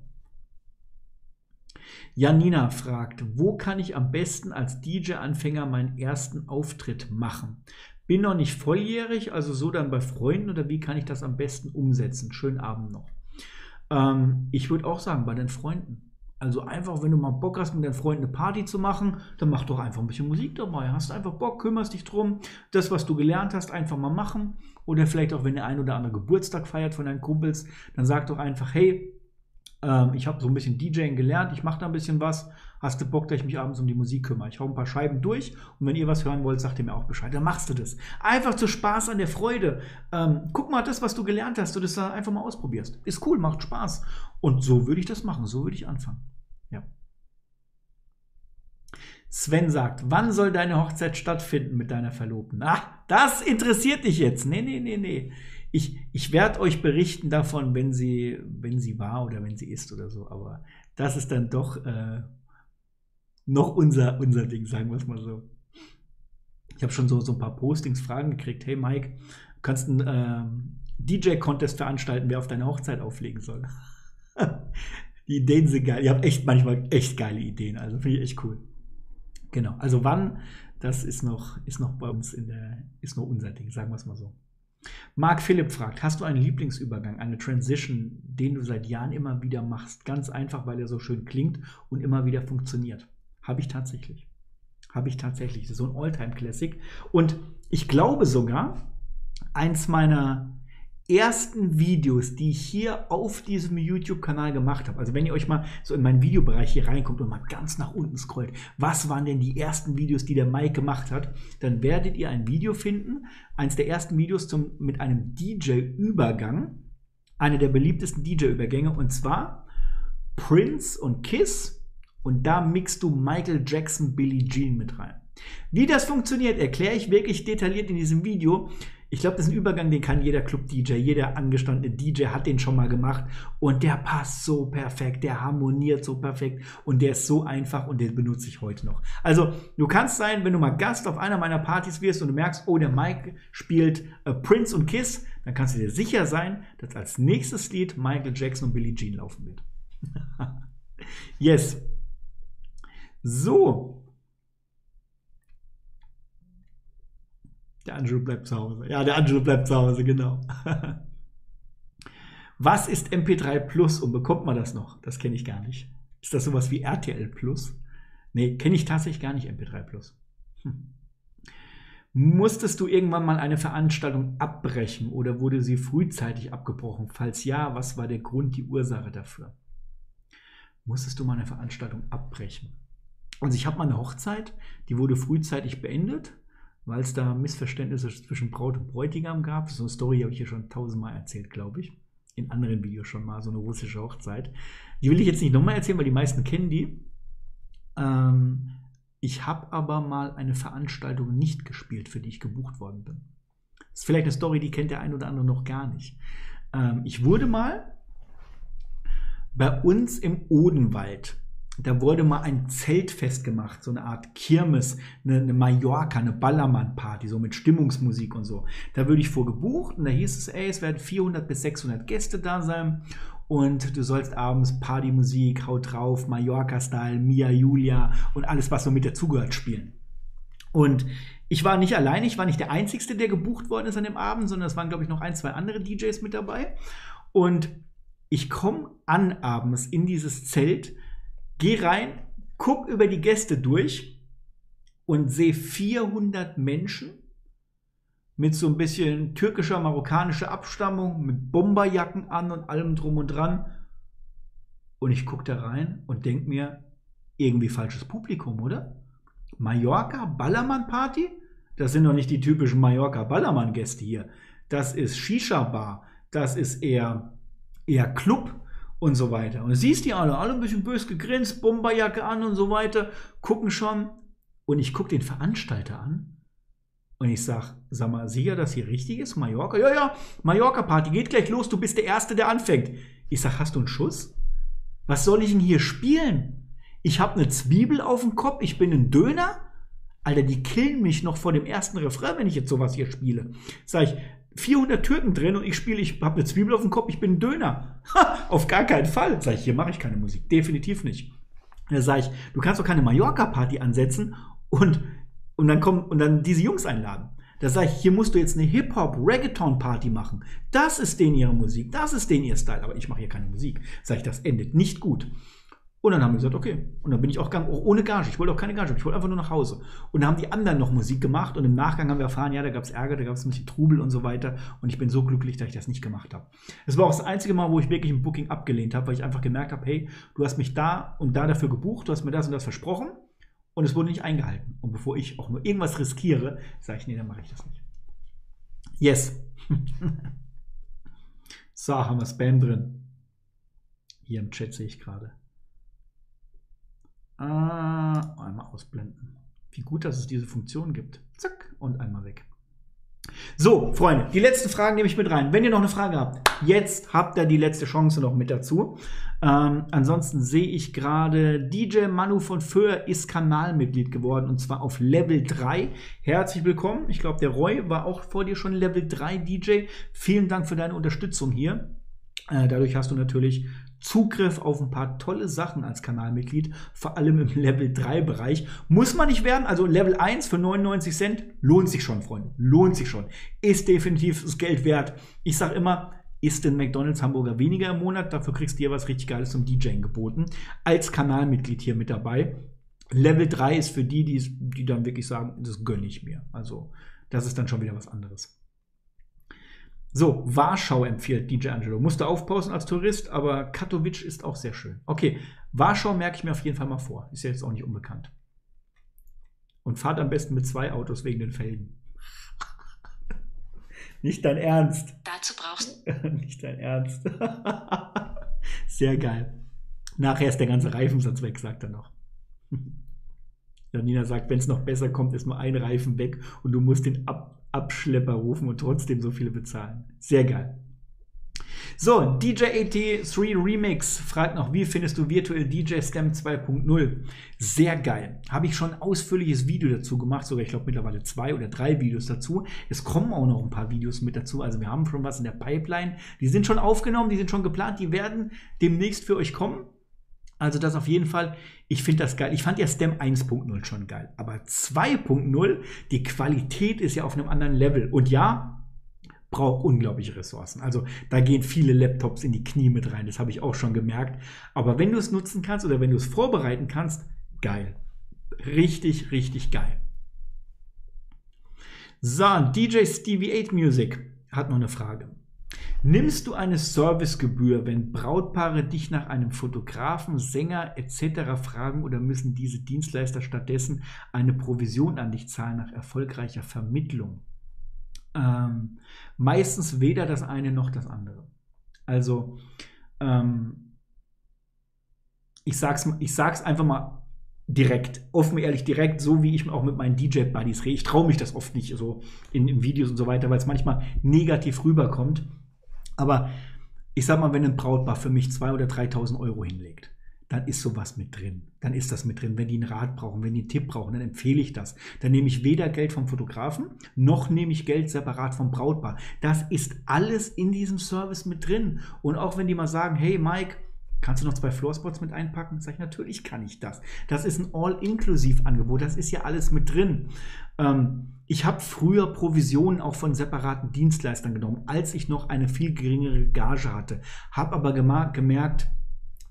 Janina fragt, wo kann ich am besten als DJ-Anfänger meinen ersten Auftritt machen? Bin noch nicht volljährig, also so dann bei Freunden oder wie kann ich das am besten umsetzen? Schönen Abend noch. Ähm, ich würde auch sagen, bei den Freunden. Also einfach, wenn du mal Bock hast, mit deinen Freunden eine Party zu machen, dann mach doch einfach ein bisschen Musik dabei. Hast einfach Bock, kümmerst dich drum, das, was du gelernt hast, einfach mal machen. Oder vielleicht auch, wenn der ein oder andere Geburtstag feiert von deinen Kumpels, dann sag doch einfach, hey, ähm, ich habe so ein bisschen DJing gelernt, ich mache da ein bisschen was. Hast du Bock, dass ich mich abends um die Musik kümmere? Ich hau ein paar Scheiben durch und wenn ihr was hören wollt, sagt ihr mir auch Bescheid. Dann machst du das. Einfach zu Spaß an der Freude. Ähm, guck mal das, was du gelernt hast, du das da einfach mal ausprobierst. Ist cool, macht Spaß. Und so würde ich das machen, so würde ich anfangen. Ja. Sven sagt, wann soll deine Hochzeit stattfinden mit deiner Verlobten? Ach, das interessiert dich jetzt. Nee, nee, nee, nee. ich, ich werde euch berichten davon, wenn sie, wenn sie war oder wenn sie ist oder so. Aber das ist dann doch äh, noch unser, unser Ding, sagen wir es mal so. Ich habe schon so, so ein paar Postings, Fragen gekriegt. Hey Mike, kannst du einen äh, DJ-Contest veranstalten, wer auf deine Hochzeit auflegen soll? Die Ideen sind geil. Ihr habt echt manchmal echt geile Ideen. Also finde ich echt cool. Genau. Also wann, das ist noch, ist noch bei uns in der, ist noch unser Ding, sagen wir es mal so. Marc Philipp fragt, hast du einen Lieblingsübergang, eine Transition, den du seit Jahren immer wieder machst? Ganz einfach, weil er so schön klingt und immer wieder funktioniert. Habe ich tatsächlich. Habe ich tatsächlich. Das ist so ein Alltime-Classic. Und ich glaube sogar, eins meiner ersten Videos, die ich hier auf diesem YouTube-Kanal gemacht habe. Also wenn ihr euch mal so in meinen Videobereich hier reinkommt und mal ganz nach unten scrollt, was waren denn die ersten Videos, die der Mike gemacht hat, dann werdet ihr ein Video finden, eins der ersten Videos zum, mit einem DJ-Übergang, eine der beliebtesten DJ-Übergänge und zwar Prince und Kiss und da mixt du Michael Jackson, Billie Jean mit rein. Wie das funktioniert, erkläre ich wirklich detailliert in diesem Video. Ich glaube, das ist ein Übergang, den kann jeder Club-DJ, jeder angestandene DJ hat den schon mal gemacht und der passt so perfekt, der harmoniert so perfekt und der ist so einfach und den benutze ich heute noch. Also, du kannst sein, wenn du mal Gast auf einer meiner Partys wirst und du merkst, oh, der Mike spielt äh, Prince und Kiss, dann kannst du dir sicher sein, dass als nächstes Lied Michael Jackson und Billie Jean laufen wird. yes. So, Der Angelo bleibt zu Hause. Ja, der Angelo bleibt zu Hause, genau. Was ist MP3 Plus und bekommt man das noch? Das kenne ich gar nicht. Ist das sowas wie RTL Plus? Nee, kenne ich tatsächlich gar nicht MP3 Plus. Hm. Musstest du irgendwann mal eine Veranstaltung abbrechen oder wurde sie frühzeitig abgebrochen? Falls ja, was war der Grund, die Ursache dafür? Musstest du mal eine Veranstaltung abbrechen? Und ich habe mal eine Hochzeit, die wurde frühzeitig beendet weil es da Missverständnisse zwischen Braut und Bräutigam gab. So eine Story habe ich hier schon tausendmal erzählt, glaube ich. In anderen Videos schon mal, so eine russische Hochzeit. Die will ich jetzt nicht nochmal erzählen, weil die meisten kennen die. Ähm, ich habe aber mal eine Veranstaltung nicht gespielt, für die ich gebucht worden bin. Das ist vielleicht eine Story, die kennt der ein oder andere noch gar nicht. Ähm, ich wurde mal bei uns im Odenwald da wurde mal ein Zeltfest gemacht, so eine Art Kirmes, eine, eine Mallorca, eine Ballermann-Party, so mit Stimmungsmusik und so. Da würde ich vorgebucht und da hieß es, ey, es werden 400 bis 600 Gäste da sein und du sollst abends Partymusik, Haut drauf, Mallorca-Style, Mia Julia und alles, was so mit dazugehört, spielen. Und ich war nicht allein, ich war nicht der Einzige, der gebucht worden ist an dem Abend, sondern es waren, glaube ich, noch ein, zwei andere DJs mit dabei. Und ich komme an abends in dieses Zelt Geh rein, guck über die Gäste durch und sehe 400 Menschen mit so ein bisschen türkischer, marokkanischer Abstammung, mit Bomberjacken an und allem drum und dran. Und ich gucke da rein und denke mir, irgendwie falsches Publikum, oder? Mallorca Ballermann Party? Das sind doch nicht die typischen Mallorca Ballermann Gäste hier. Das ist Shisha Bar. Das ist eher, eher Club und so weiter. Und siehst die alle, alle ein bisschen bös gegrinst, Bomberjacke an und so weiter, gucken schon. Und ich gucke den Veranstalter an und ich sage, sag mal, sicher, dass hier richtig ist? Mallorca? Ja, ja, Mallorca-Party, geht gleich los, du bist der Erste, der anfängt. Ich sage, hast du einen Schuss? Was soll ich denn hier spielen? Ich habe eine Zwiebel auf dem Kopf, ich bin ein Döner? Alter, die killen mich noch vor dem ersten Refrain, wenn ich jetzt sowas hier spiele. Sag ich, 400 Türken drin und ich spiele, ich habe eine Zwiebel auf dem Kopf, ich bin ein Döner. Ha, auf gar keinen Fall. Sag ich, hier mache ich keine Musik. Definitiv nicht. Da sage ich, du kannst doch keine Mallorca-Party ansetzen und, und, dann kommen, und dann diese Jungs einladen. Da sage ich, hier musst du jetzt eine Hip-Hop-Reggaeton-Party machen. Das ist denen ihre Musik, das ist denen ihr Style. Aber ich mache hier keine Musik. Sage ich, das endet nicht gut. Und dann haben wir gesagt, okay. Und dann bin ich auch gegangen, ohne Gage. Ich wollte auch keine Gage, ich wollte einfach nur nach Hause. Und dann haben die anderen noch Musik gemacht und im Nachgang haben wir erfahren, ja, da gab es Ärger, da gab es ein bisschen Trubel und so weiter. Und ich bin so glücklich, dass ich das nicht gemacht habe. Es war auch das einzige Mal, wo ich wirklich ein Booking abgelehnt habe, weil ich einfach gemerkt habe, hey, du hast mich da und da dafür gebucht, du hast mir das und das versprochen und es wurde nicht eingehalten. Und bevor ich auch nur irgendwas riskiere, sage ich, nee, dann mache ich das nicht. Yes. so, haben wir Spam drin. Hier im Chat sehe ich gerade. Ah, einmal ausblenden. Wie gut, dass es diese Funktion gibt. Zack, und einmal weg. So, Freunde, die letzten Fragen nehme ich mit rein. Wenn ihr noch eine Frage habt, jetzt habt ihr die letzte Chance noch mit dazu. Ähm, ansonsten sehe ich gerade, DJ Manu von Föhr ist Kanalmitglied geworden und zwar auf Level 3. Herzlich willkommen. Ich glaube, der Roy war auch vor dir schon Level 3 DJ. Vielen Dank für deine Unterstützung hier. Äh, dadurch hast du natürlich Zugriff auf ein paar tolle Sachen als Kanalmitglied, vor allem im Level 3 Bereich. Muss man nicht werden, also Level 1 für 99 Cent lohnt sich schon, Freunde. Lohnt sich schon. Ist definitiv das Geld wert. Ich sage immer, ist den McDonalds Hamburger weniger im Monat, dafür kriegst du dir was richtig Geiles zum DJing geboten. Als Kanalmitglied hier mit dabei. Level 3 ist für die, die, die dann wirklich sagen, das gönne ich mir. Also, das ist dann schon wieder was anderes. So, Warschau empfiehlt DJ Angelo. Musste aufpausen als Tourist, aber Katowice ist auch sehr schön. Okay, Warschau merke ich mir auf jeden Fall mal vor. Ist ja jetzt auch nicht unbekannt. Und fahrt am besten mit zwei Autos wegen den Felgen. nicht dein Ernst. Dazu brauchst du. nicht dein Ernst. sehr geil. Nachher ist der ganze Reifensatz weg, sagt er noch. Janina sagt, wenn es noch besser kommt, ist nur ein Reifen weg und du musst den ab Abschlepper rufen und trotzdem so viele bezahlen. Sehr geil. So, DJ83 Remix fragt noch, wie findest du Virtual DJ Stem 2.0? Sehr geil. Habe ich schon ein ausführliches Video dazu gemacht, sogar ich glaube mittlerweile zwei oder drei Videos dazu. Es kommen auch noch ein paar Videos mit dazu, also wir haben schon was in der Pipeline. Die sind schon aufgenommen, die sind schon geplant, die werden demnächst für euch kommen. Also das auf jeden Fall. Ich finde das geil. Ich fand ja STEM 1.0 schon geil. Aber 2.0, die Qualität ist ja auf einem anderen Level. Und ja, braucht unglaubliche Ressourcen. Also da gehen viele Laptops in die Knie mit rein. Das habe ich auch schon gemerkt. Aber wenn du es nutzen kannst oder wenn du es vorbereiten kannst, geil. Richtig, richtig geil. So, DJ Stevie 8 Music hat noch eine Frage. Nimmst du eine Servicegebühr, wenn Brautpaare dich nach einem Fotografen, Sänger etc. fragen oder müssen diese Dienstleister stattdessen eine Provision an dich zahlen nach erfolgreicher Vermittlung? Ähm, meistens weder das eine noch das andere. Also, ähm, ich sag's, ich sag's einfach mal direkt, offen ehrlich direkt, so wie ich auch mit meinen DJ-Buddies rede. Ich traue mich das oft nicht so in, in Videos und so weiter, weil es manchmal negativ rüberkommt. Aber ich sag mal, wenn ein Brautpaar für mich 2.000 oder 3.000 Euro hinlegt, dann ist sowas mit drin. Dann ist das mit drin. Wenn die einen Rat brauchen, wenn die einen Tipp brauchen, dann empfehle ich das. Dann nehme ich weder Geld vom Fotografen, noch nehme ich Geld separat vom Brautpaar. Das ist alles in diesem Service mit drin. Und auch wenn die mal sagen, hey Mike, Kannst du noch zwei Floorspots mit einpacken? Sag ich, natürlich kann ich das. Das ist ein All-Inklusiv-Angebot. Das ist ja alles mit drin. Ähm, ich habe früher Provisionen auch von separaten Dienstleistern genommen, als ich noch eine viel geringere Gage hatte. Habe aber gemerkt,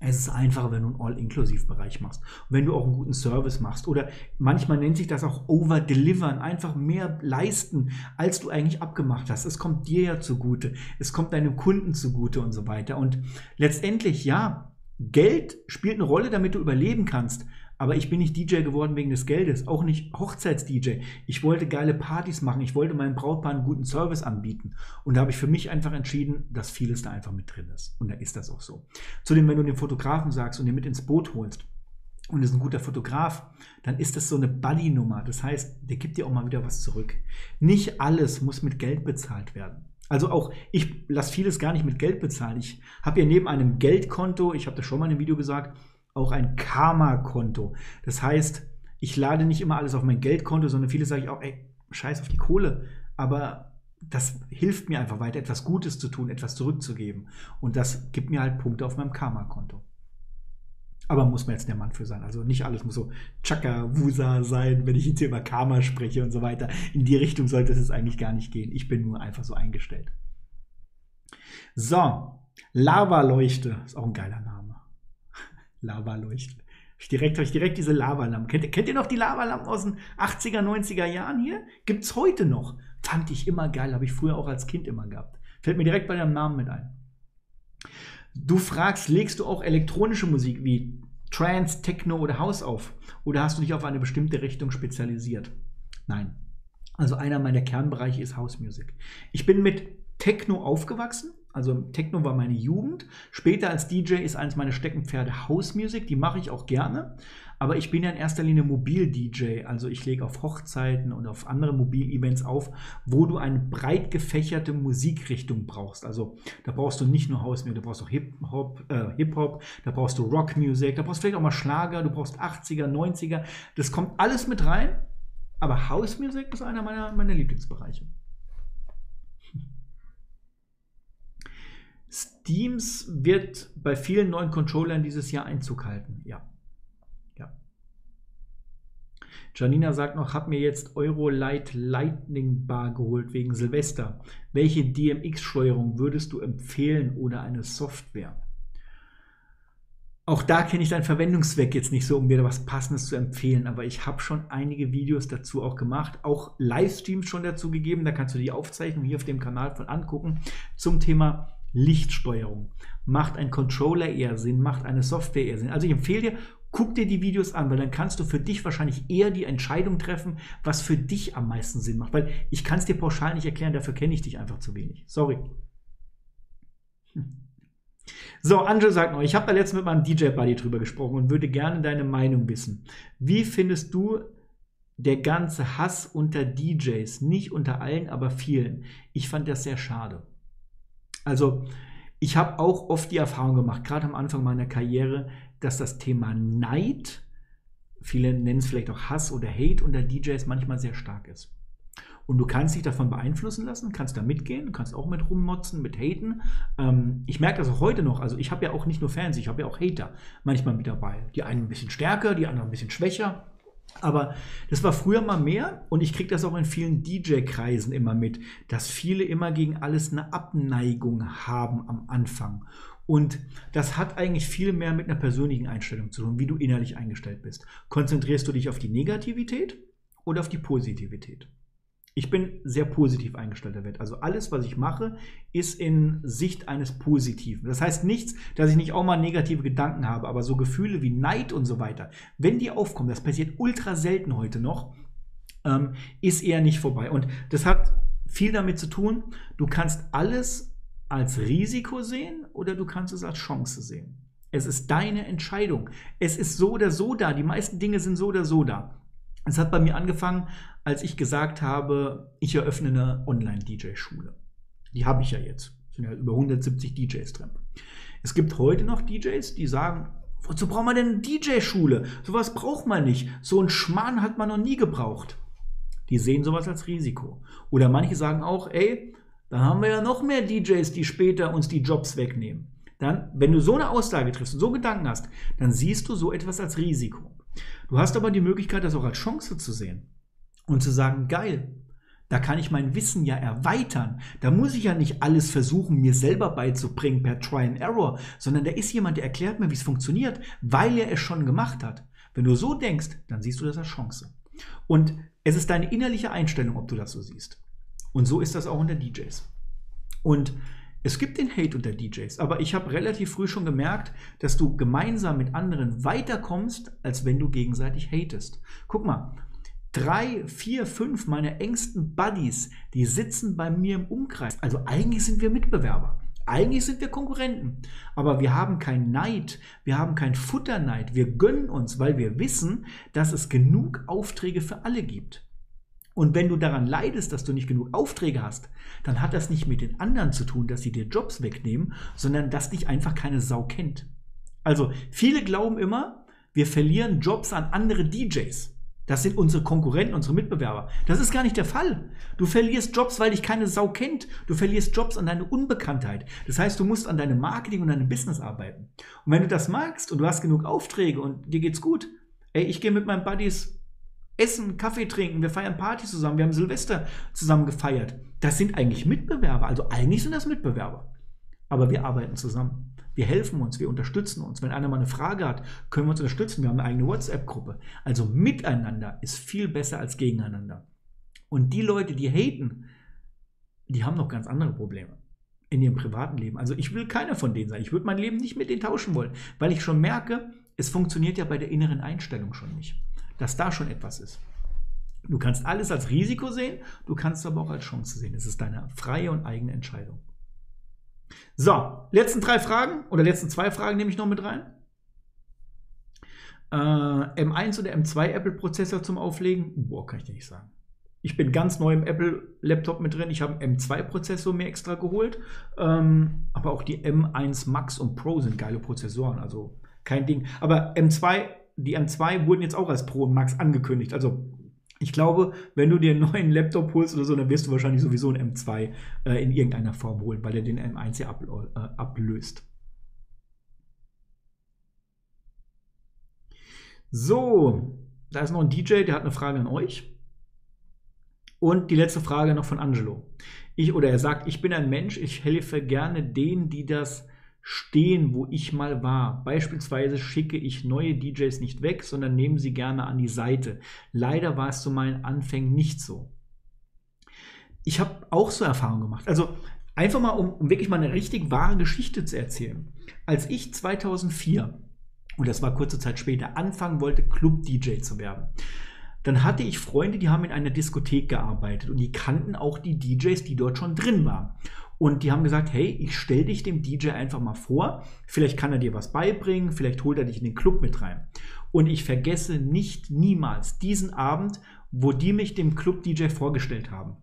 es ist einfacher, wenn du einen All-Inklusiv-Bereich machst. Wenn du auch einen guten Service machst. Oder manchmal nennt sich das auch Over-Delivern. Einfach mehr leisten, als du eigentlich abgemacht hast. Es kommt dir ja zugute. Es kommt deinem Kunden zugute und so weiter. Und letztendlich, ja, Geld spielt eine Rolle, damit du überleben kannst. Aber ich bin nicht DJ geworden wegen des Geldes, auch nicht Hochzeits-DJ. Ich wollte geile Partys machen, ich wollte meinem Brautpaar einen guten Service anbieten. Und da habe ich für mich einfach entschieden, dass vieles da einfach mit drin ist. Und da ist das auch so. Zudem, wenn du den Fotografen sagst und den mit ins Boot holst, und ist ein guter Fotograf, dann ist das so eine Buddy-Nummer. Das heißt, der gibt dir auch mal wieder was zurück. Nicht alles muss mit Geld bezahlt werden. Also auch ich lasse vieles gar nicht mit Geld bezahlen. Ich habe ja neben einem Geldkonto, ich habe das schon mal in einem Video gesagt, auch ein Karma-Konto. Das heißt, ich lade nicht immer alles auf mein Geldkonto, sondern viele sage ich auch, ey, scheiß auf die Kohle. Aber das hilft mir einfach weiter, etwas Gutes zu tun, etwas zurückzugeben. Und das gibt mir halt Punkte auf meinem Karma-Konto. Aber muss man jetzt der Mann für sein. Also nicht alles muss so Chaka-Wusa sein, wenn ich jetzt hier über Karma spreche und so weiter. In die Richtung sollte es eigentlich gar nicht gehen. Ich bin nur einfach so eingestellt. So, Lava-Leuchte ist auch ein geiler Name. Lavaleuchten. Direkt habe ich direkt diese Lavalampen. Kennt, kennt ihr noch die Lavalampen aus den 80er, 90er Jahren hier? Gibt es heute noch. Fand ich immer geil, habe ich früher auch als Kind immer gehabt. Fällt mir direkt bei deinem Namen mit ein. Du fragst, legst du auch elektronische Musik wie Trance, Techno oder House auf? Oder hast du dich auf eine bestimmte Richtung spezialisiert? Nein. Also einer meiner Kernbereiche ist House Music. Ich bin mit Techno aufgewachsen, Also Techno war meine Jugend. Später als DJ ist eines meiner Steckenpferde House Music. Die mache ich auch gerne. Aber ich bin ja in erster Linie Mobil-DJ. Also ich lege auf Hochzeiten und auf andere Mobil-Events auf, wo du eine breit gefächerte Musikrichtung brauchst. Also da brauchst du nicht nur House Music, da brauchst du Hip-Hop, äh, Hip da brauchst du Rock Music, da brauchst du vielleicht auch mal Schlager, du brauchst 80er, 90er. Das kommt alles mit rein. Aber House Music ist einer meiner, meiner Lieblingsbereiche. Steams wird bei vielen neuen Controllern dieses Jahr Einzug halten. Ja. Janina sagt noch, hab mir jetzt Eurolight Lightning Bar geholt wegen Silvester. Welche DMX-Steuerung würdest du empfehlen oder eine Software? Auch da kenne ich deinen Verwendungszweck jetzt nicht so, um dir was Passendes zu empfehlen, aber ich habe schon einige Videos dazu auch gemacht, auch Livestreams schon dazu gegeben, da kannst du die Aufzeichnung hier auf dem Kanal von angucken, zum Thema Lichtsteuerung. Macht ein Controller eher Sinn, macht eine Software eher Sinn? Also ich empfehle dir, Guck dir die Videos an, weil dann kannst du für dich wahrscheinlich eher die Entscheidung treffen, was für dich am meisten Sinn macht. Weil ich kann es dir pauschal nicht erklären, dafür kenne ich dich einfach zu wenig. Sorry. Hm. So, Angel sagt noch, ich habe da letztens mit meinem DJ-Buddy drüber gesprochen und würde gerne deine Meinung wissen. Wie findest du der ganze Hass unter DJs? Nicht unter allen, aber vielen. Ich fand das sehr schade. Also, ich habe auch oft die Erfahrung gemacht, gerade am Anfang meiner Karriere, dass das Thema Neid, viele nennen es vielleicht auch Hass oder Hate unter DJs manchmal sehr stark ist. Und du kannst dich davon beeinflussen lassen, kannst da mitgehen, kannst auch mit rummotzen, mit haten. Ähm, ich merke das auch heute noch. Also ich habe ja auch nicht nur Fans, ich habe ja auch Hater manchmal mit dabei. Die einen ein bisschen stärker, die anderen ein bisschen schwächer. Aber das war früher mal mehr und ich kriege das auch in vielen DJ-Kreisen immer mit, dass viele immer gegen alles eine Abneigung haben am Anfang. Und das hat eigentlich viel mehr mit einer persönlichen Einstellung zu tun, wie du innerlich eingestellt bist. Konzentrierst du dich auf die Negativität oder auf die Positivität? Ich bin sehr positiv eingestellter Wert. Also alles, was ich mache, ist in Sicht eines Positiven. Das heißt nichts, dass ich nicht auch mal negative Gedanken habe, aber so Gefühle wie Neid und so weiter, wenn die aufkommen, das passiert ultra selten heute noch, ähm, ist eher nicht vorbei. Und das hat viel damit zu tun, du kannst alles als Risiko sehen oder du kannst es als Chance sehen. Es ist deine Entscheidung. Es ist so oder so da. Die meisten Dinge sind so oder so da. Es hat bei mir angefangen, als ich gesagt habe, ich eröffne eine Online-DJ-Schule. Die habe ich ja jetzt. Es sind ja über 170 DJs drin. Es gibt heute noch DJs, die sagen, wozu braucht man denn eine DJ-Schule? Sowas braucht man nicht. So ein Schmarrn hat man noch nie gebraucht. Die sehen sowas als Risiko. Oder manche sagen auch, ey, dann haben wir ja noch mehr DJs, die später uns die Jobs wegnehmen. Dann, wenn du so eine Aussage triffst und so Gedanken hast, dann siehst du so etwas als Risiko. Du hast aber die Möglichkeit, das auch als Chance zu sehen und zu sagen, geil, da kann ich mein Wissen ja erweitern. Da muss ich ja nicht alles versuchen, mir selber beizubringen per Try and Error, sondern da ist jemand, der erklärt mir, wie es funktioniert, weil er es schon gemacht hat. Wenn du so denkst, dann siehst du das als Chance. Und es ist deine innerliche Einstellung, ob du das so siehst. Und so ist das auch unter DJs. Und es gibt den Hate unter DJs, aber ich habe relativ früh schon gemerkt, dass du gemeinsam mit anderen weiterkommst, als wenn du gegenseitig hatest. Guck mal, drei, vier, fünf meiner engsten Buddies, die sitzen bei mir im Umkreis. Also eigentlich sind wir Mitbewerber. Eigentlich sind wir Konkurrenten, aber wir haben keinen Neid, wir haben keinen Futterneid, wir gönnen uns, weil wir wissen, dass es genug Aufträge für alle gibt. Und wenn du daran leidest, dass du nicht genug Aufträge hast, dann hat das nicht mit den anderen zu tun, dass sie dir Jobs wegnehmen, sondern dass dich einfach keine Sau kennt. Also viele glauben immer, wir verlieren Jobs an andere DJs. Das sind unsere Konkurrenten, unsere Mitbewerber. Das ist gar nicht der Fall. Du verlierst Jobs, weil dich keine Sau kennt. Du verlierst Jobs an deine Unbekanntheit. Das heißt, du musst an deinem Marketing und deinem Business arbeiten. Und wenn du das magst und du hast genug Aufträge und dir geht's gut, ey, ich gehe mit meinen Buddies essen, Kaffee trinken, wir feiern Partys zusammen, wir haben Silvester zusammen gefeiert. Das sind eigentlich Mitbewerber, also eigentlich sind das Mitbewerber. Aber wir arbeiten zusammen. Wir helfen uns, wir unterstützen uns. Wenn einer mal eine Frage hat, können wir uns unterstützen. Wir haben eine eigene WhatsApp-Gruppe. Also miteinander ist viel besser als gegeneinander. Und die Leute, die haten, die haben noch ganz andere Probleme in ihrem privaten Leben. Also ich will keiner von denen sein. Ich würde mein Leben nicht mit denen tauschen wollen, weil ich schon merke, es funktioniert ja bei der inneren Einstellung schon nicht dass da schon etwas ist. Du kannst alles als Risiko sehen, du kannst aber auch als Chance sehen. Es ist deine freie und eigene Entscheidung. So, letzten drei Fragen oder letzten zwei Fragen nehme ich noch mit rein. Äh, M1 oder M2 Apple-Prozessor zum Auflegen? Boah, kann ich dir nicht sagen. Ich bin ganz neu im Apple-Laptop mit drin. Ich habe einen M2-Prozessor mir extra geholt. Ähm, aber auch die M1 Max und Pro sind geile Prozessoren. Also kein Ding. Aber M2, die M2 wurden jetzt auch als Pro und Max angekündigt. Also ich glaube, wenn du dir einen neuen Laptop holst oder so, dann wirst du wahrscheinlich sowieso einen M2 äh, in irgendeiner Form holen, weil er den M1 ja ab, äh, ablöst. So, da ist noch ein DJ, der hat eine Frage an euch. Und die letzte Frage noch von Angelo. Ich, oder er sagt, ich bin ein Mensch, ich helfe gerne denen, die das stehen, wo ich mal war. Beispielsweise schicke ich neue DJs nicht weg, sondern nehme sie gerne an die Seite. Leider war es zu meinen Anfängen nicht so. Ich habe auch so Erfahrungen gemacht. Also einfach mal, um, um wirklich mal eine richtig wahre Geschichte zu erzählen. Als ich 2004, und das war kurze Zeit später, anfangen wollte, Club-DJ zu werden, dann hatte ich Freunde, die haben in einer Diskothek gearbeitet und die kannten auch die DJs, die dort schon drin waren. Und die haben gesagt, hey, ich stelle dich dem DJ einfach mal vor. Vielleicht kann er dir was beibringen, vielleicht holt er dich in den Club mit rein. Und ich vergesse nicht niemals diesen Abend, wo die mich dem Club-DJ vorgestellt haben.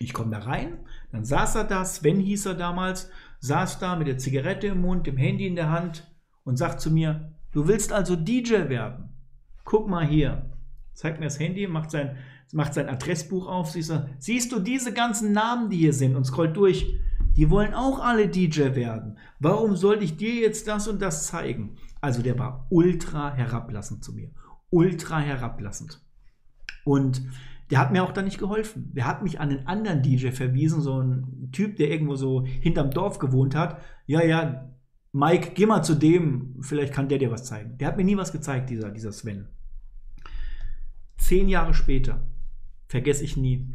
Ich komme da rein, dann saß er da, Sven hieß er damals, saß da mit der Zigarette im Mund, dem Handy in der Hand und sagt zu mir, du willst also DJ werden? Guck mal hier. Zeigt mir das Handy, macht sein macht sein Adressbuch auf, siehst du, siehst du diese ganzen Namen, die hier sind und scrollt durch. Die wollen auch alle DJ werden. Warum sollte ich dir jetzt das und das zeigen? Also der war ultra herablassend zu mir. Ultra herablassend. Und der hat mir auch da nicht geholfen. Der hat mich an einen anderen DJ verwiesen, so ein Typ, der irgendwo so hinterm Dorf gewohnt hat. Ja, ja, Mike, geh mal zu dem, vielleicht kann der dir was zeigen. Der hat mir nie was gezeigt, dieser, dieser Sven. Zehn Jahre später vergesse ich nie,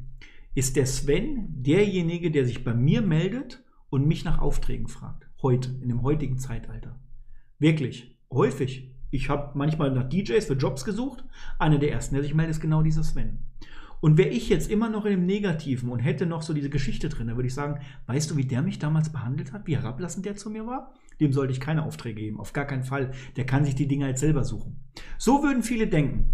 ist der Sven derjenige, der sich bei mir meldet und mich nach Aufträgen fragt. Heute, in dem heutigen Zeitalter. Wirklich, häufig. Ich habe manchmal nach DJs für Jobs gesucht. Einer der ersten, der sich meldet, ist genau dieser Sven. Und wäre ich jetzt immer noch in dem Negativen und hätte noch so diese Geschichte drin, dann würde ich sagen, weißt du, wie der mich damals behandelt hat, wie herablassend der zu mir war? Dem sollte ich keine Aufträge geben, auf gar keinen Fall. Der kann sich die Dinge jetzt selber suchen. So würden viele denken.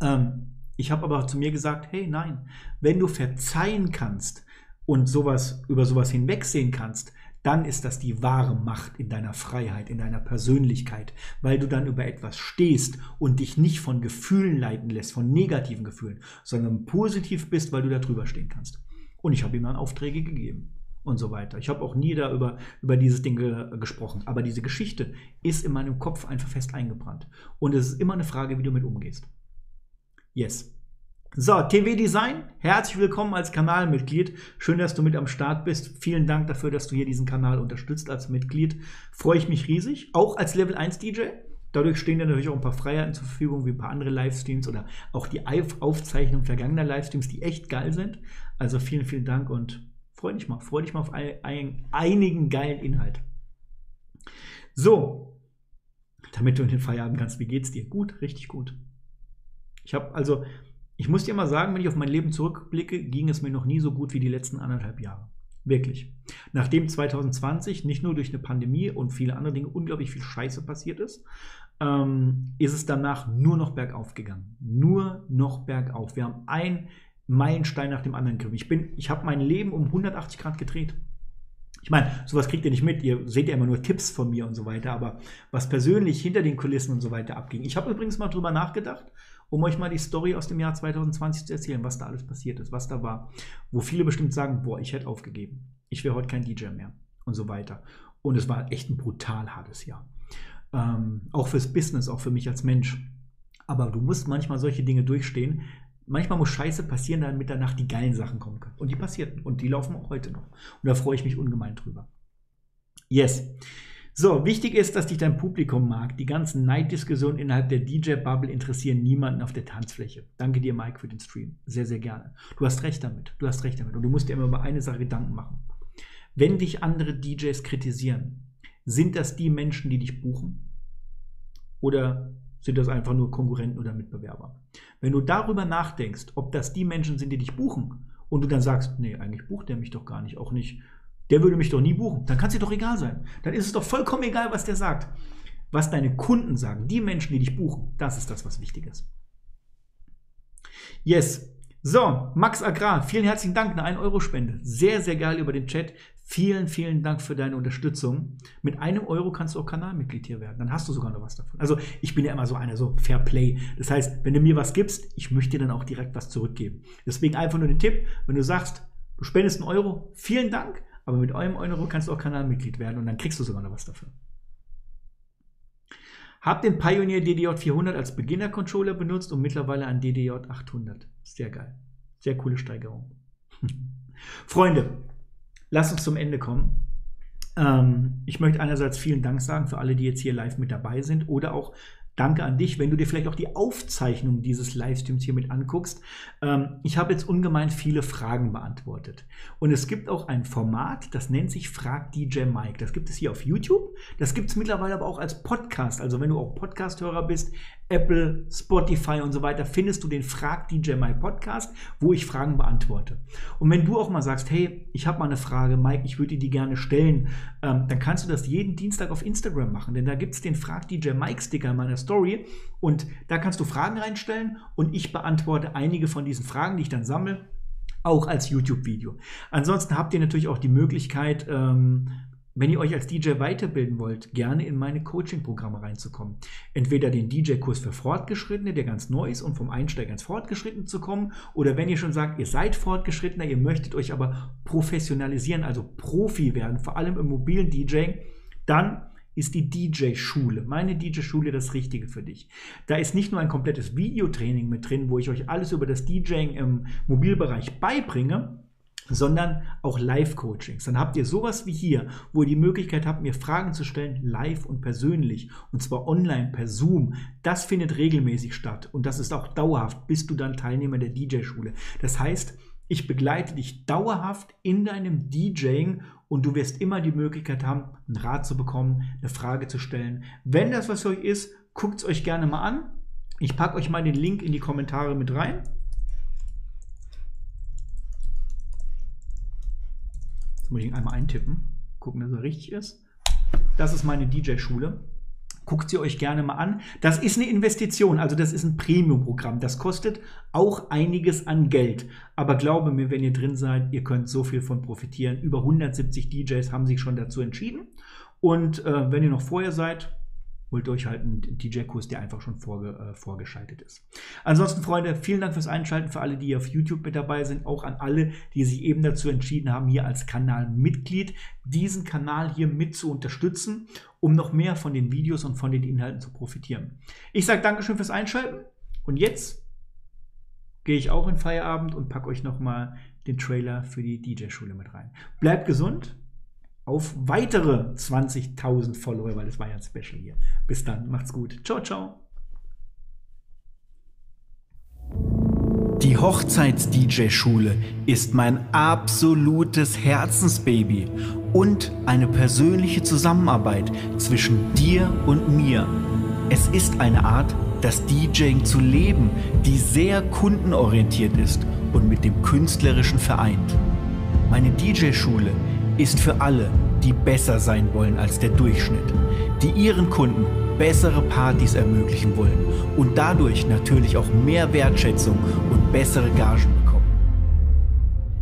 Ähm, ich habe aber zu mir gesagt, hey, nein, wenn du verzeihen kannst und sowas über sowas hinwegsehen kannst, dann ist das die wahre Macht in deiner Freiheit, in deiner Persönlichkeit, weil du dann über etwas stehst und dich nicht von Gefühlen leiten lässt, von negativen Gefühlen, sondern positiv bist, weil du da drüber stehen kannst. Und ich habe ihm dann Aufträge gegeben und so weiter. Ich habe auch nie da über, über dieses Ding ge gesprochen, aber diese Geschichte ist in meinem Kopf einfach fest eingebrannt. Und es ist immer eine Frage, wie du mit umgehst. Yes. So, TV Design, herzlich willkommen als Kanalmitglied. Schön, dass du mit am Start bist. Vielen Dank dafür, dass du hier diesen Kanal unterstützt als Mitglied. Freue ich mich riesig. Auch als Level 1 DJ. Dadurch stehen dir natürlich auch ein paar Freiheiten zur Verfügung, wie ein paar andere Livestreams oder auch die Aufzeichnung vergangener Livestreams, die echt geil sind. Also vielen, vielen Dank und freue dich mal. Freue dich mal auf ein, ein, einigen geilen Inhalt. So, damit du in den Feierabend kannst, wie geht's dir? Gut, richtig gut. Ich habe also, ich muss dir mal sagen, wenn ich auf mein Leben zurückblicke, ging es mir noch nie so gut wie die letzten anderthalb Jahre. Wirklich. Nachdem 2020 nicht nur durch eine Pandemie und viele andere Dinge unglaublich viel Scheiße passiert ist, ähm, ist es danach nur noch bergauf gegangen. Nur noch bergauf. Wir haben einen Meilenstein nach dem anderen gegriffen. Ich, ich habe mein Leben um 180 Grad gedreht. Ich meine, sowas kriegt ihr nicht mit. Ihr seht ja immer nur Tipps von mir und so weiter. Aber was persönlich hinter den Kulissen und so weiter abging. Ich habe übrigens mal drüber nachgedacht um euch mal die Story aus dem Jahr 2020 zu erzählen, was da alles passiert ist, was da war. Wo viele bestimmt sagen, boah, ich hätte aufgegeben. Ich wäre heute kein DJ mehr und so weiter. Und es war echt ein brutal hartes Jahr. Ähm, auch fürs Business, auch für mich als Mensch. Aber du musst manchmal solche Dinge durchstehen. Manchmal muss Scheiße passieren, damit danach die geilen Sachen kommen können. Und die passierten. Und die laufen auch heute noch. Und da freue ich mich ungemein drüber. Yes. So, wichtig ist, dass dich dein Publikum mag. Die ganzen Neiddiskussionen innerhalb der DJ-Bubble interessieren niemanden auf der Tanzfläche. Danke dir, Mike, für den Stream. Sehr, sehr gerne. Du hast recht damit. Du hast recht damit. Und du musst dir immer über eine Sache Gedanken machen. Wenn dich andere DJs kritisieren, sind das die Menschen, die dich buchen? Oder sind das einfach nur Konkurrenten oder Mitbewerber? Wenn du darüber nachdenkst, ob das die Menschen sind, die dich buchen, und du dann sagst, nee, eigentlich bucht der mich doch gar nicht, auch nicht der würde mich doch nie buchen. Dann kann es dir doch egal sein. Dann ist es doch vollkommen egal, was der sagt. Was deine Kunden sagen, die Menschen, die dich buchen, das ist das, was wichtig ist. Yes. So, Max Agrar, vielen herzlichen Dank, eine 1-Euro-Spende. Sehr, sehr geil über den Chat. Vielen, vielen Dank für deine Unterstützung. Mit einem Euro kannst du auch Kanalmitglied hier werden. Dann hast du sogar noch was davon. Also ich bin ja immer so einer, so Fair Play. Das heißt, wenn du mir was gibst, ich möchte dir dann auch direkt was zurückgeben. Deswegen einfach nur den Tipp, wenn du sagst, du spendest einen Euro, vielen Dank, aber mit einem Euro kannst du auch Kanalmitglied werden und dann kriegst du sogar noch was dafür. Hab den Pioneer DDJ 400 als Beginner-Controller benutzt und mittlerweile einen DDJ 800. Sehr geil. Sehr coole Steigerung. Freunde, Lass uns zum Ende kommen. Ähm, ich möchte einerseits vielen Dank sagen für alle, die jetzt hier live mit dabei sind oder auch Danke an dich, wenn du dir vielleicht auch die Aufzeichnung dieses Livestreams hier mit anguckst. Ähm, ich habe jetzt ungemein viele Fragen beantwortet. Und es gibt auch ein Format, das nennt sich Frag DJ Mike. Das gibt es hier auf YouTube. Das gibt es mittlerweile aber auch als Podcast. Also wenn du auch Podcast-Hörer bist, Apple, Spotify und so weiter, findest du den Frag DJ Mike Podcast, wo ich Fragen beantworte. Und wenn du auch mal sagst, hey, ich habe mal eine Frage, Mike, ich würde die gerne stellen, ähm, dann kannst du das jeden Dienstag auf Instagram machen, denn da gibt es den Frag DJ Mike Sticker in meiner Story und da kannst du Fragen reinstellen und ich beantworte einige von diesen Fragen, die ich dann sammle auch als YouTube-Video. Ansonsten habt ihr natürlich auch die Möglichkeit, ähm, wenn ihr euch als DJ weiterbilden wollt, gerne in meine Coaching-Programme reinzukommen. Entweder den DJ-Kurs für Fortgeschrittene, der ganz neu ist, um vom Einsteiger ins Fortgeschritten zu kommen, oder wenn ihr schon sagt, ihr seid Fortgeschrittener, ihr möchtet euch aber professionalisieren, also Profi werden, vor allem im mobilen DJ, dann ist die DJ-Schule, meine DJ-Schule das Richtige für dich. Da ist nicht nur ein komplettes Videotraining mit drin, wo ich euch alles über das DJing im Mobilbereich beibringe, sondern auch Live-Coachings. Dann habt ihr sowas wie hier, wo ihr die Möglichkeit habt, mir Fragen zu stellen, live und persönlich, und zwar online per Zoom. Das findet regelmäßig statt und das ist auch dauerhaft, bist du dann Teilnehmer der DJ-Schule. Das heißt, ich begleite dich dauerhaft in deinem DJing und du wirst immer die Möglichkeit haben, einen Rat zu bekommen, eine Frage zu stellen. Wenn das was für euch ist, guckt es euch gerne mal an. Ich packe euch mal den Link in die Kommentare mit rein. Muss ich einmal eintippen, gucken, dass er richtig ist. Das ist meine DJ-Schule. Guckt sie euch gerne mal an. Das ist eine Investition, also das ist ein Premium-Programm. Das kostet auch einiges an Geld. Aber glaube mir, wenn ihr drin seid, ihr könnt so viel von profitieren. Über 170 DJs haben sich schon dazu entschieden. Und äh, wenn ihr noch vorher seid, holt euch halt einen DJ-Kurs, der einfach schon vorge äh, vorgeschaltet ist. Ansonsten, Freunde, vielen Dank fürs Einschalten, für alle, die auf YouTube mit dabei sind, auch an alle, die sich eben dazu entschieden haben, hier als Kanalmitglied diesen Kanal hier mit zu unterstützen, um noch mehr von den Videos und von den Inhalten zu profitieren. Ich sage Dankeschön fürs Einschalten und jetzt gehe ich auch in Feierabend und packe euch nochmal den Trailer für die DJ-Schule mit rein. Bleibt gesund auf weitere 20.000 Follower, weil das war ja ein Special hier. Bis dann, macht's gut. Ciao, ciao. Die Hochzeits-DJ-Schule ist mein absolutes Herzensbaby und eine persönliche Zusammenarbeit zwischen dir und mir. Es ist eine Art, das DJing zu leben, die sehr kundenorientiert ist und mit dem Künstlerischen vereint. Meine DJ-Schule ist für alle, die besser sein wollen als der Durchschnitt, die ihren Kunden bessere Partys ermöglichen wollen und dadurch natürlich auch mehr Wertschätzung und bessere Gagen bekommen.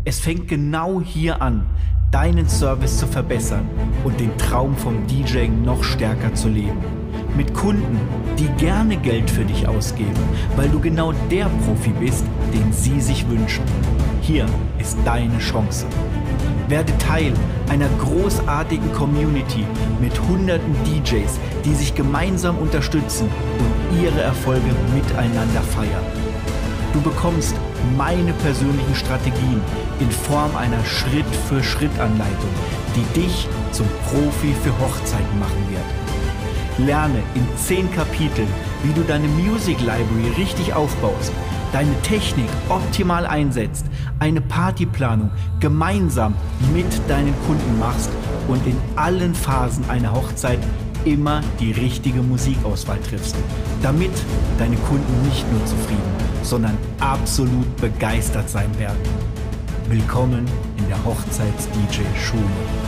Es fängt genau hier an, deinen Service zu verbessern und den Traum vom DJing noch stärker zu leben. Mit Kunden, die gerne Geld für dich ausgeben, weil du genau der Profi bist, den sie sich wünschen. Hier ist deine Chance. Werde Teil einer großartigen Community mit hunderten DJs, die sich gemeinsam unterstützen und ihre Erfolge miteinander feiern. Du bekommst meine persönlichen Strategien in Form einer Schritt-für-Schritt-Anleitung, die dich zum Profi für Hochzeiten machen wird. Lerne in zehn Kapiteln, wie du deine Music Library richtig aufbaust deine Technik optimal einsetzt, eine Partyplanung gemeinsam mit deinen Kunden machst und in allen Phasen einer Hochzeit immer die richtige Musikauswahl triffst, damit deine Kunden nicht nur zufrieden, sondern absolut begeistert sein werden. Willkommen in der Hochzeits-DJ-Schule.